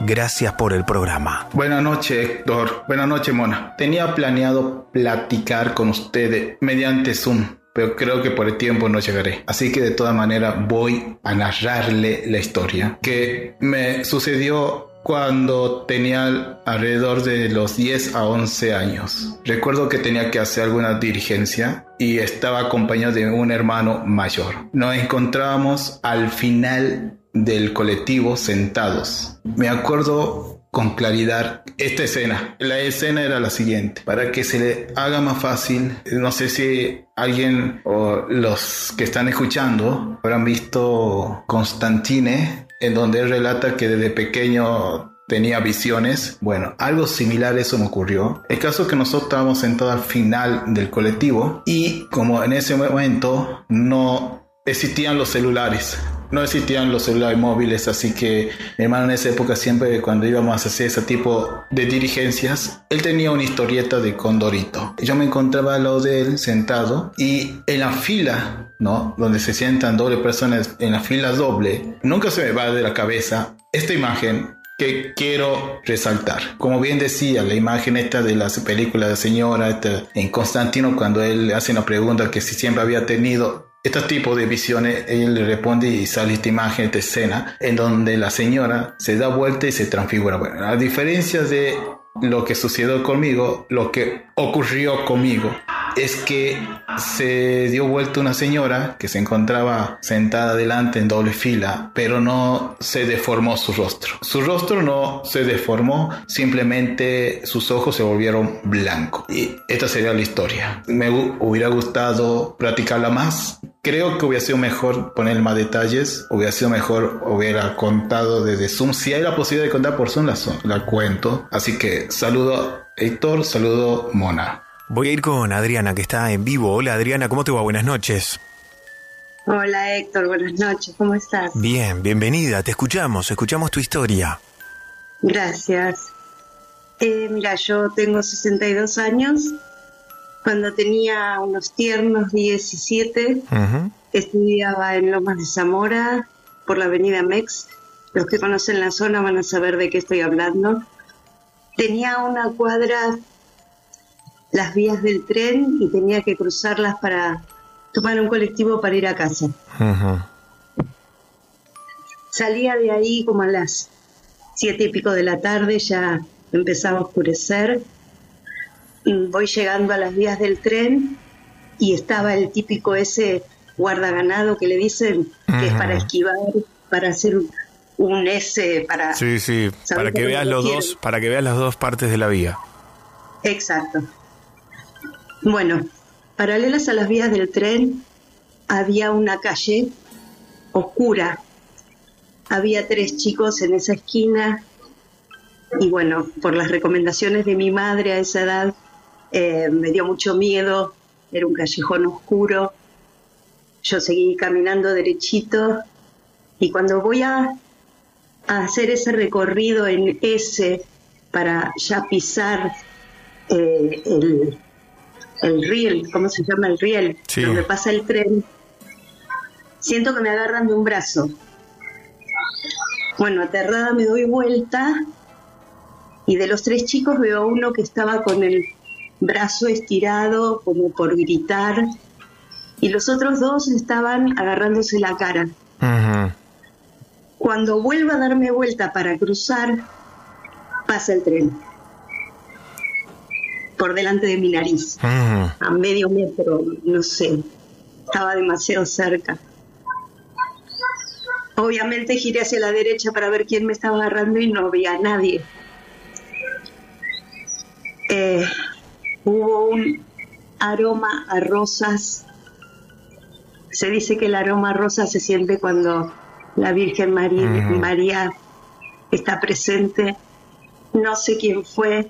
[SPEAKER 2] Gracias por el programa.
[SPEAKER 34] Buenas noches, Héctor. Buenas noches, Mona. Tenía planeado platicar con ustedes mediante Zoom, pero creo que por el tiempo no llegaré. Así que de todas maneras voy a narrarle la historia que me sucedió cuando tenía alrededor de los 10 a 11 años. Recuerdo que tenía que hacer alguna dirigencia y estaba acompañado de un hermano mayor. Nos encontrábamos al final del colectivo sentados. Me acuerdo con claridad esta escena. La escena era la siguiente. Para que se le haga más fácil, no sé si alguien o los que están escuchando habrán visto Constantine, en donde él relata que desde pequeño tenía visiones. Bueno, algo similar a eso me ocurrió. El caso es que nosotros estábamos sentados al final del colectivo y como en ese momento no existían los celulares no existían los celulares móviles, así que mi hermano en esa época siempre cuando íbamos a hacer ese tipo de dirigencias, él tenía una historieta de Condorito. Yo me encontraba al lado de él sentado y en la fila, ¿no? Donde se sientan doble personas en la fila doble, nunca se me va de la cabeza esta imagen que quiero resaltar. Como bien decía, la imagen esta de la película de señora esta, en Constantino, cuando él hace una pregunta que si siempre había tenido este tipo de visiones, él le responde y sale esta imagen, esta escena, en donde la señora se da vuelta y se transfigura. Bueno, a diferencia de lo que sucedió conmigo, lo que ocurrió conmigo es que se dio vuelta una señora que se encontraba sentada delante en doble fila, pero no se deformó su rostro. Su rostro no se deformó, simplemente sus ojos se volvieron blancos. Y esta sería la historia. Me hubiera gustado platicarla más. Creo que hubiera sido mejor poner más detalles, hubiera sido mejor hubiera contado desde Zoom. Si hay la posibilidad de contar por Zoom, la, la cuento. Así que saludo Héctor, saludo Mona.
[SPEAKER 2] Voy a ir con Adriana, que está en vivo. Hola Adriana, ¿cómo te va? Buenas noches.
[SPEAKER 35] Hola Héctor, buenas noches, ¿cómo estás?
[SPEAKER 2] Bien, bienvenida, te escuchamos, escuchamos tu historia.
[SPEAKER 35] Gracias. Eh, mira, yo tengo 62 años. Cuando tenía unos tiernos 17, estudiaba en Lomas de Zamora, por la avenida Mex. Los que conocen la zona van a saber de qué estoy hablando. Tenía una cuadra las vías del tren y tenía que cruzarlas para tomar un colectivo para ir a casa. Salía de ahí como a las siete y pico de la tarde, ya empezaba a oscurecer. Voy llegando a las vías del tren y estaba el típico ese guardaganado que le dicen que es para esquivar, para hacer un S, para...
[SPEAKER 2] Sí, sí, para que veas los dos, para que veas las dos partes de la vía.
[SPEAKER 35] Exacto. Bueno, paralelas a las vías del tren había una calle oscura. Había tres chicos en esa esquina y bueno, por las recomendaciones de mi madre a esa edad, eh, me dio mucho miedo. Era un callejón oscuro. Yo seguí caminando derechito y cuando voy a, hacer ese recorrido en ese para ya pisar eh, el, el riel, ¿cómo se llama el riel? Donde pasa el tren, siento que me agarran de un brazo. Bueno, aterrada me doy vuelta y de los tres chicos veo a uno que estaba con el brazo estirado como por gritar y los otros dos estaban agarrándose la cara. Cuando vuelvo a darme vuelta para cruzar, pasa el tren por delante de mi nariz, a medio metro, no sé, estaba demasiado cerca. Obviamente giré hacia la derecha para ver quién me estaba agarrando y no había a nadie. Eh, hubo un aroma a rosas. Se dice que el aroma a rosas se siente cuando la Virgen María, María está presente. No sé quién fue,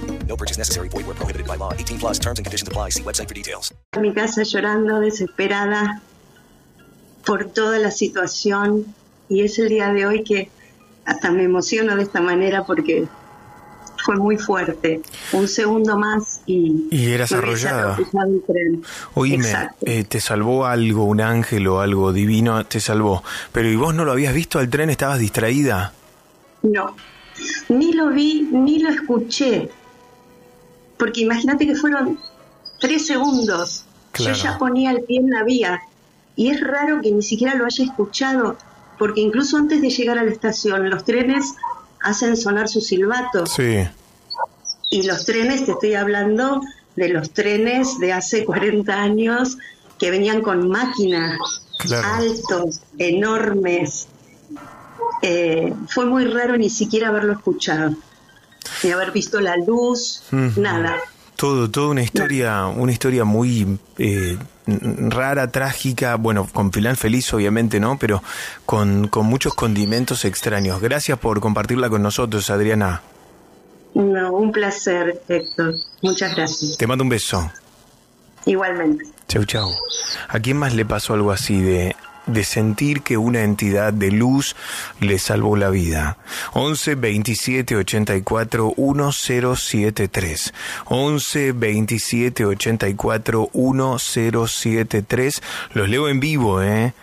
[SPEAKER 27] No purchase necessary. Void where prohibited by law. 18 plus terms and conditions apply. See website for details.
[SPEAKER 35] A mi casa llorando, desesperada por toda la situación. Y es el día de hoy que hasta me emociono de esta manera porque fue muy fuerte. Un segundo más y...
[SPEAKER 2] Y eras arrollada. Oíme, eh, te salvó algo, un ángel o algo divino, te salvó. Pero ¿y vos no lo habías visto al tren? ¿Estabas distraída?
[SPEAKER 35] No, ni lo vi ni lo escuché. Porque imagínate que fueron tres segundos.
[SPEAKER 2] Claro.
[SPEAKER 35] Yo ya ponía el pie en la vía. Y es raro que ni siquiera lo haya escuchado, porque incluso antes de llegar a la estación, los trenes hacen sonar su silbato.
[SPEAKER 2] Sí.
[SPEAKER 35] Y los trenes, te estoy hablando de los trenes de hace 40 años que venían con máquinas
[SPEAKER 2] Claro.
[SPEAKER 35] altos, enormes. Eh, fue muy raro ni siquiera haberlo escuchado, ni haber visto la luz, nada.
[SPEAKER 2] Todo, toda una historia, una historia muy eh, rara, trágica, bueno, con final feliz obviamente, ¿no? Pero con, con muchos condimentos extraños. Gracias por compartirla con nosotros, Adriana.
[SPEAKER 35] No, un placer, Héctor. Muchas gracias.
[SPEAKER 2] Te mando un beso.
[SPEAKER 35] Igualmente.
[SPEAKER 2] Chau, chau. ¿A quién más le pasó algo así de, de sentir que una entidad de luz le salvó la vida? 11 27 84 1073. 11 27 84 1073. Los leo en vivo, ¿eh?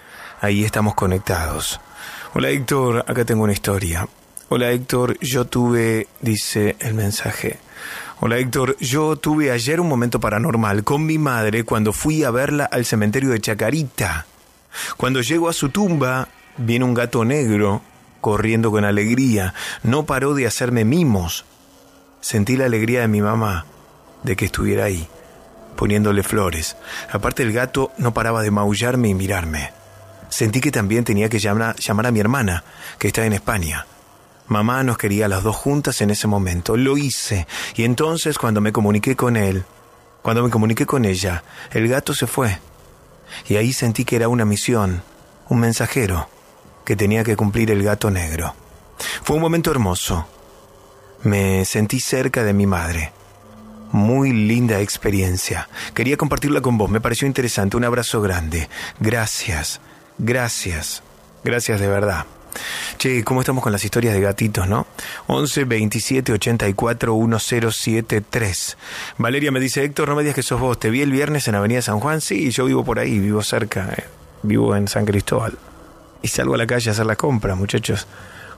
[SPEAKER 2] Ahí estamos conectados. Hola Héctor, acá tengo una historia. Hola Héctor, yo tuve, dice el mensaje. Hola Héctor, yo tuve ayer un momento paranormal con mi madre cuando fui a verla al cementerio de Chacarita. Cuando llego a su tumba, viene un gato negro corriendo con alegría. No paró de hacerme mimos. Sentí la alegría de mi mamá de que estuviera ahí, poniéndole flores. Aparte el gato no paraba de maullarme y mirarme. Sentí que también tenía que llamar, llamar a mi hermana, que está en España. Mamá nos quería las dos juntas en ese momento. Lo hice. Y entonces cuando me comuniqué con él, cuando me comuniqué con ella, el gato se fue. Y ahí sentí que era una misión, un mensajero, que tenía que cumplir el gato negro. Fue un momento hermoso. Me sentí cerca de mi madre. Muy linda experiencia. Quería compartirla con vos. Me pareció interesante. Un abrazo grande. Gracias. Gracias. Gracias de verdad. Che, ¿cómo estamos con las historias de gatitos, no? 11 27 84 1073. Valeria me dice, Héctor, no me digas que sos vos. Te vi el viernes en Avenida San Juan. Sí, yo vivo por ahí, vivo cerca. eh, Vivo en San Cristóbal. Y salgo a la calle a hacer la compra, muchachos.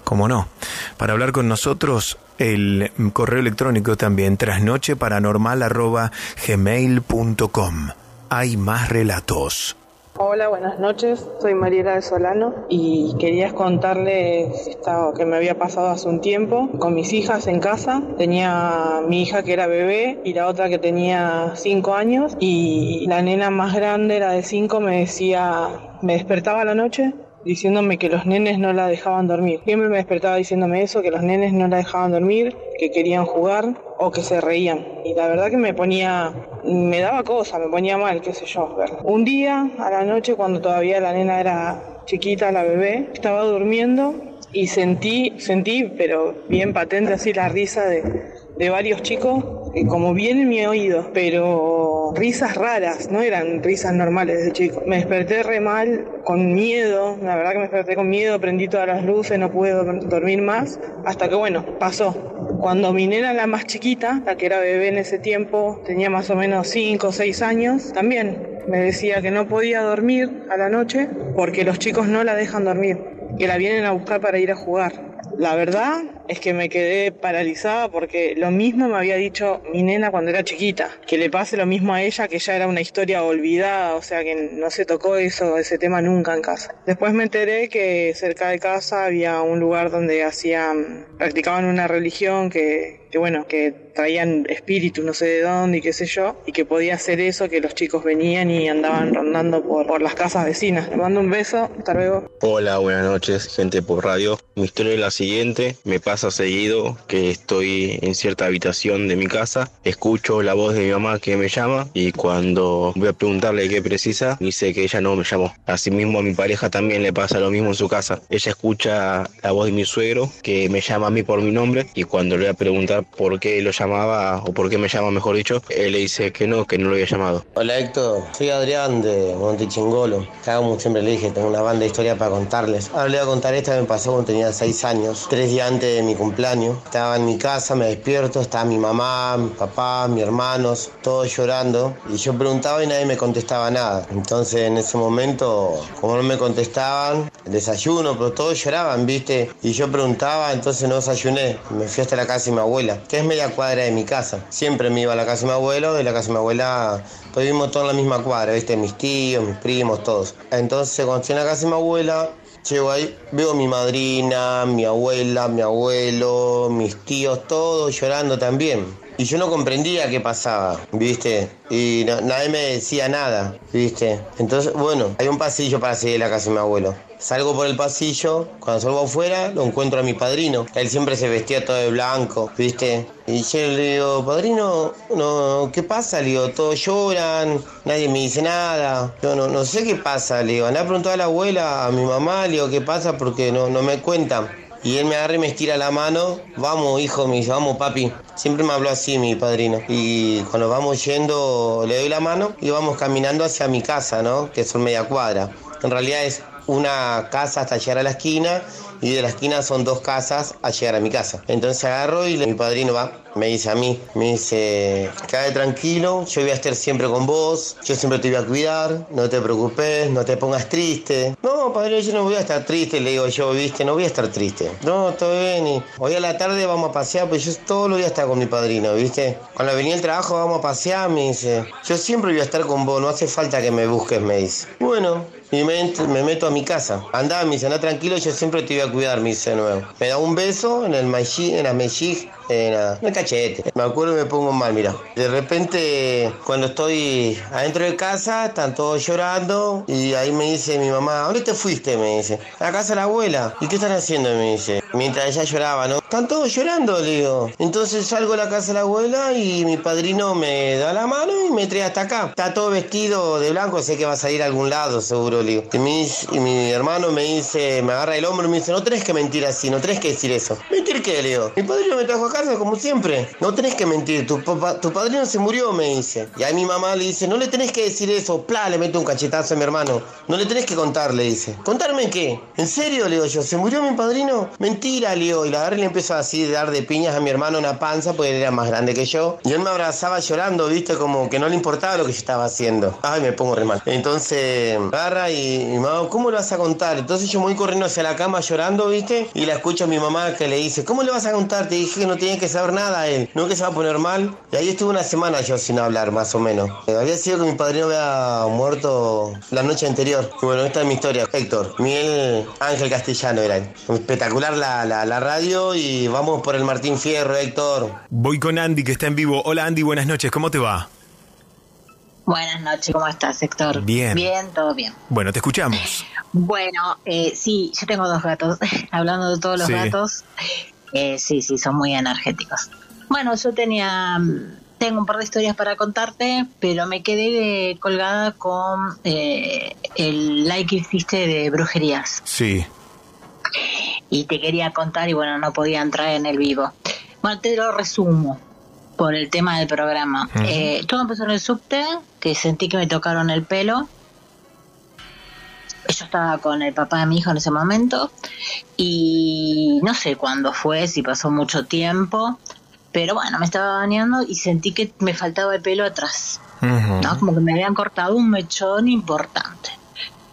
[SPEAKER 2] ¿Cómo no? Para hablar con nosotros, el correo electrónico también, trasnoche.paranormal.gmail.com. Hay más relatos.
[SPEAKER 36] Hola, buenas noches. Soy Mariela de Solano y quería contarles esto que me había pasado hace un tiempo con mis hijas en casa. Tenía mi hija que era bebé y la otra que tenía cinco años y la nena más grande, la de cinco, me decía, me despertaba la noche diciéndome que los nenes no la dejaban dormir. Siempre me despertaba diciéndome eso, que los nenes no la dejaban dormir, que querían jugar o que se reían. Y la verdad que me ponía, me daba cosa, me ponía mal, qué sé yo. Un día, a la noche, cuando todavía la nena era chiquita, la bebé, estaba durmiendo y sentí, sentí, pero bien patente así la risa de, de varios chicos, que como bien en mi oído, pero risas raras, no eran risas normales de chico. Me desperté re mal, con miedo, la verdad que me desperté con miedo, prendí todas las luces, no pude dor- dormir más, hasta que bueno, pasó. Cuando mi nena, la más chiquita, la que era bebé en ese tiempo, tenía más o menos 5 o 6 años, también me decía que no podía dormir a la noche porque los chicos no la dejan dormir, que la vienen a buscar para ir a jugar. La verdad es que me quedé paralizada porque lo mismo me había dicho mi nena cuando era chiquita, que le pase lo mismo a ella, que ya era una historia olvidada, o sea que no se tocó eso, ese tema nunca en casa. Después me enteré que cerca de casa había un lugar donde hacían, practicaban una religión que, que bueno, que traían espíritus no sé de dónde y qué sé yo, y que podía hacer eso, que los chicos venían y andaban rondando por, por las casas vecinas. Le mando un beso, hasta luego.
[SPEAKER 37] Hola, buenas noches, gente por radio. Mi historia es la siguiente. Me pasa seguido que estoy en cierta habitación de mi casa, escucho la voz de mi mamá que me llama y cuando voy a preguntarle qué precisa, dice que ella no me llamó. Asimismo a mi pareja también le pasa lo mismo en su casa. Ella escucha la voz de mi suegro que me llama a mí por mi nombre y cuando le voy a preguntar por qué lo llamaba o por qué me llama, mejor dicho, él le dice que no, que no lo había llamado.
[SPEAKER 38] Hola Héctor, soy Adrián de Montechingolo. Acá como siempre le dije, tengo una banda de historia para contarles. Ahora le voy a contar esta que me pasó cuando tenía 6 años. años, tres días antes de mi cumpleaños. Estaba en mi casa, me despierto, estaba mi mamá, mi papá, mis hermanos, todos llorando. Y yo preguntaba y nadie me contestaba nada. Entonces en ese momento, como no me contestaban, desayuno, pero todos lloraban, ¿viste? Y yo preguntaba, entonces no desayuné. Me fui hasta la casa de mi abuela, que es media cuadra de mi casa. Siempre me iba a la casa de mi abuelo, de la casa de mi abuela pues vivimos todos en la misma cuadra, ¿viste? Mis tíos, mis primos, todos. Entonces, cuando estoy en la casa de mi abuela, llego ahí, veo mi madrina, mi abuela, mi abuelo, mis tíos, todos llorando también. Y yo no comprendía qué pasaba, ¿viste? Y na- nadie me decía nada, ¿viste? Entonces, bueno, hay un pasillo para seguir la casa de mi abuelo. Salgo por el pasillo, cuando salgo afuera lo encuentro a mi padrino. Él siempre se vestía todo de blanco, ¿viste? Y yo le digo, padrino, no, ¿qué pasa? Le digo, todos lloran, nadie me dice nada. Yo no, no sé qué pasa, le digo, anda a preguntar a la abuela, a mi mamá, le digo, ¿qué pasa? Porque no, no me cuentan. Y él me agarra y me estira la mano. Vamos, hijo, me dice, vamos, papi. Siempre me habló así mi padrino. Y cuando vamos yendo, le doy la mano y vamos caminando hacia mi casa, ¿no? Que son media cuadra. En realidad es una casa hasta llegar a la esquina y de la esquina son dos casas a llegar a mi casa. Entonces agarro y mi padrino va, me dice a mí, me dice, quédate tranquilo, yo voy a estar siempre con vos, yo siempre te voy a cuidar, no te preocupes, no te pongas triste. No, padrino, yo no voy a estar triste, le digo yo, viste, no voy a estar triste. No, todo bien, y hoy a la tarde vamos a pasear, pues yo todos los días estar con mi padrino, viste. Cuando venía el trabajo vamos a pasear, me dice, yo siempre voy a estar con vos, no hace falta que me busques, me dice. Bueno, me, me meto a mi casa. Andá, me dice, anda tranquilo, yo siempre te voy a cuidar, me dice de nuevo. Me da un beso en el machi, en la mejilla, en, la- en el cachete. Me acuerdo y me pongo mal, mira. De repente, cuando estoy adentro de casa, están todos llorando y ahí me dice mi mamá, ¿a ¿dónde te fuiste? Me dice, a casa de la abuela. ¿Y qué están haciendo? Me dice, mientras ella lloraba, ¿no? Están todos llorando, le digo. Entonces salgo a la casa de la abuela y mi padrino me da la mano y me trae hasta acá. Está todo vestido de blanco, sé que va a salir a algún lado, seguro, le digo. Y mi, y mi hermano me dice, me agarra el hombro y me dice, no tenés que mentir así, no tenés que decir eso. ¿Mentir qué, le digo? Mi padrino me trajo a casa como siempre. No tenés que mentir, tu, papá, tu padrino se murió, me dice. Y ahí mi mamá le dice, no le tenés que decir eso. Pla, le meto un cachetazo a mi hermano. No le tenés que contar, le dice. ¿Contarme qué? ¿En serio? Le digo yo, ¿se murió mi padrino? Mentira, le digo. Y la agarré y le empiezo así a dar de piñas a mi hermano en la panza, porque él era más grande que yo. Y él me abrazaba llorando, viste, como que no le importaba lo que yo estaba haciendo. Ay, me pongo re mal. Entonces, agarra y, y mamá, ¿cómo le vas a contar? Entonces yo voy corriendo hacia la cama llorando, viste, y la escucho a mi mamá que le dice, ¿cómo le vas a contar? Te dije que no tenía que saber nada a él, no que se va a poner mal. Y ahí estuve una semana yo sin hablar, más o menos. Eh, Había sido que mi padrino había muerto la noche anterior. Y bueno, esta es mi historia. Héctor, Miguel Ángel Castellano era. Espectacular la, la, la radio y vamos por el Martín Fierro, Héctor.
[SPEAKER 2] Voy con Andy que está en vivo. Hola Andy, buenas noches, ¿cómo te va?
[SPEAKER 39] Buenas noches, ¿cómo estás, Héctor?
[SPEAKER 2] Bien.
[SPEAKER 39] Bien, todo bien.
[SPEAKER 2] Bueno, te escuchamos.
[SPEAKER 39] Bueno, eh, sí, yo tengo dos gatos. [LAUGHS] Hablando de todos los
[SPEAKER 2] Sí.
[SPEAKER 39] gatos, eh, sí, sí, son muy energéticos. Bueno, yo tenía, mm, tengo un par de historias para contarte, pero me quedé eh, colgada con eh, el like que hiciste de brujerías
[SPEAKER 2] Sí.
[SPEAKER 39] Y te quería contar y bueno, no podía entrar en el vivo. Bueno, te lo resumo por el tema del programa. Eh, todo empezó en el subte, que sentí que me tocaron el pelo. Yo estaba con el papá de mi hijo en ese momento y no sé cuándo fue, si pasó mucho tiempo, pero bueno, me estaba bañando y sentí que me faltaba el pelo atrás. ¿no? Como que me habían cortado un mechón importante.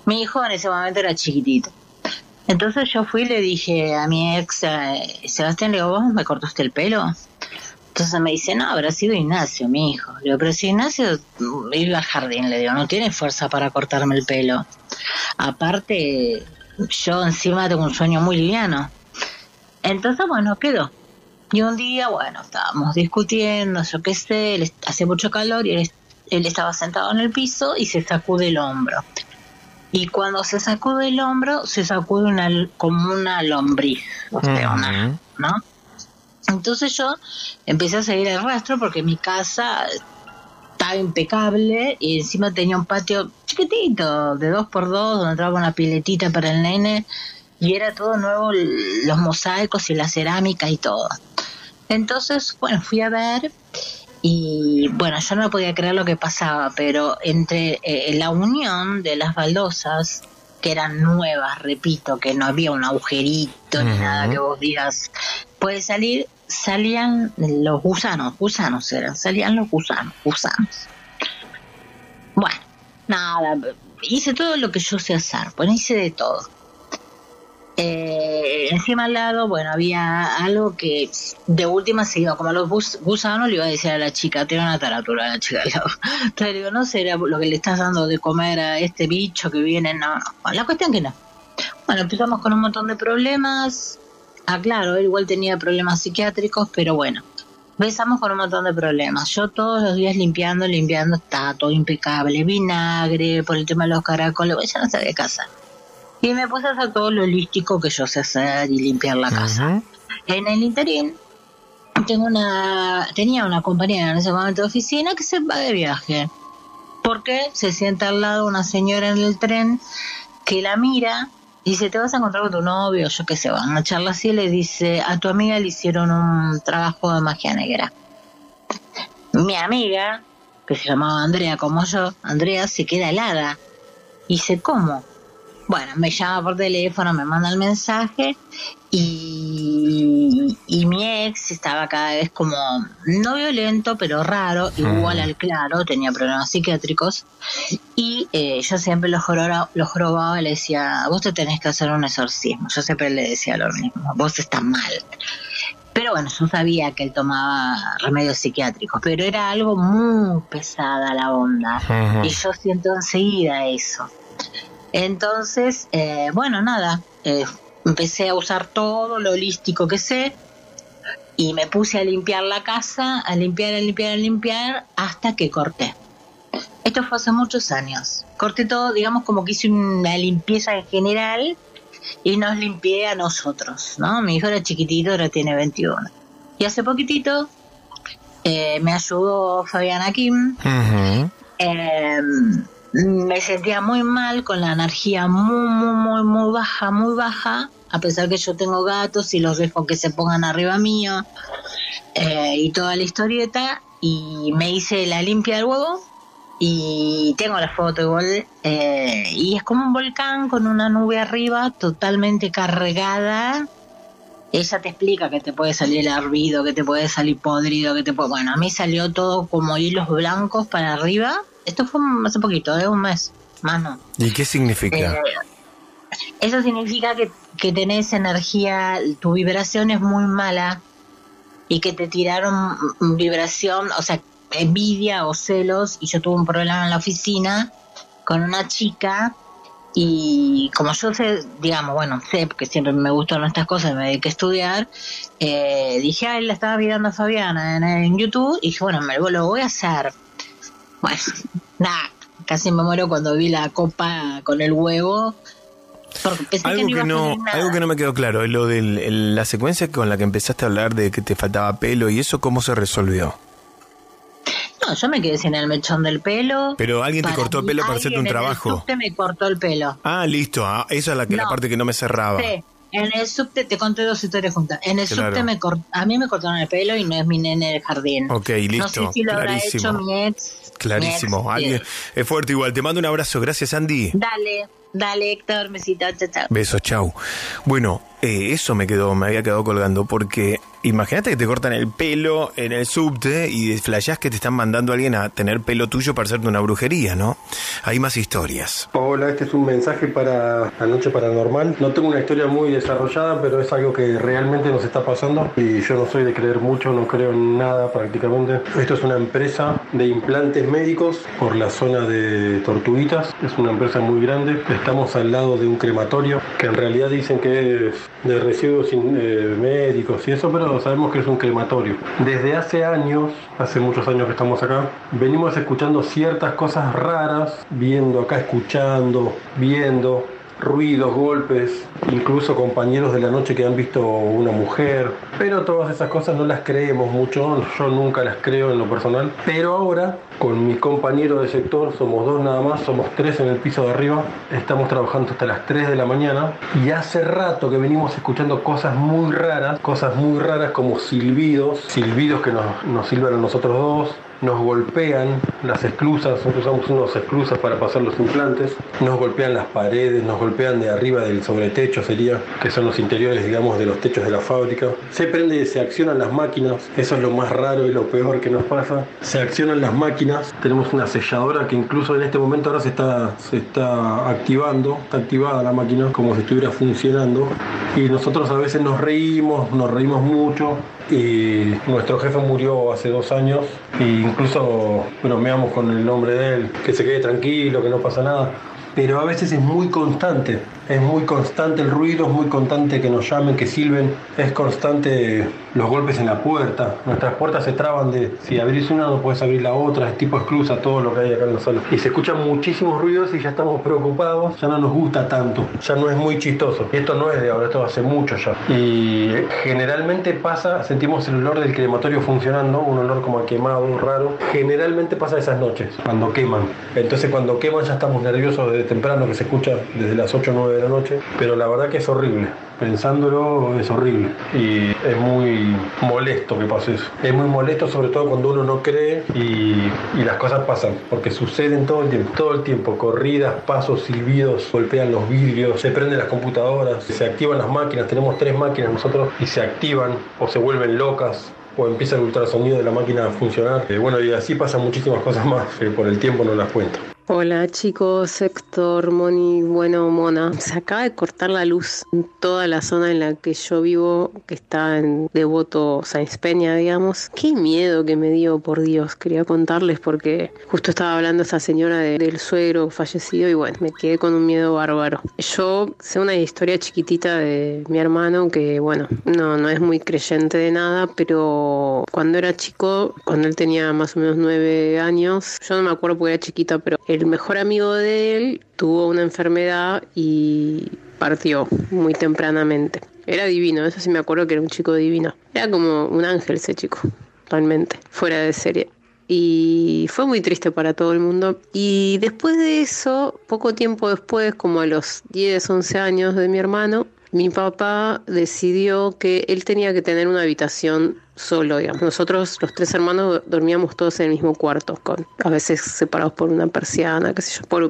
[SPEAKER 39] Mi hijo en ese momento era chiquitito. Entonces yo fui y le dije a mi ex, eh, Sebastián, le digo, ¿vos me cortaste el pelo? Entonces me dice, no, habrá sido Ignacio, mi hijo. Le digo, pero si Ignacio iba al jardín, le digo, no tiene fuerza para cortarme el pelo. Aparte, yo encima tengo un sueño muy liviano. Entonces, bueno, quedó. Y un día, bueno, estábamos discutiendo, yo qué sé, él hace mucho calor y él, él estaba sentado en el piso y se sacude el hombro. Y cuando se sacude el hombro, se sacude una, como una lombriz, o sea, una, ¿no? Entonces yo empecé a seguir el rastro porque mi casa estaba impecable y encima tenía un patio chiquitito, de dos por dos, donde entraba una piletita para el nene y era todo nuevo, los mosaicos y la cerámica y todo. Entonces, bueno, fui a ver y bueno, yo no podía creer lo que pasaba, pero entre eh, la unión de las baldosas que eran nuevas, repito, que no había un agujerito ni nada que vos digas, puede salir, salían los gusanos, gusanos eran, salían los gusanos, gusanos. Bueno, nada, hice todo lo que yo sé hacer, pues hice de todo. Eh, encima al lado, bueno, había algo que de última se iba, como a los gus- gusanos, le iba a decir a la chica, tiene una taratura a la chica [LAUGHS] al lado. Entonces digo, no será lo que le estás dando de comer a este bicho que viene, no, la cuestión que no. Bueno, empezamos con un montón de problemas. Ah, claro, él igual tenía problemas psiquiátricos, pero bueno, empezamos con un montón de problemas. Yo todos los días limpiando, limpiando, está todo impecable, vinagre, por el tema de los caracoles, ya no sabía qué hacer. Y me puse a hacer todo lo holístico que yo sé hacer y limpiar la casa. En el interín, tengo una, tenía una compañera en ese momento de oficina que se va de viaje. Porque se sienta al lado una señora en el tren que la mira y dice, te vas a encontrar con tu novio, yo qué sé, van a charla así y le dice, a tu amiga le hicieron un trabajo de magia negra. Mi amiga, que se llamaba Andrea como yo, Andrea se queda helada. Y dice, ¿cómo? Bueno, me llama por teléfono, me manda el mensaje y, y mi ex estaba cada vez como no violento, pero raro, igual al claro, tenía problemas psiquiátricos y eh, yo siempre lo, jorora- lo jorobaba y le decía, vos te tenés que hacer un exorcismo. Yo siempre le decía lo mismo, vos estás mal. Pero bueno, yo sabía que él tomaba remedios psiquiátricos, pero era algo muy pesada la onda. Y yo siento enseguida eso. Entonces, eh, bueno, nada, eh, empecé a usar todo lo holístico que sé y me puse a limpiar la casa, a limpiar, a limpiar, a limpiar, hasta que corté. Esto fue hace muchos años. Corté todo, digamos, como que hice una limpieza en general y nos limpié a nosotros, ¿no? Mi hijo era chiquitito, ahora tiene 21. Y hace poquitito eh, me ayudó Fabiana Kim. Eh, me sentía muy mal con la energía muy, muy, muy, muy baja, muy baja, a pesar que yo tengo gatos y los dejo que se pongan arriba mío eh, y toda la historieta. Y me hice la limpia del huevo y tengo la foto igual. eh, y es como un volcán con una nube arriba totalmente cargada. Ella te explica que te puede salir el hervido, que te puede salir podrido, que te puede... Bueno, a mí salió todo como hilos blancos para arriba. Esto fue hace poquito, de un mes, más no.
[SPEAKER 2] ¿Y qué significa?
[SPEAKER 39] Eh, eso significa que, que tenés energía, tu vibración es muy mala y que te tiraron vibración, o sea, envidia o celos. Y yo tuve un problema en la oficina con una chica y como yo sé, digamos, bueno, sé, porque siempre me gustan estas cosas, me dediqué a estudiar, eh, dije, ay, la estaba mirando a Fabiana en, en YouTube y dije, bueno, me lo voy a hacer. [LAUGHS] Bueno, nada, casi me muero cuando vi la copa con el huevo. Porque pensé que
[SPEAKER 2] Algo
[SPEAKER 39] no iba
[SPEAKER 2] que
[SPEAKER 39] a
[SPEAKER 2] no,
[SPEAKER 39] nada.
[SPEAKER 2] algo que no me quedó claro, es lo de la secuencia con la que empezaste a hablar de que te faltaba pelo y eso, ¿cómo se resolvió?
[SPEAKER 39] No, yo me quedé sin el mechón del pelo.
[SPEAKER 2] Pero alguien te cortó el pelo para hacerte un
[SPEAKER 39] alguien en el
[SPEAKER 2] trabajo.
[SPEAKER 39] subte me cortó el pelo.
[SPEAKER 2] Ah, listo, ah, esa es la, que, la
[SPEAKER 39] No.
[SPEAKER 2] parte que no me cerraba.
[SPEAKER 39] Sí, en el subte, te conté dos historias juntas. En el
[SPEAKER 2] Claro.
[SPEAKER 39] subte me cort- a mí me cortaron el pelo y no es mi nene del jardín.
[SPEAKER 2] Ok,
[SPEAKER 39] No
[SPEAKER 2] listo,
[SPEAKER 39] sé si lo habrá
[SPEAKER 2] clarísimo.
[SPEAKER 39] hecho mi ex.
[SPEAKER 2] Clarísimo, alguien, es fuerte igual. Te mando un abrazo, gracias Andy.
[SPEAKER 39] Dale, dale Héctor, besito, chao, chao.
[SPEAKER 2] Besos, chau. Bueno, eh, eso me quedó, me había quedado colgando porque imagínate que te cortan el pelo en el subte y flashás que te están mandando a alguien a tener pelo tuyo para hacerte una brujería, ¿no? Hay más historias.
[SPEAKER 30] Hola, este es un mensaje para la noche paranormal. No tengo una historia muy desarrollada, pero es algo que realmente nos está pasando y yo no soy de creer mucho, no creo en nada prácticamente. Esto es una empresa de implantes médicos por la zona de Tortuguitas. Es una empresa muy grande. Estamos al lado de un crematorio que en realidad dicen que es de residuos eh, médicos y eso, pero sabemos que es un crematorio. Desde hace años, hace muchos años que estamos acá, venimos escuchando ciertas cosas raras, viendo acá, escuchando, viendo ruidos, golpes, incluso compañeros de la noche que han visto una mujer, pero todas esas cosas no las creemos mucho, yo nunca las creo en lo personal, pero ahora con mi compañero de sector, somos dos nada más, somos tres en el piso de arriba, estamos trabajando hasta las 3 de la mañana. Y hace rato que venimos escuchando cosas muy raras, cosas muy raras como silbidos, silbidos que nos, nos silban a nosotros dos, nos golpean las esclusas, nosotros usamos unos esclusas para pasar los implantes, nos golpean las paredes, nos golpean de arriba del sobretecho sería, que son los interiores digamos de los techos de la fábrica. Se prende, se accionan las máquinas, eso es lo más raro y lo peor que nos pasa. Se accionan las máquinas, tenemos una selladora que incluso en este momento ahora se está, se está activando, está activada la máquina como si estuviera funcionando y nosotros a veces nos reímos, nos reímos mucho y nuestro jefe murió hace dos años e incluso bromeamos con el nombre de él, que se quede tranquilo, que no pasa nada, pero a veces es muy constante, es muy constante el ruido, es muy constante que nos llamen, que silben, es constante los golpes en la puerta, nuestras puertas se traban de si abrís una no puedes abrir la otra, es tipo exclusa todo lo que hay acá en la sala. Y se escuchan muchísimos ruidos y ya estamos preocupados, ya no nos gusta tanto, ya no es muy chistoso. Y esto no es de ahora, esto hace mucho ya. Y generalmente pasa, sentimos el olor del crematorio funcionando, un olor como a quemado, raro. Generalmente pasa esas noches, cuando queman. Entonces cuando queman ya estamos nerviosos desde temprano, que se escucha desde las 8 o 9 de la noche, pero la verdad que es horrible. Pensándolo es horrible y es muy molesto que pase eso. Es muy molesto sobre todo cuando uno no cree y, las cosas pasan, porque suceden todo el tiempo, todo el tiempo, corridas, pasos, silbidos, golpean los vidrios, se prenden las computadoras, se activan las máquinas, tenemos tres máquinas nosotros y se activan o se vuelven locas o empieza el ultrasonido de la máquina a funcionar. Eh, bueno, y así pasan muchísimas cosas más, que por el tiempo no las cuento.
[SPEAKER 40] Hola chicos, Héctor, Moni, bueno, Mona. Se acaba de cortar la luz en toda la zona en la que yo vivo, que está en Devoto Sáenz Peña, digamos. Qué miedo que me dio, por Dios. Quería contarles porque justo estaba hablando esa señora de- del suegro fallecido y bueno, me quedé con un miedo bárbaro. Yo sé una historia chiquitita de mi hermano que, bueno, no, no es muy creyente de nada, pero cuando era chico, cuando él tenía más o menos nueve años, yo no me acuerdo porque era chiquita, pero el mejor amigo de él tuvo una enfermedad y partió muy tempranamente. Era divino, eso sí me acuerdo que era un chico divino. Era como un ángel ese chico, realmente, fuera de serie. Y fue muy triste para todo el mundo. Y después de eso, poco tiempo después, como a los 10, 11 años de mi hermano, mi papá decidió que él tenía que tener una habitación solo, digamos. Nosotros, los tres hermanos, dormíamos todos en el mismo cuarto, a veces separados por una persiana, qué sé yo, por,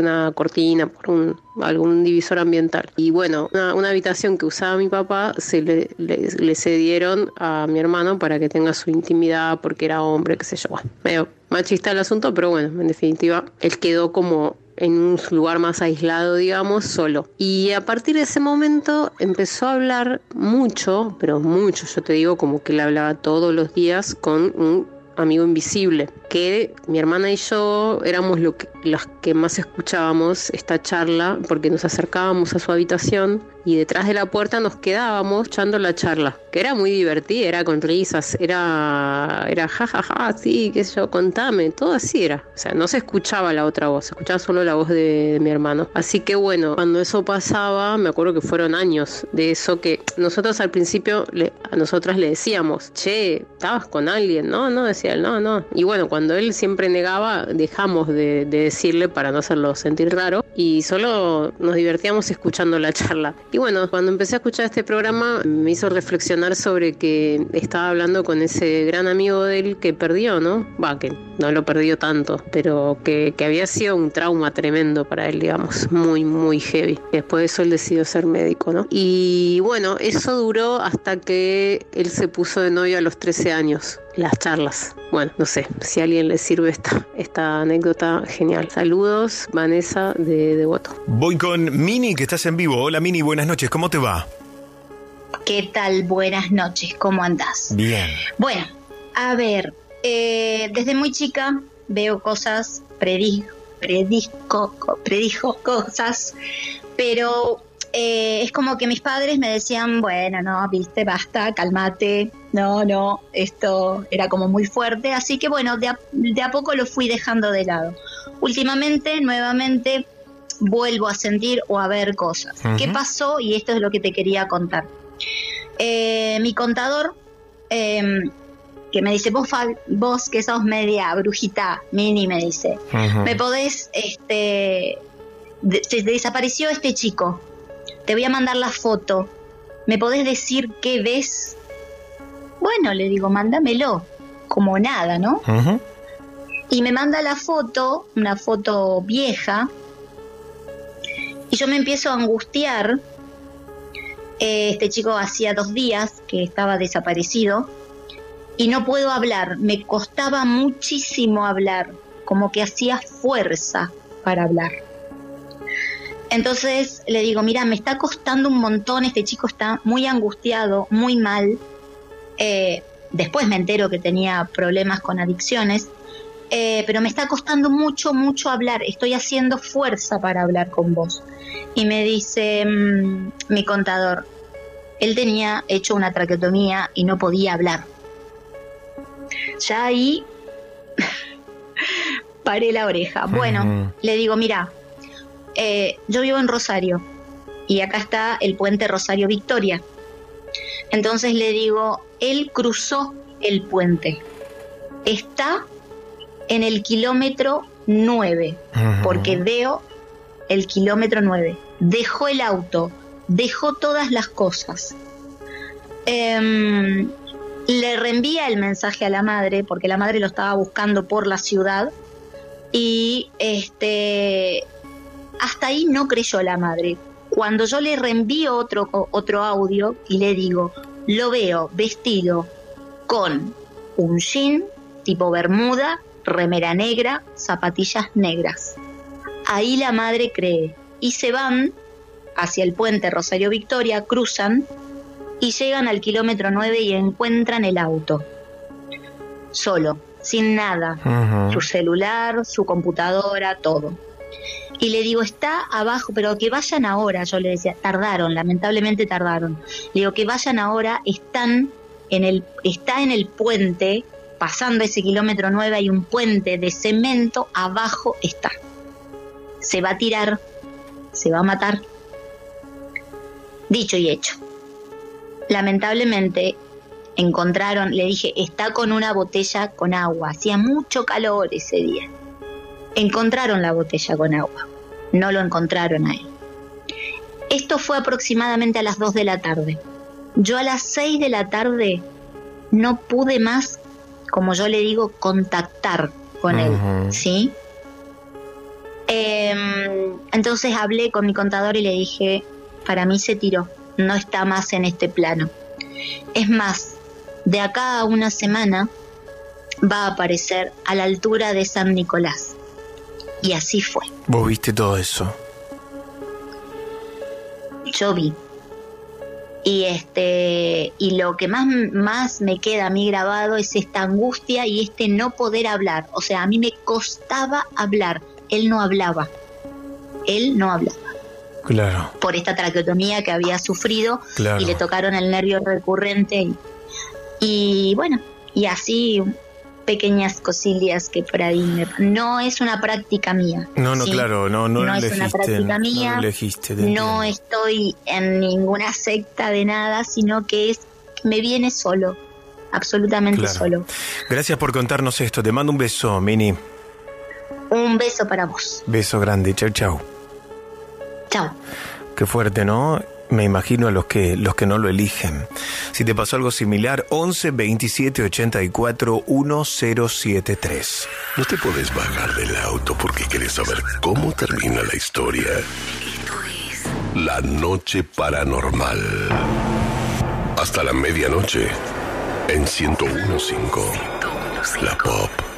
[SPEAKER 40] una cortina, por un, algún divisor ambiental. Y bueno, una, habitación que usaba mi papá se le cedieron a mi hermano para que tenga su intimidad, porque era hombre, qué sé yo. Bueno, medio machista el asunto, pero bueno, en definitiva, él quedó como en un lugar más aislado, digamos, solo. Y a partir de ese momento empezó a hablar mucho, pero mucho, yo te digo, como que él hablaba todos los días con un amigo invisible, que mi hermana y yo éramos lo las que más escuchábamos esta charla, porque nos acercábamos a su habitación y detrás de la puerta nos quedábamos echando la charla, que era muy divertida, era con risas, era, era jajaja, sí, qué sé yo, contame, todo así era. O sea, no se escuchaba la otra voz, se escuchaba solo la voz de, de mi hermano. Así que bueno, cuando eso pasaba, me acuerdo que fueron años de eso que nosotros al principio le- a nosotras le decíamos, che, estabas con alguien, no, no, decía él, no, no. Y bueno, cuando él siempre negaba, dejamos de, de decirle para no hacerlo sentir raro y solo nos divertíamos escuchando la charla. Y bueno, cuando empecé a escuchar este programa me hizo reflexionar sobre que estaba hablando con ese gran amigo de él que perdió, ¿no? Va, que no lo perdió tanto, pero que, que había sido un trauma tremendo para él, digamos, muy, muy heavy. Después de eso él decidió ser médico, ¿no? Y bueno, eso duró hasta que él se puso de novio a los 13 años. Las charlas. Bueno, no sé, si a alguien le sirve esta, esta anécdota, genial. Saludos, Vanessa de Devoto.
[SPEAKER 2] Voy con Mini, que estás en vivo. Hola Mini, buenas noches, ¿cómo te va?
[SPEAKER 41] ¿Qué tal? Buenas noches, ¿cómo andás?
[SPEAKER 2] Bien.
[SPEAKER 41] Bueno, a ver, eh, desde muy chica veo cosas, predijo, predijo, predijo cosas, pero eh, es como que mis padres me decían, bueno, no, viste, basta, cálmate, no, no, esto era como muy fuerte, así que bueno, de a, de a poco lo fui dejando de lado. Últimamente, nuevamente, vuelvo a sentir o a ver cosas. ¿Qué pasó? Y esto es lo que te quería contar. Eh, mi contador, eh, que me dice, vos, vos que sos media brujita, Mini, me dice, me podés, este, de- se desapareció este chico, te voy a mandar la foto, ¿me podés decir qué ves? Bueno, le digo, mándamelo. como nada, ¿no? Y me manda la foto, una foto vieja, y yo me empiezo a angustiar. Eh, Este chico hacía dos días que estaba desaparecido y no puedo hablar. Me costaba muchísimo hablar, como que hacía fuerza para hablar. Entonces le digo, mira, me está costando un montón, este chico está muy angustiado, muy mal. Eh, después me entero que tenía problemas con adicciones, eh, pero me está costando mucho, mucho hablar, estoy haciendo fuerza para hablar con vos. Y me dice mm, mi contador, él tenía hecho una traqueotomía y no podía hablar. Ya ahí [LAUGHS] paré la oreja. Bueno, le digo, mira, eh, yo vivo en Rosario y acá está el puente Rosario Victoria. Entonces le digo, él cruzó el puente. Está en el kilómetro 9, porque veo el kilómetro 9. Dejó el auto, dejó todas las cosas. Em, le reenvía el mensaje a la madre, porque la madre lo estaba buscando por la ciudad. Y este hasta ahí no creyó la madre. Cuando yo le reenvío otro, otro audio y le digo, lo veo vestido con un jean tipo bermuda, remera negra, zapatillas negras. Ahí la madre cree y se van hacia el puente Rosario Victoria, cruzan y llegan al kilómetro 9 y encuentran el auto. Solo, sin nada. Su celular, su computadora, todo. Y le digo, está abajo, pero que vayan ahora, yo le decía, tardaron, lamentablemente tardaron. Le digo, que vayan ahora, están en el, está en el puente, pasando ese kilómetro 9 hay un puente de cemento, abajo está. Se va a tirar, se va a matar. Dicho y hecho. Lamentablemente encontraron, le dije, está con una botella con agua. Hacía mucho calor ese día. Encontraron la botella con agua. No lo encontraron a él. Esto fue aproximadamente a las 2 de la tarde. Yo a las 6 de la tarde no pude más, como yo le digo, contactar con él. ¿Sí? Em, entonces hablé con mi contador y le dije, para mí se tiró, no está más en este plano. Es más, de acá a una semana va a aparecer a la altura de San Nicolás. Y así fue.
[SPEAKER 2] Vos viste todo eso.
[SPEAKER 41] Yo vi. Y este y lo que más, más me queda a mí grabado es esta angustia y este no poder hablar. O sea, a mí me costaba hablar. Él no hablaba. Él no hablaba.
[SPEAKER 2] Claro.
[SPEAKER 41] Por esta traqueotomía que había sufrido
[SPEAKER 2] Claro.
[SPEAKER 41] y le tocaron el nervio recurrente. Y, y bueno, y así pequeñas cosillas que por ahí me... No es una práctica mía.
[SPEAKER 2] No, no,
[SPEAKER 41] ¿sí?
[SPEAKER 2] claro, no, no, lo
[SPEAKER 41] es una
[SPEAKER 2] elegiste.
[SPEAKER 41] práctica mía.
[SPEAKER 2] No elegiste. te
[SPEAKER 41] No estoy en ninguna secta de nada, sino que es me viene solo, absolutamente
[SPEAKER 2] Claro.
[SPEAKER 41] solo.
[SPEAKER 2] Gracias por contarnos esto. Te mando un beso, Mini.
[SPEAKER 41] Un beso para vos.
[SPEAKER 2] Beso grande. Chau, chau.
[SPEAKER 41] Chao.
[SPEAKER 2] Qué fuerte, ¿no? Me imagino a los que, los que no lo eligen. Si te pasó algo similar, 11 27 84 1073.
[SPEAKER 19] No te puedes bajar del auto porque quieres saber cómo termina la historia. La noche paranormal. Hasta la medianoche. En 1015. La Pop.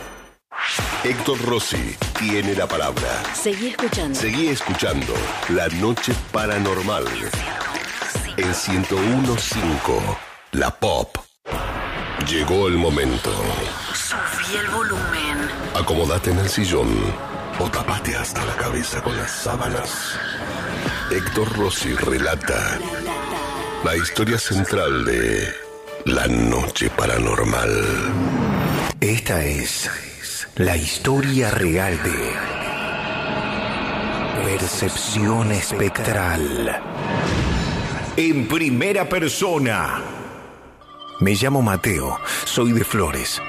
[SPEAKER 19] Héctor Rossi tiene la palabra.
[SPEAKER 42] Seguí escuchando.
[SPEAKER 19] Seguí escuchando La Noche Paranormal en 1015 La Pop. Llegó el momento.
[SPEAKER 42] Subí el volumen.
[SPEAKER 19] Acomódate en el sillón o tapate hasta la cabeza con las sábanas. Héctor Rossi relata la historia central de La Noche Paranormal.
[SPEAKER 2] Esta es la historia real de Percepción Espectral. En primera persona. Me llamo Mateo, soy de Flores.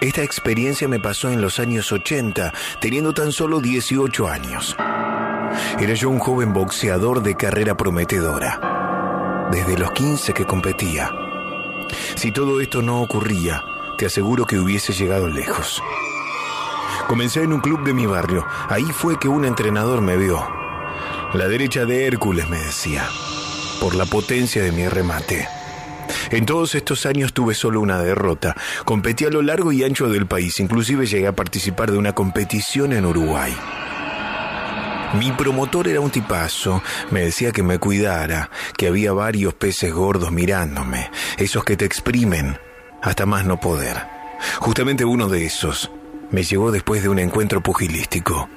[SPEAKER 2] Esta experiencia me pasó en los años 80, teniendo tan solo 18 años. Era yo un joven boxeador de carrera prometedora. Desde los 15 que competía. Si todo esto no ocurría, te aseguro que hubiese llegado lejos. Comencé en un club de mi barrio. Ahí fue que un entrenador me vio. La derecha de Hércules me decía, por la potencia de mi remate. En todos estos años tuve solo una derrota. Competí a lo largo y ancho del país, inclusive llegué a participar de una competición en Uruguay. Mi promotor era un tipazo, me decía que me cuidara, que había varios peces gordos mirándome, esos que te exprimen hasta más no poder. Justamente uno de esos me llegó después de un encuentro pugilístico.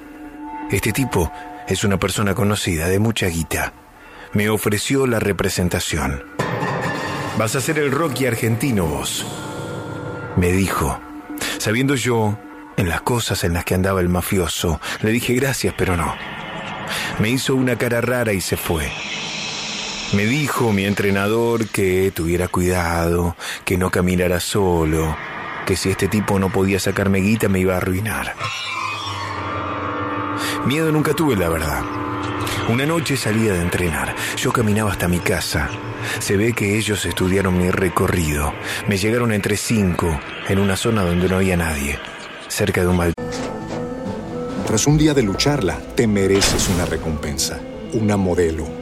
[SPEAKER 2] Este tipo es una persona conocida, de mucha guita. Me ofreció la representación. Vas a ser el Rocky argentino vos. Me dijo, sabiendo yo en las cosas en las que andaba el mafioso, le dije gracias, pero no. Me hizo una cara rara y se fue. Me dijo mi entrenador que tuviera cuidado, que no caminara solo, que si este tipo no podía sacarme guita me iba a arruinar. Miedo nunca tuve, la verdad. Una noche salía de entrenar. Yo caminaba hasta mi casa. Se ve que ellos estudiaron mi recorrido. Me llegaron entre cinco, en una zona donde no había nadie, cerca de un mal.
[SPEAKER 10] Tras un día de lucharla, te mereces una recompensa, una modelo,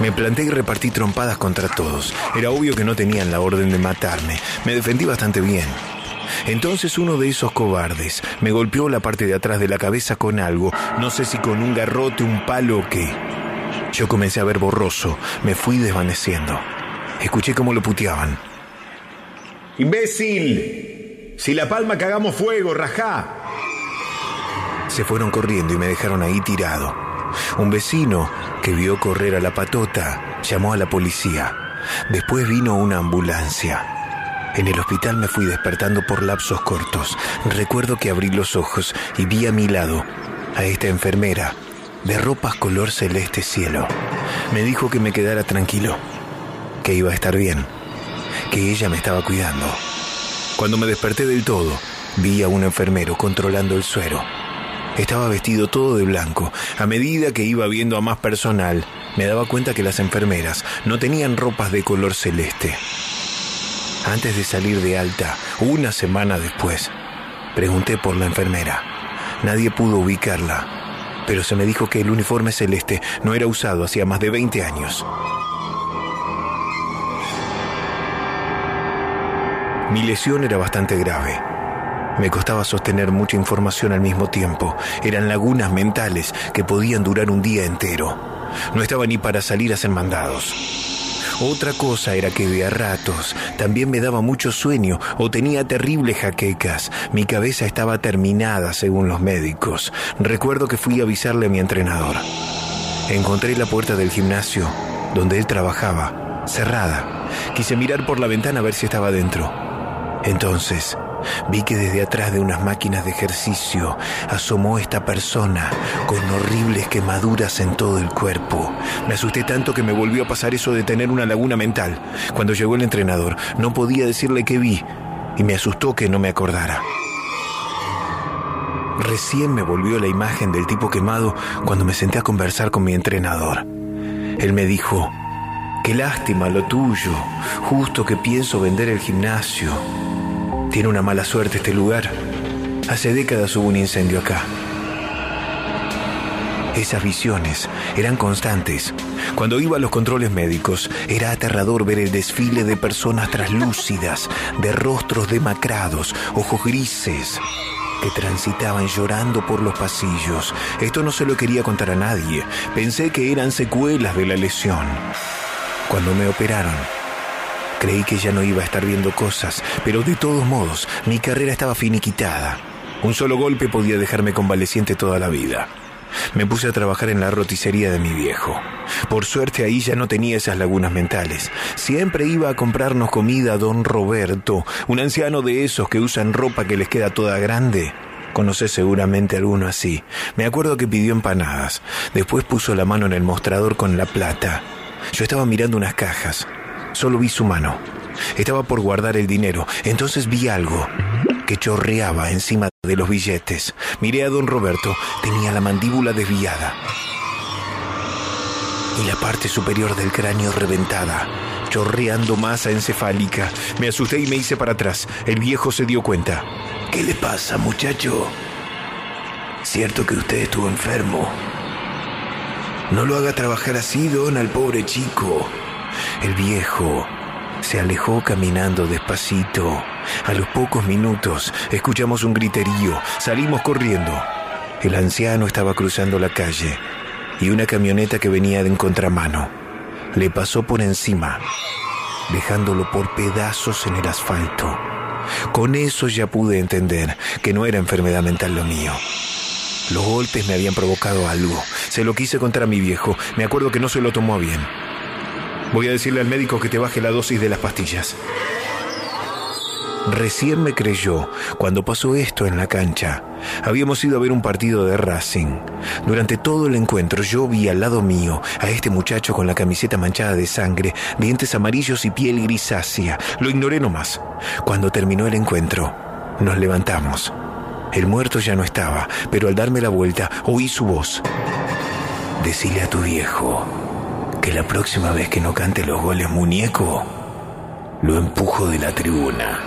[SPEAKER 2] Me planté y repartí trompadas contra todos. Era obvio que no tenían la orden de matarme. Me defendí bastante bien. Entonces uno de esos cobardes me golpeó la parte de atrás de la cabeza con algo, no sé si con un garrote, un palo o qué. Yo comencé a ver borroso, me fui desvaneciendo. Escuché cómo lo puteaban. ¡Imbécil! Si la palma cagamos fuego, rajá. Se fueron corriendo y me dejaron ahí tirado. Un vecino que vio correr a la patota llamó a la policía. Después vino una ambulancia. En el hospital me fui despertando por lapsos cortos. Recuerdo que abrí los ojos y vi a mi lado a esta enfermera de ropas color celeste cielo. Me dijo que me quedara tranquilo, que iba a estar bien, que ella me estaba cuidando. Cuando me desperté del todo, vi a un enfermero controlando el suero. Estaba vestido todo de blanco. A medida que iba viendo a más personal, me daba cuenta que las enfermeras no tenían ropas de color celeste. Antes de salir de alta, una semana después, pregunté por la enfermera. Nadie pudo ubicarla, pero se me dijo que el uniforme celeste no era usado hacía más de 20 años. Mi lesión era bastante grave. Me costaba sostener mucha información al mismo tiempo. Eran lagunas mentales que podían durar un día entero. No estaba ni para salir a hacer mandados. Otra cosa era que de a ratos también me daba mucho sueño o tenía terribles jaquecas. Mi cabeza estaba terminada según los médicos. Recuerdo que fui a avisarle a mi entrenador. Encontré la puerta del gimnasio donde él trabajaba, cerrada. Quise mirar por la ventana a ver si estaba dentro. Entonces, vi que desde atrás de unas máquinas de ejercicio asomó esta persona con horribles quemaduras en todo el cuerpo. Me asusté tanto que me volvió a pasar eso de tener una laguna mental. Cuando llegó el entrenador, no podía decirle qué vi y me asustó que no me acordara. Recién me volvió la imagen del tipo quemado cuando me senté a conversar con mi entrenador. Él me dijo, qué lástima lo tuyo, justo que pienso vender el gimnasio. Tiene una mala suerte este lugar. Hace décadas hubo un incendio acá. Esas visiones eran constantes. Cuando iba a los controles médicos, era aterrador ver el desfile de personas traslúcidas, de rostros demacrados, ojos grises. que transitaban llorando por los pasillos. Esto no se lo quería contar a nadie. Pensé que eran secuelas de la lesión. Cuando me operaron, creí que ya no iba a estar viendo cosas, pero de todos modos, mi carrera estaba finiquitada. Un solo golpe podía dejarme convaleciente toda la vida. Me puse a trabajar en la roticería de mi viejo. Por suerte ahí ya no tenía esas lagunas mentales. Siempre iba a comprarnos comida a don Roberto, un anciano de esos que usan ropa que les queda toda grande. Conoces seguramente alguno así. Me acuerdo que pidió empanadas. Después puso la mano en el mostrador con la plata. Yo estaba mirando unas cajas. Solo vi su mano. Estaba por guardar el dinero. Entonces vi algo que chorreaba encima de los billetes. Miré a don Roberto. Tenía la mandíbula desviada. Y la parte superior del cráneo reventada, chorreando masa encefálica. Me asusté y me hice para atrás. El viejo se dio cuenta. ¿Qué le pasa, muchacho? Cierto que usted estuvo enfermo. No lo haga trabajar así, don, al pobre chico. El viejo se alejó caminando despacito. A los pocos minutos escuchamos un griterío. Salimos corriendo. El anciano estaba cruzando la calle y una camioneta que venía de contramano le pasó por encima, dejándolo por pedazos en el asfalto. Con eso ya pude entender que no era enfermedad mental lo mío. Los golpes me habían provocado algo. Se lo quise contar a mi viejo. Me acuerdo que no se lo tomó bien. Voy a decirle al médico que te baje la dosis de las pastillas. Recién me creyó cuando pasó esto en la cancha. Habíamos ido a ver un partido de Racing. Durante todo el encuentro yo vi al lado mío a este muchacho con la camiseta manchada de sangre, dientes amarillos y piel grisácea. Lo ignoré nomás. Cuando terminó el encuentro, nos levantamos. El muerto ya no estaba, pero al darme la vuelta oí su voz. Decile a tu viejo que la próxima vez que no cante los goles muñeco, lo empujo de la tribuna.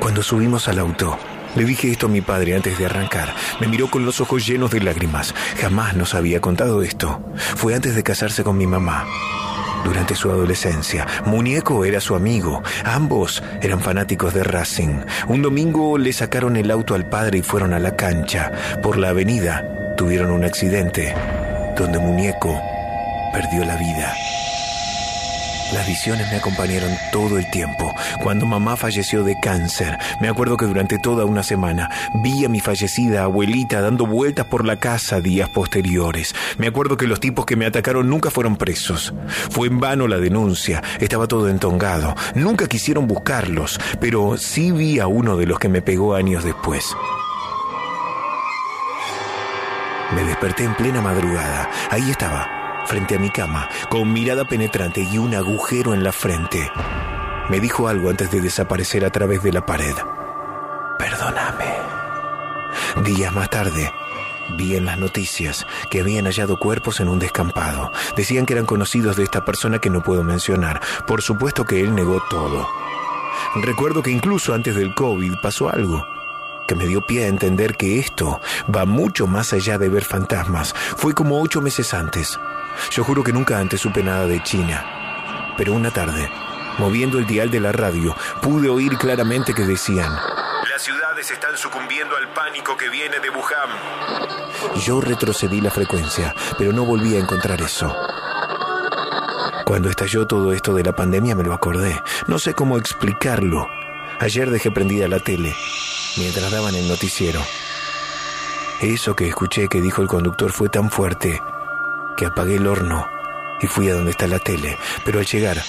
[SPEAKER 2] Cuando subimos al auto, le dije esto a mi padre antes de arrancar. Me miró con los ojos llenos de lágrimas. Jamás nos había contado esto. Fue antes de casarse con mi mamá. Durante su adolescencia, Muñeco era su amigo. Ambos eran fanáticos de Racing. Un domingo le sacaron el auto al padre y fueron a la cancha. Por la avenida tuvieron un accidente donde Muñeco perdió la vida. Las visiones me acompañaron todo el tiempo. Cuando mamá falleció de cáncer, me acuerdo que durante toda una semana vi a mi fallecida abuelita dando vueltas por la casa días posteriores. Me acuerdo que los tipos que me atacaron nunca fueron presos. Fue en vano la denuncia, estaba todo entongado. Nunca quisieron buscarlos, pero sí vi a uno de los que me pegó años después. Me desperté en plena madrugada. Ahí estaba, frente a mi cama, con mirada penetrante y un agujero en la frente. Me dijo algo antes de desaparecer a través de la pared. Perdóname. Días más tarde, vi en las noticias que habían hallado cuerpos en un descampado. Decían que eran conocidos de esta persona que no puedo mencionar. Por supuesto que él negó todo. Recuerdo que incluso antes del COVID pasó algo que me dio pie a entender que esto va mucho más allá de ver fantasmas. Fue como ocho meses antes. Yo juro que nunca antes supe nada de China. Pero una tarde, moviendo el dial de la radio, pude oír claramente que decían, las ciudades están sucumbiendo al pánico que viene de Wuhan. Yo retrocedí la frecuencia, pero no volví a encontrar eso. Cuando estalló todo esto de la pandemia me lo acordé. No sé cómo explicarlo. Ayer dejé prendida la tele mientras daban el noticiero. Eso que escuché que dijo el conductor fue tan fuerte que apagué el horno y fui a donde está la tele, pero al llegar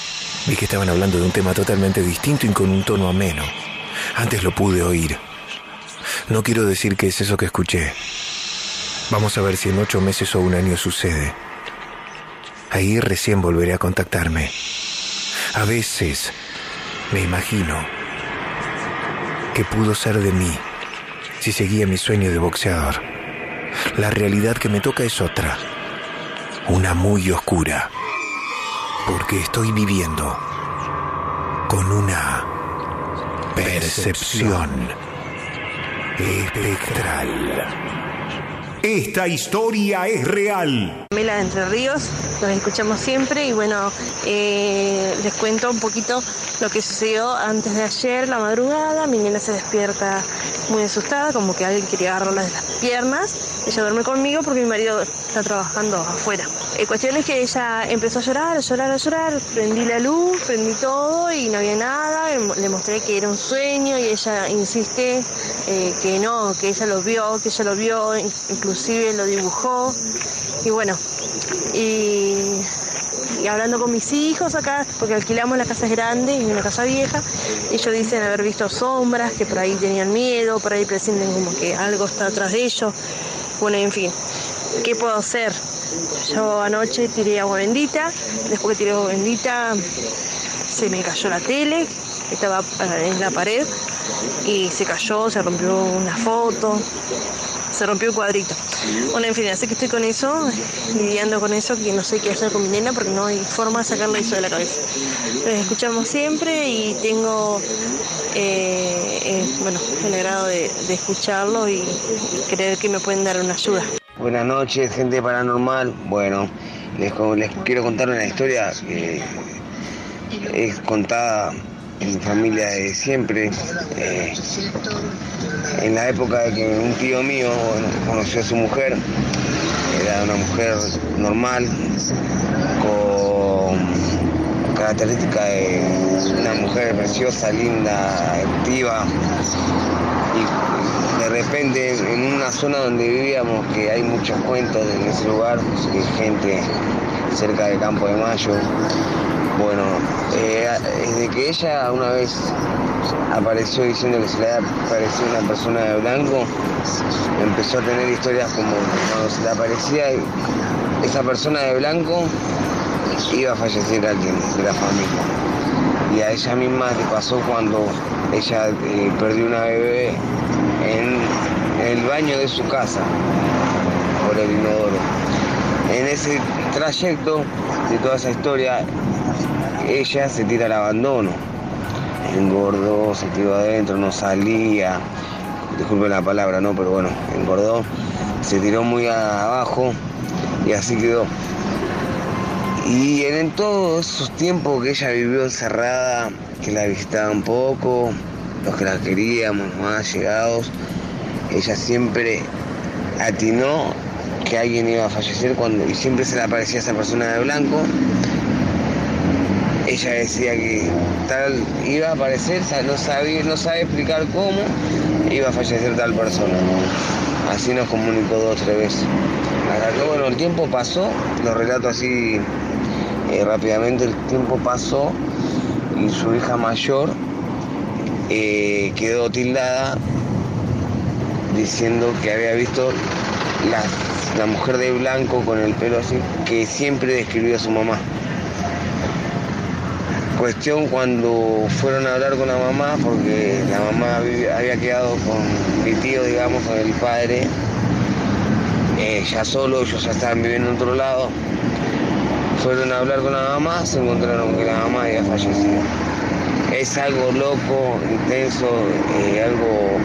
[SPEAKER 2] vi que estaban hablando de un tema totalmente distinto y con un tono ameno. Antes lo pude oír. No quiero decir que es eso que escuché. Vamos a ver si en ocho meses o un año sucede. Ahí recién volveré a contactarme. A veces me imagino que pudo ser de mí si seguía mi sueño de boxeador. La realidad que me toca es otra, una muy oscura, porque estoy viviendo con una percepción espectral.
[SPEAKER 43] Esta historia es real.
[SPEAKER 44] Mela de Entre Ríos, los escuchamos siempre y bueno, eh, les cuento un poquito lo que sucedió antes de ayer, la madrugada. Mi nena se despierta muy asustada, como que alguien quería agarrarla de las piernas. Ella duerme conmigo porque mi marido está trabajando afuera. La cuestión es que ella empezó a llorar, a llorar, a llorar. Prendí la luz, prendí todo y no había nada. Le mostré que era un sueño y ella insiste eh, que no, que ella lo vio, que ella lo vio, inclusive lo dibujó. Y bueno, y, hablando con mis hijos acá, porque alquilamos la casa grande y una casa vieja, ellos dicen haber visto sombras, que por ahí tenían miedo, por ahí presienten como que algo está atrás de ellos. Bueno, en fin, ¿qué puedo hacer? Yo anoche tiré agua bendita, después que tiré agua bendita se me cayó la tele, estaba en la pared y se cayó, se rompió una foto, se rompió el cuadrito. Bueno, en fin, así que estoy con eso, lidiando con eso, que no sé qué hacer con mi nena porque no hay forma de sacarle eso de la cabeza. Los escuchamos siempre y tengo, eh, eh, bueno, el agrado de, de escucharlo y creer que me pueden dar una ayuda.
[SPEAKER 45] Buenas noches, gente paranormal. Bueno, les, quiero contar una historia que es contada mi familia de siempre. Eh, en la época de que un tío mío conoció a su mujer, era una mujer normal, con características de una mujer preciosa, linda, activa. Y de repente en una zona donde vivíamos, que hay muchos cuentos en ese lugar, de gente cerca del Campo de Mayo, bueno, eh, desde que ella una vez apareció diciendo que se le había aparecido una persona de blanco, empezó a tener historias como cuando se le aparecía esa persona de blanco, iba a fallecer alguien de la familia. Y a ella misma le pasó cuando ella eh, perdió una bebé en el baño de su casa por el inodoro. En ese trayecto de toda esa historia, ella se tira al abandono. Engordó, se tiró adentro, no salía. Disculpen la palabra, no, pero bueno, engordó. Se tiró muy abajo y así quedó. Y en, todos esos tiempos que ella vivió encerrada, que la visitaban poco, los que la queríamos, más llegados, ella siempre atinó que alguien iba a fallecer cuando y siempre se le aparecía esa persona de blanco. Ella decía que tal iba a aparecer, no sabía, no sabe explicar cómo iba a fallecer tal persona. Así nos comunicó dos o tres veces. Hasta que bueno, el tiempo pasó, lo relato así eh, rápidamente, el tiempo pasó y su hija mayor eh, quedó tildada diciendo que había visto la, la mujer de blanco con el pelo así, que siempre describió a su mamá. Cuestión cuando fueron a hablar con la mamá, porque la mamá había quedado con mi tío, digamos, con el padre, eh, ya solo, ellos ya estaban viviendo en otro lado. Fueron a hablar con la mamá, se encontraron que la mamá había fallecido. Es algo loco, intenso, eh, algo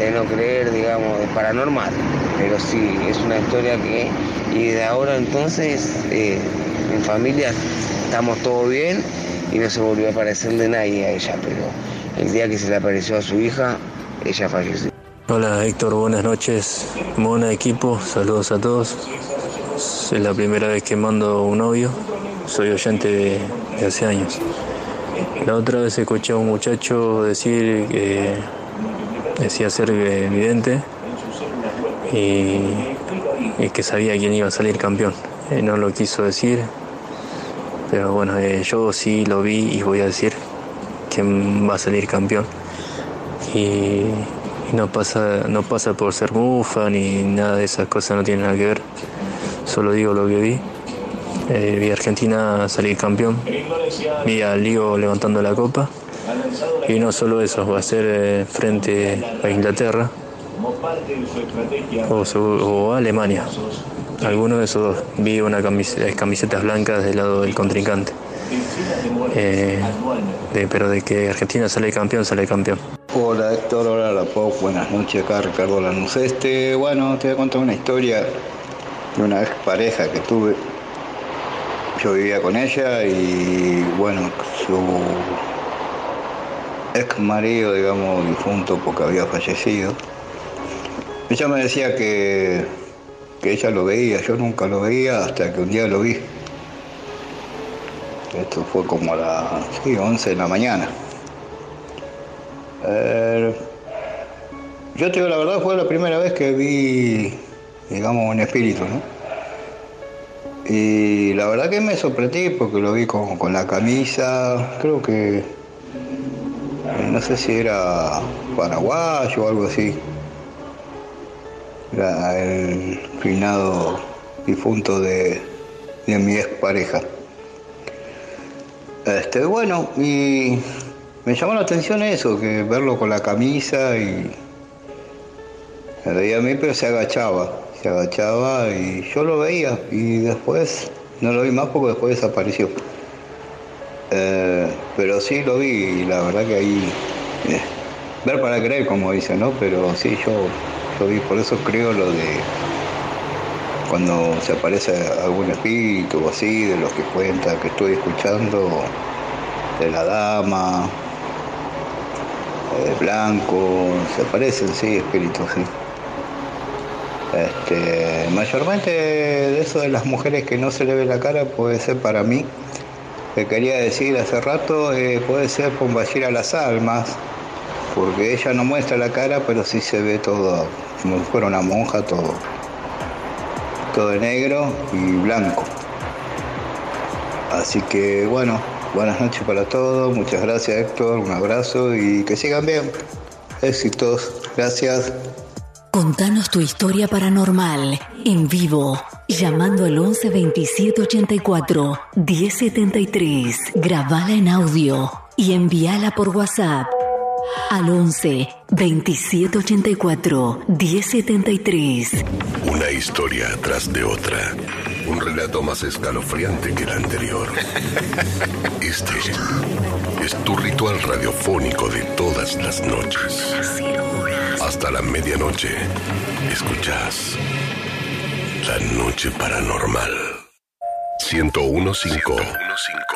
[SPEAKER 45] de no creer, digamos, de paranormal. Pero sí, es una historia que, y de ahora entonces, eh, en familia estamos todo bien y no se volvió a aparecer de nadie a ella, pero el día que se le apareció a su hija, ella falleció.
[SPEAKER 46] Hola Héctor, buenas noches. Mona equipo, saludos a todos. Es la primera vez que mando un audio. Soy oyente de, de hace años. La otra vez escuché a un muchacho decir que decía ser eh, vidente y, que sabía quién iba a salir campeón. Eh, no lo quiso decir, pero bueno, eh, yo sí lo vi y voy a decir quién va a salir campeón. Y, no pasa, no pasa por ser mufa ni nada de esas cosas, no tiene nada que ver. Solo digo lo que vi. Eh, vi a Argentina salir campeón, vi a Ligo levantando la copa. Y no solo eso, va a ser eh, frente a Inglaterra o, o Alemania. Alguno de esos dos. Vi una camis- camisetas blancas del lado del contrincante. Eh, pero de que Argentina sale campeón, sale campeón.
[SPEAKER 47] Hola Héctor, hola la Pop, buenas noches acá Ricardo Lanús. Este, bueno, te voy a contar una historia de una ex pareja que tuve. Yo vivía con ella y bueno, su ex marido, digamos, difunto porque había fallecido. Ella me decía que, que ella lo veía, yo nunca lo veía hasta que un día lo vi. Esto fue como a las sí, 11 de la mañana. Yo te digo la verdad, fue la primera vez que vi, digamos, un espíritu, ¿no? Y la verdad que me sorprendí porque lo vi con, con la camisa, creo que, no sé si era paraguayo o algo así. Era el finado difunto de, de mi expareja. Este, bueno, y me llamó la atención eso, que verlo con la camisa y me veía a mí, pero se agachaba, se agachaba y yo lo veía y después no lo vi más porque después desapareció. Eh, pero sí lo vi y la verdad que ahí, eh, ver para creer como dice, ¿no? Pero sí, yo lo vi, por eso creo lo de cuando se aparece algún espíritu o así, de los que cuenta, que estoy escuchando, de la dama, de blanco, se aparecen, sí, espíritus, sí. Este, mayormente de eso de las mujeres que no se le ve la cara puede ser para mí, que quería decir hace rato, eh, puede ser Pombashir a las almas, porque ella no muestra la cara, pero sí se ve todo, como si fuera una monja, todo, todo negro y blanco. Así que bueno, buenas noches para todos, muchas gracias Héctor, un abrazo y que sigan bien. Éxitos, gracias.
[SPEAKER 16] Contanos tu historia paranormal en vivo, llamando al 11 27 84 1073. Grabala en audio y envíala por WhatsApp al 11 27 84 1073.
[SPEAKER 19] Una historia tras de otra. Un relato más escalofriante que el anterior. Este es tu ritual radiofónico de todas las noches. Hasta la medianoche. Escuchas La Noche Paranormal. 1015.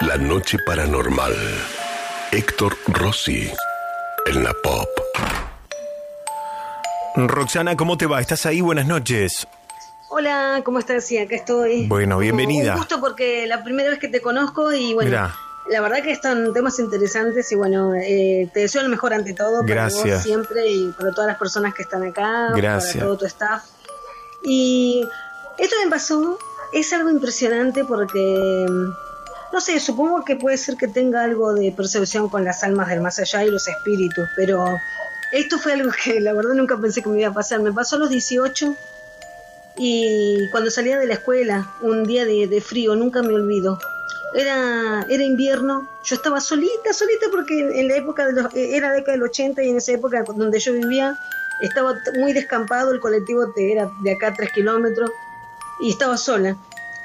[SPEAKER 19] La Noche Paranormal. Héctor Rossi. En la pop.
[SPEAKER 2] Roxana, ¿cómo te va? ¿Estás ahí? Buenas noches.
[SPEAKER 48] Hola, ¿cómo estás? Sí, acá estoy.
[SPEAKER 2] Bueno, bienvenida.
[SPEAKER 48] Un gusto porque la primera vez que te conozco y bueno,
[SPEAKER 2] Mirá.
[SPEAKER 48] La verdad que están temas interesantes y bueno, eh, te deseo lo mejor ante todo para
[SPEAKER 2] Gracias.
[SPEAKER 48] vos siempre y para todas las personas que están acá,
[SPEAKER 2] Gracias.
[SPEAKER 48] para todo tu staff. Y esto me pasó, es algo impresionante porque, no sé, supongo que puede ser que tenga algo de percepción con las almas del más allá y los espíritus, pero esto fue algo que la verdad nunca pensé que me iba a pasar. Me pasó a los 18 y cuando salía de la escuela, un día de, de frío, nunca me olvido. Era, era invierno, yo estaba solita, solita porque en la época de los, era la década del 80 y en esa época donde yo vivía estaba muy descampado, el colectivo era de acá a tres kilómetros y estaba sola.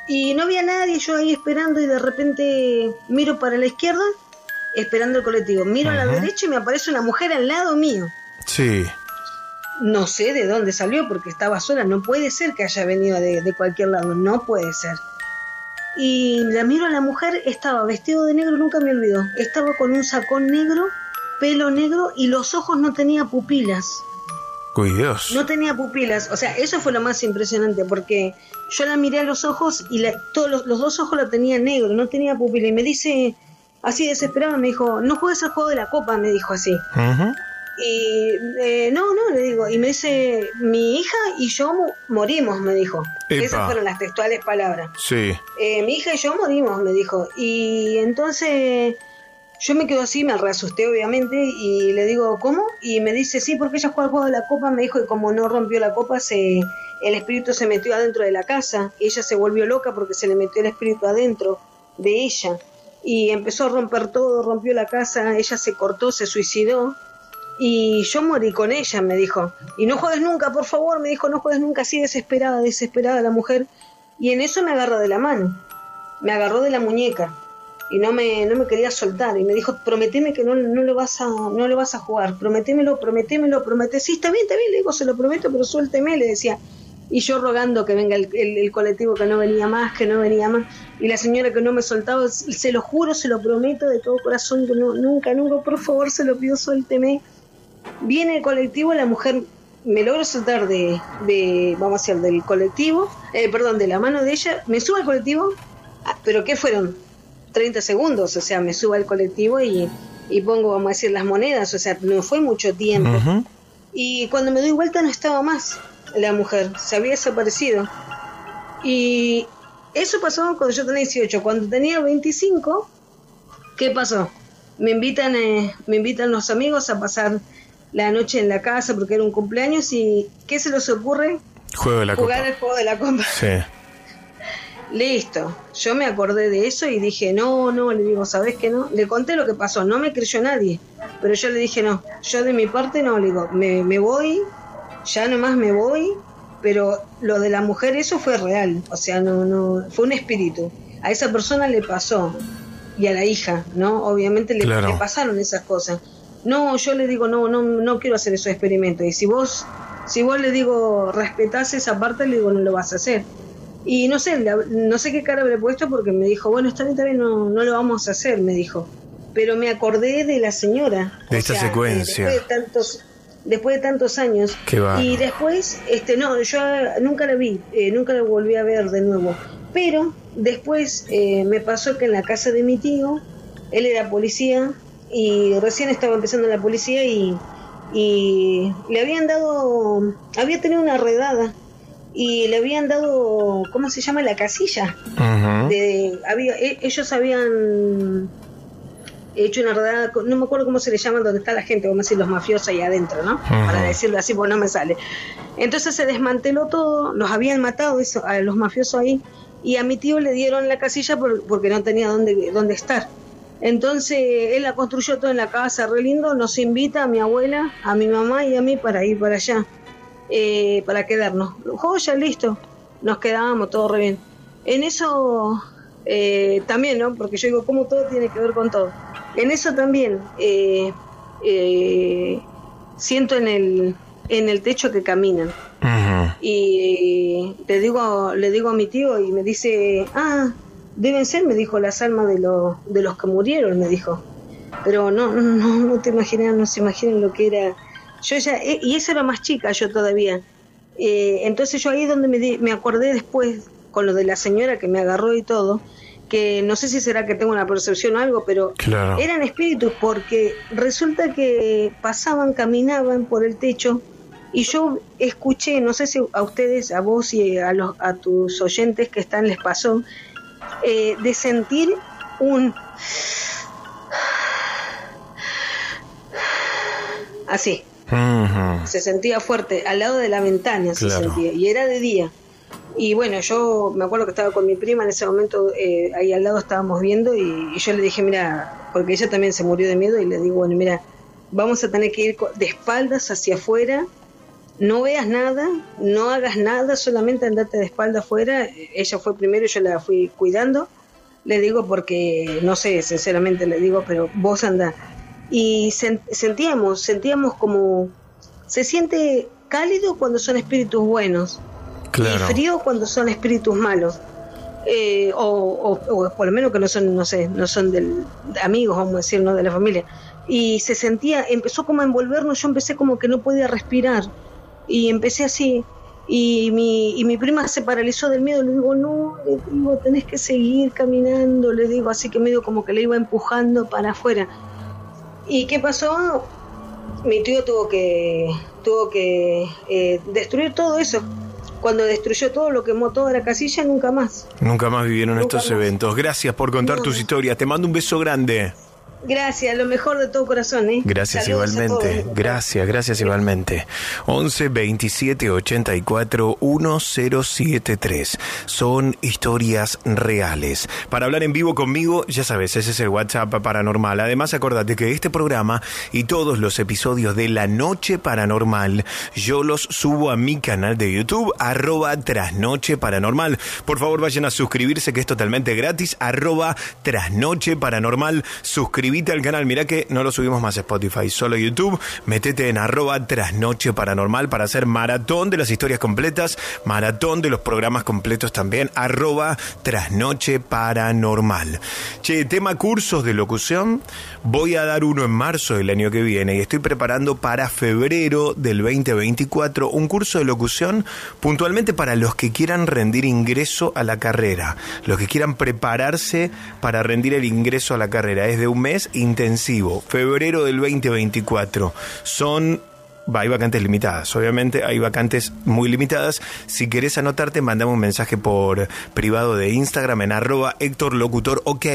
[SPEAKER 48] Y no había nadie, yo ahí esperando y de repente miro para la izquierda esperando el colectivo. Miro a la derecha y me aparece una mujer al lado mío.
[SPEAKER 2] Sí.
[SPEAKER 48] No sé de dónde salió porque estaba sola. No puede ser que haya venido de, de cualquier lado. No puede ser. Y la miro a la mujer, estaba vestido de negro, nunca me olvidó. Estaba con un sacón negro, pelo negro y los ojos no tenía pupilas.
[SPEAKER 2] Cuidados.
[SPEAKER 48] No tenía pupilas. O sea, eso fue lo más impresionante porque yo la miré a los ojos y la- todos los, los dos ojos la tenía negro, no tenía pupila. Y me dice, así desesperada, me dijo, no juegues al juego de la copa, me dijo así. Y eh, no, no, le digo, y me dice, mi hija y yo mo- morimos, me dijo.
[SPEAKER 2] Epa.
[SPEAKER 48] Esas fueron las textuales palabras.
[SPEAKER 2] Sí.
[SPEAKER 48] Eh, mi hija y yo morimos, me dijo. Y entonces yo me quedo así, me reasusté obviamente, y le digo, ¿cómo? Y me dice, sí, porque ella juega al juego de la copa, me dijo, y como no rompió la copa, se, el espíritu se metió adentro de la casa. Ella se volvió loca porque se le metió el espíritu adentro de ella. Y empezó a romper todo, rompió la casa, ella se cortó, se suicidó. Y yo morí con ella, me dijo. Y no juegues nunca, por favor, me dijo, no juegues nunca, así desesperada, desesperada la mujer. Y en eso me agarra de la mano. Me agarró de la muñeca. y no me, no me quería soltar y me dijo, prometeme que no, no, lo vas a, no lo vas a jugar, prometémelo, prometémelo, promete, sí, está bien, está bien, le digo, se lo prometo, pero suélteme, le decía. Y yo rogando que venga el, el- el colectivo que no venía más, que no venía más, y la señora que no me soltaba, se lo juro, se lo prometo de todo corazón, que no, nunca, nunca, por favor, se lo pido, suélteme. Viene el colectivo, la mujer me logra soltar de, de vamos a decir, del colectivo, eh, perdón, de la mano de ella, me sube al colectivo, ah, pero ¿qué fueron? 30 segundos, o sea, me subo al colectivo y, y pongo, vamos a decir, las monedas, o sea, no fue mucho tiempo. Y cuando me doy vuelta no estaba más la mujer, se había desaparecido. Y eso pasó cuando yo tenía 18. Cuando tenía 25, ¿qué pasó? Me invitan, eh, me invitan los amigos a pasar la noche en la casa porque era un cumpleaños y ¿qué se les ocurre?
[SPEAKER 2] Juego de la
[SPEAKER 48] Jugar
[SPEAKER 2] copa.
[SPEAKER 48] el juego de la copa.
[SPEAKER 2] Sí. [LAUGHS]
[SPEAKER 48] Listo. Yo me acordé de eso y dije, no, no, le digo, ¿sabes qué no? Le conté lo que pasó, no me creyó nadie, pero yo le dije, no, yo de mi parte no, le digo, me, me voy, ya nomás me voy, pero lo de la mujer, eso fue real, o sea, no, no, fue un espíritu. A esa persona le pasó, y a la hija, ¿no? Obviamente le,
[SPEAKER 2] Claro.
[SPEAKER 48] le pasaron esas cosas. No, yo le digo, no, no, no quiero hacer esos experimentos. Y si vos, si vos le digo, respetás esa parte, le digo, no lo vas a hacer. Y no sé, no sé qué cara habré puesto porque me dijo, bueno, está bien, está bien, no, no lo vamos a hacer, me dijo. Pero me acordé de la señora.
[SPEAKER 2] De
[SPEAKER 48] o
[SPEAKER 2] esta
[SPEAKER 48] sea,
[SPEAKER 2] secuencia.
[SPEAKER 48] después de tantos, después de tantos años.
[SPEAKER 2] Qué
[SPEAKER 48] y después, este, no, yo nunca la vi, eh, nunca la volví a ver de nuevo. Pero después eh, me pasó que en la casa de mi tío, él era policía y recién estaba empezando la policía y, y le habían dado, había tenido una redada y le habían dado, ¿cómo se llama? La casilla. De, había, e- ellos habían hecho una redada, no me acuerdo cómo se le llaman, donde está la gente, vamos a decir los mafiosos ahí adentro, ¿no? Para decirlo así, porque no me sale. Entonces se desmanteló todo, los habían matado eso, a los mafiosos ahí, y a mi tío le dieron la casilla por- porque no tenía dónde, dónde estar. Entonces él la construyó todo en la casa, re lindo, nos invita a mi abuela, a mi mamá y a mí para ir para allá, eh, para quedarnos. Joya, listo, nos quedábamos todo re bien. En eso eh, también, ¿no? Porque yo digo, ¿cómo todo tiene que ver con todo? En eso también eh, eh, siento en el, en el techo que caminan. Y le digo, le digo a mi tío y me dice, ah, deben ser, me dijo, las almas de, los de los que murieron, me dijo. Pero no, no, no, no te imaginas, no se imaginan lo que era. Yo ya, eh, y eso era más chica yo todavía. Eh, entonces yo ahí es donde me, di- me acordé después, con lo de la señora que me agarró y todo, que no sé si será que tengo una percepción o algo, pero
[SPEAKER 2] Claro.
[SPEAKER 48] eran espíritus porque resulta que pasaban, caminaban por el techo y yo escuché, no sé si a ustedes, a vos y a, los, a tus oyentes que están les pasó, eh, de sentir un... Así, se sentía fuerte, al lado de la ventana se sentía, y era de día. Y bueno, yo me acuerdo que estaba con mi prima en ese momento, eh, ahí al lado estábamos viendo, y, y yo le dije, mira, porque ella también se murió de miedo, y le digo, bueno, mira, vamos a tener que ir de espaldas hacia afuera, no veas nada, no hagas nada, solamente andate de espalda afuera. Ella fue primero y yo la fui cuidando. Le digo porque, no sé, sinceramente le digo, pero vos anda. Y sen- sentíamos, sentíamos como, se siente cálido cuando son espíritus buenos
[SPEAKER 2] Claro.
[SPEAKER 48] y frío cuando son espíritus malos. Eh, o, o- o por lo menos que no son, no sé, no son del, de amigos, vamos a decir, no de la familia. Y se sentía, empezó como a envolvernos, yo empecé como que no podía respirar. Y empecé así. Y mi, y mi prima se paralizó del miedo. Le digo, no, le digo, tenés que seguir caminando. Le digo, así que medio como que le iba empujando para afuera. ¿Y qué pasó? Mi tío tuvo que, tuvo que eh, destruir todo eso. Cuando destruyó todo, lo quemó toda la casilla, nunca más.
[SPEAKER 2] Nunca más vivieron
[SPEAKER 48] Nunca
[SPEAKER 2] estos
[SPEAKER 48] más.
[SPEAKER 2] eventos. Gracias por contar tus historias. Te mando un beso grande.
[SPEAKER 48] Gracias, lo mejor de todo corazón, ¿eh?
[SPEAKER 2] Gracias
[SPEAKER 48] Saludos
[SPEAKER 2] igualmente. Gracias, gracias igualmente. 11 27 84 1073. Son historias reales. Para hablar en vivo conmigo, ya sabes, ese es el WhatsApp paranormal. Además, acordate que este programa y todos los episodios de La Noche Paranormal, yo los subo a mi canal de YouTube, arroba trasnoche paranormal. Por favor, vayan a suscribirse, que es totalmente gratis, arroba trasnoche paranormal. Suscríbete al canal. Mirá que no lo subimos más a Spotify, solo YouTube. Metete en arroba trasnoche paranormal para hacer maratón de las historias completas, maratón de los programas completos también, arroba trasnoche paranormal. Che, tema cursos de locución. Voy a dar uno en marzo del año que viene y estoy preparando para febrero del 2024 un curso de locución puntualmente para los que quieran rendir ingreso a la carrera, los que quieran prepararse para rendir el ingreso a la carrera. Es de un mes intensivo, febrero del 2024. Son hay vacantes limitadas, obviamente hay vacantes muy limitadas. Si querés anotarte, mandame un mensaje por privado de Instagram en arroba Héctor Locutor OK.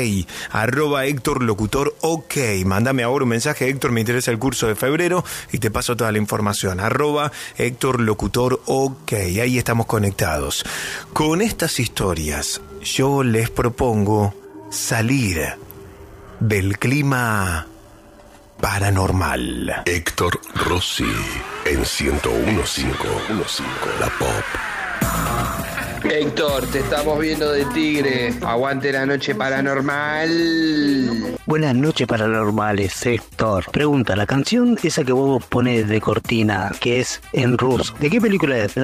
[SPEAKER 2] Arroba Héctor Locutor OK. Mándame ahora un mensaje, Héctor, me interesa el curso de febrero y te paso toda la información. Arroba Héctor Locutor OK. Ahí estamos conectados. Con estas historias, yo les propongo salir del clima paranormal.
[SPEAKER 19] Héctor Rossi en 1015 La Pop.
[SPEAKER 49] Héctor, te estamos viendo de tigre. Aguante la noche paranormal.
[SPEAKER 50] Buenas noches paranormales, Héctor. Pregunta, la canción esa que vos pones de cortina, que es en ruso, ¿de qué película es?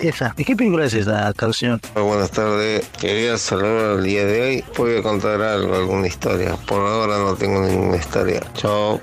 [SPEAKER 50] Esa, ¿de qué película es esa canción?
[SPEAKER 38] Buenas tardes, quería saludar el día de hoy. Voy a contar algo, alguna historia. Por ahora no tengo ninguna historia. Chao.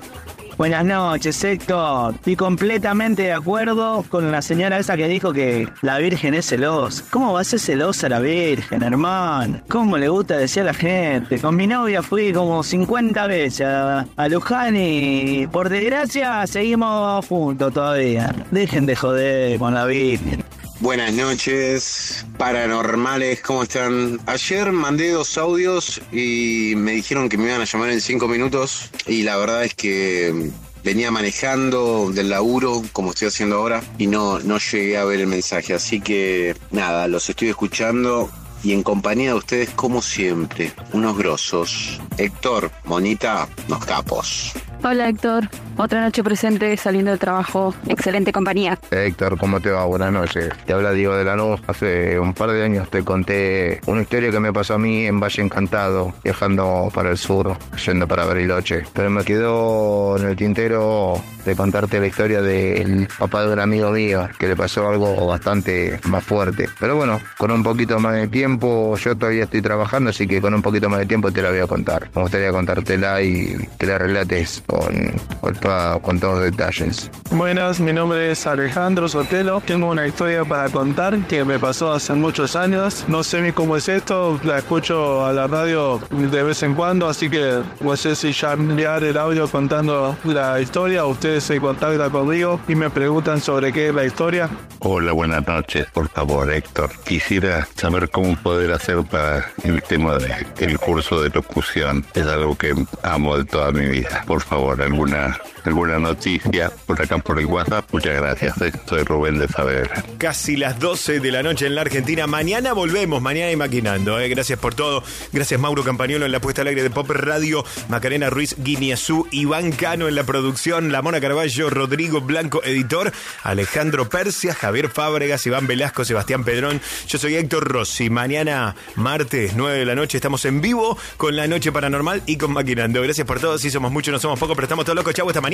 [SPEAKER 50] Buenas noches, Héctor. Estoy completamente de acuerdo con la señora esa que dijo que la Virgen es celosa. ¿Cómo va a ser celosa la Virgen, hermano? ¿Cómo le gusta decir a la gente? Con mi novia fui como 50 veces a, a y por desgracia seguimos juntos todavía. Dejen de joder con la Virgen.
[SPEAKER 51] Buenas noches, paranormales, ¿cómo están? Ayer mandé dos audios y me dijeron que me iban a llamar en cinco minutos y la verdad es que venía manejando del laburo como estoy haciendo ahora y no, no llegué a ver el mensaje, así que nada, los estoy escuchando y en compañía de ustedes como siempre, unos grosos. Héctor, Monita, los capos.
[SPEAKER 52] Hola Héctor, otra noche presente saliendo de trabajo, excelente compañía.
[SPEAKER 53] Héctor, ¿cómo te va? Buenas noches. Te habla Diego de Lanús. Hace un par de años te conté una historia que me pasó a mí en Valle Encantado, viajando para el sur, yendo para Bariloche. Pero me quedó en el tintero de contarte la historia del papá de un amigo mío, que le pasó algo bastante más fuerte. Pero bueno, con un poquito más de tiempo, yo todavía estoy trabajando, así que con un poquito más de tiempo te la voy a contar. Me gustaría contártela y te la relates con, con, toda- con todos los detalles.
[SPEAKER 54] Buenas, mi nombre es Alejandro Sotelo. Tengo una historia para contar que me pasó hace muchos años. No sé ni cómo es esto, la escucho a la radio de vez en cuando, así que no sé si ya enviar el audio contando la historia ustedes se contactan conmigo y me preguntan sobre qué es la historia.
[SPEAKER 55] Hola, buenas noches. Por favor, Héctor, quisiera saber cómo poder hacer para el tema del curso de locución. Es algo que amo de toda mi vida. Por favor, o alguna alguna noticia por acá por el WhatsApp. Muchas gracias. eh. Soy Rubén de Saber.
[SPEAKER 2] Casi las 12 de la noche en la Argentina. Mañana volvemos, mañana y maquinando. ¿eh? Gracias por todo. Gracias Mauro Campañolo en la puesta al aire de Pop Radio, Macarena Ruiz Guineazú, Iván Cano en la producción, La Mona Carballo, Rodrigo Blanco, editor, Alejandro Persia, Javier Fábregas, Iván Velasco, Sebastián Pedrón. Yo soy Héctor Rossi. Mañana, martes, 9 de la noche, estamos en vivo con La Noche Paranormal y con Maquinando. Gracias por todo. Si somos muchos, no somos pocos, pero estamos todos locos. Chau, hasta mañana.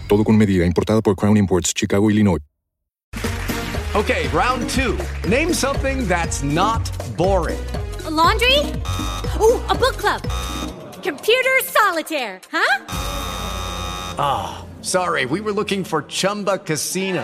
[SPEAKER 10] Todo con medida, importada por Crown Imports, Chicago, Illinois.
[SPEAKER 56] Okay, round two. Name something that's not boring.
[SPEAKER 57] A laundry? Ooh, a book club.
[SPEAKER 58] Computer solitaire, huh?
[SPEAKER 56] Ah, sorry, we were looking for Chumba Casino.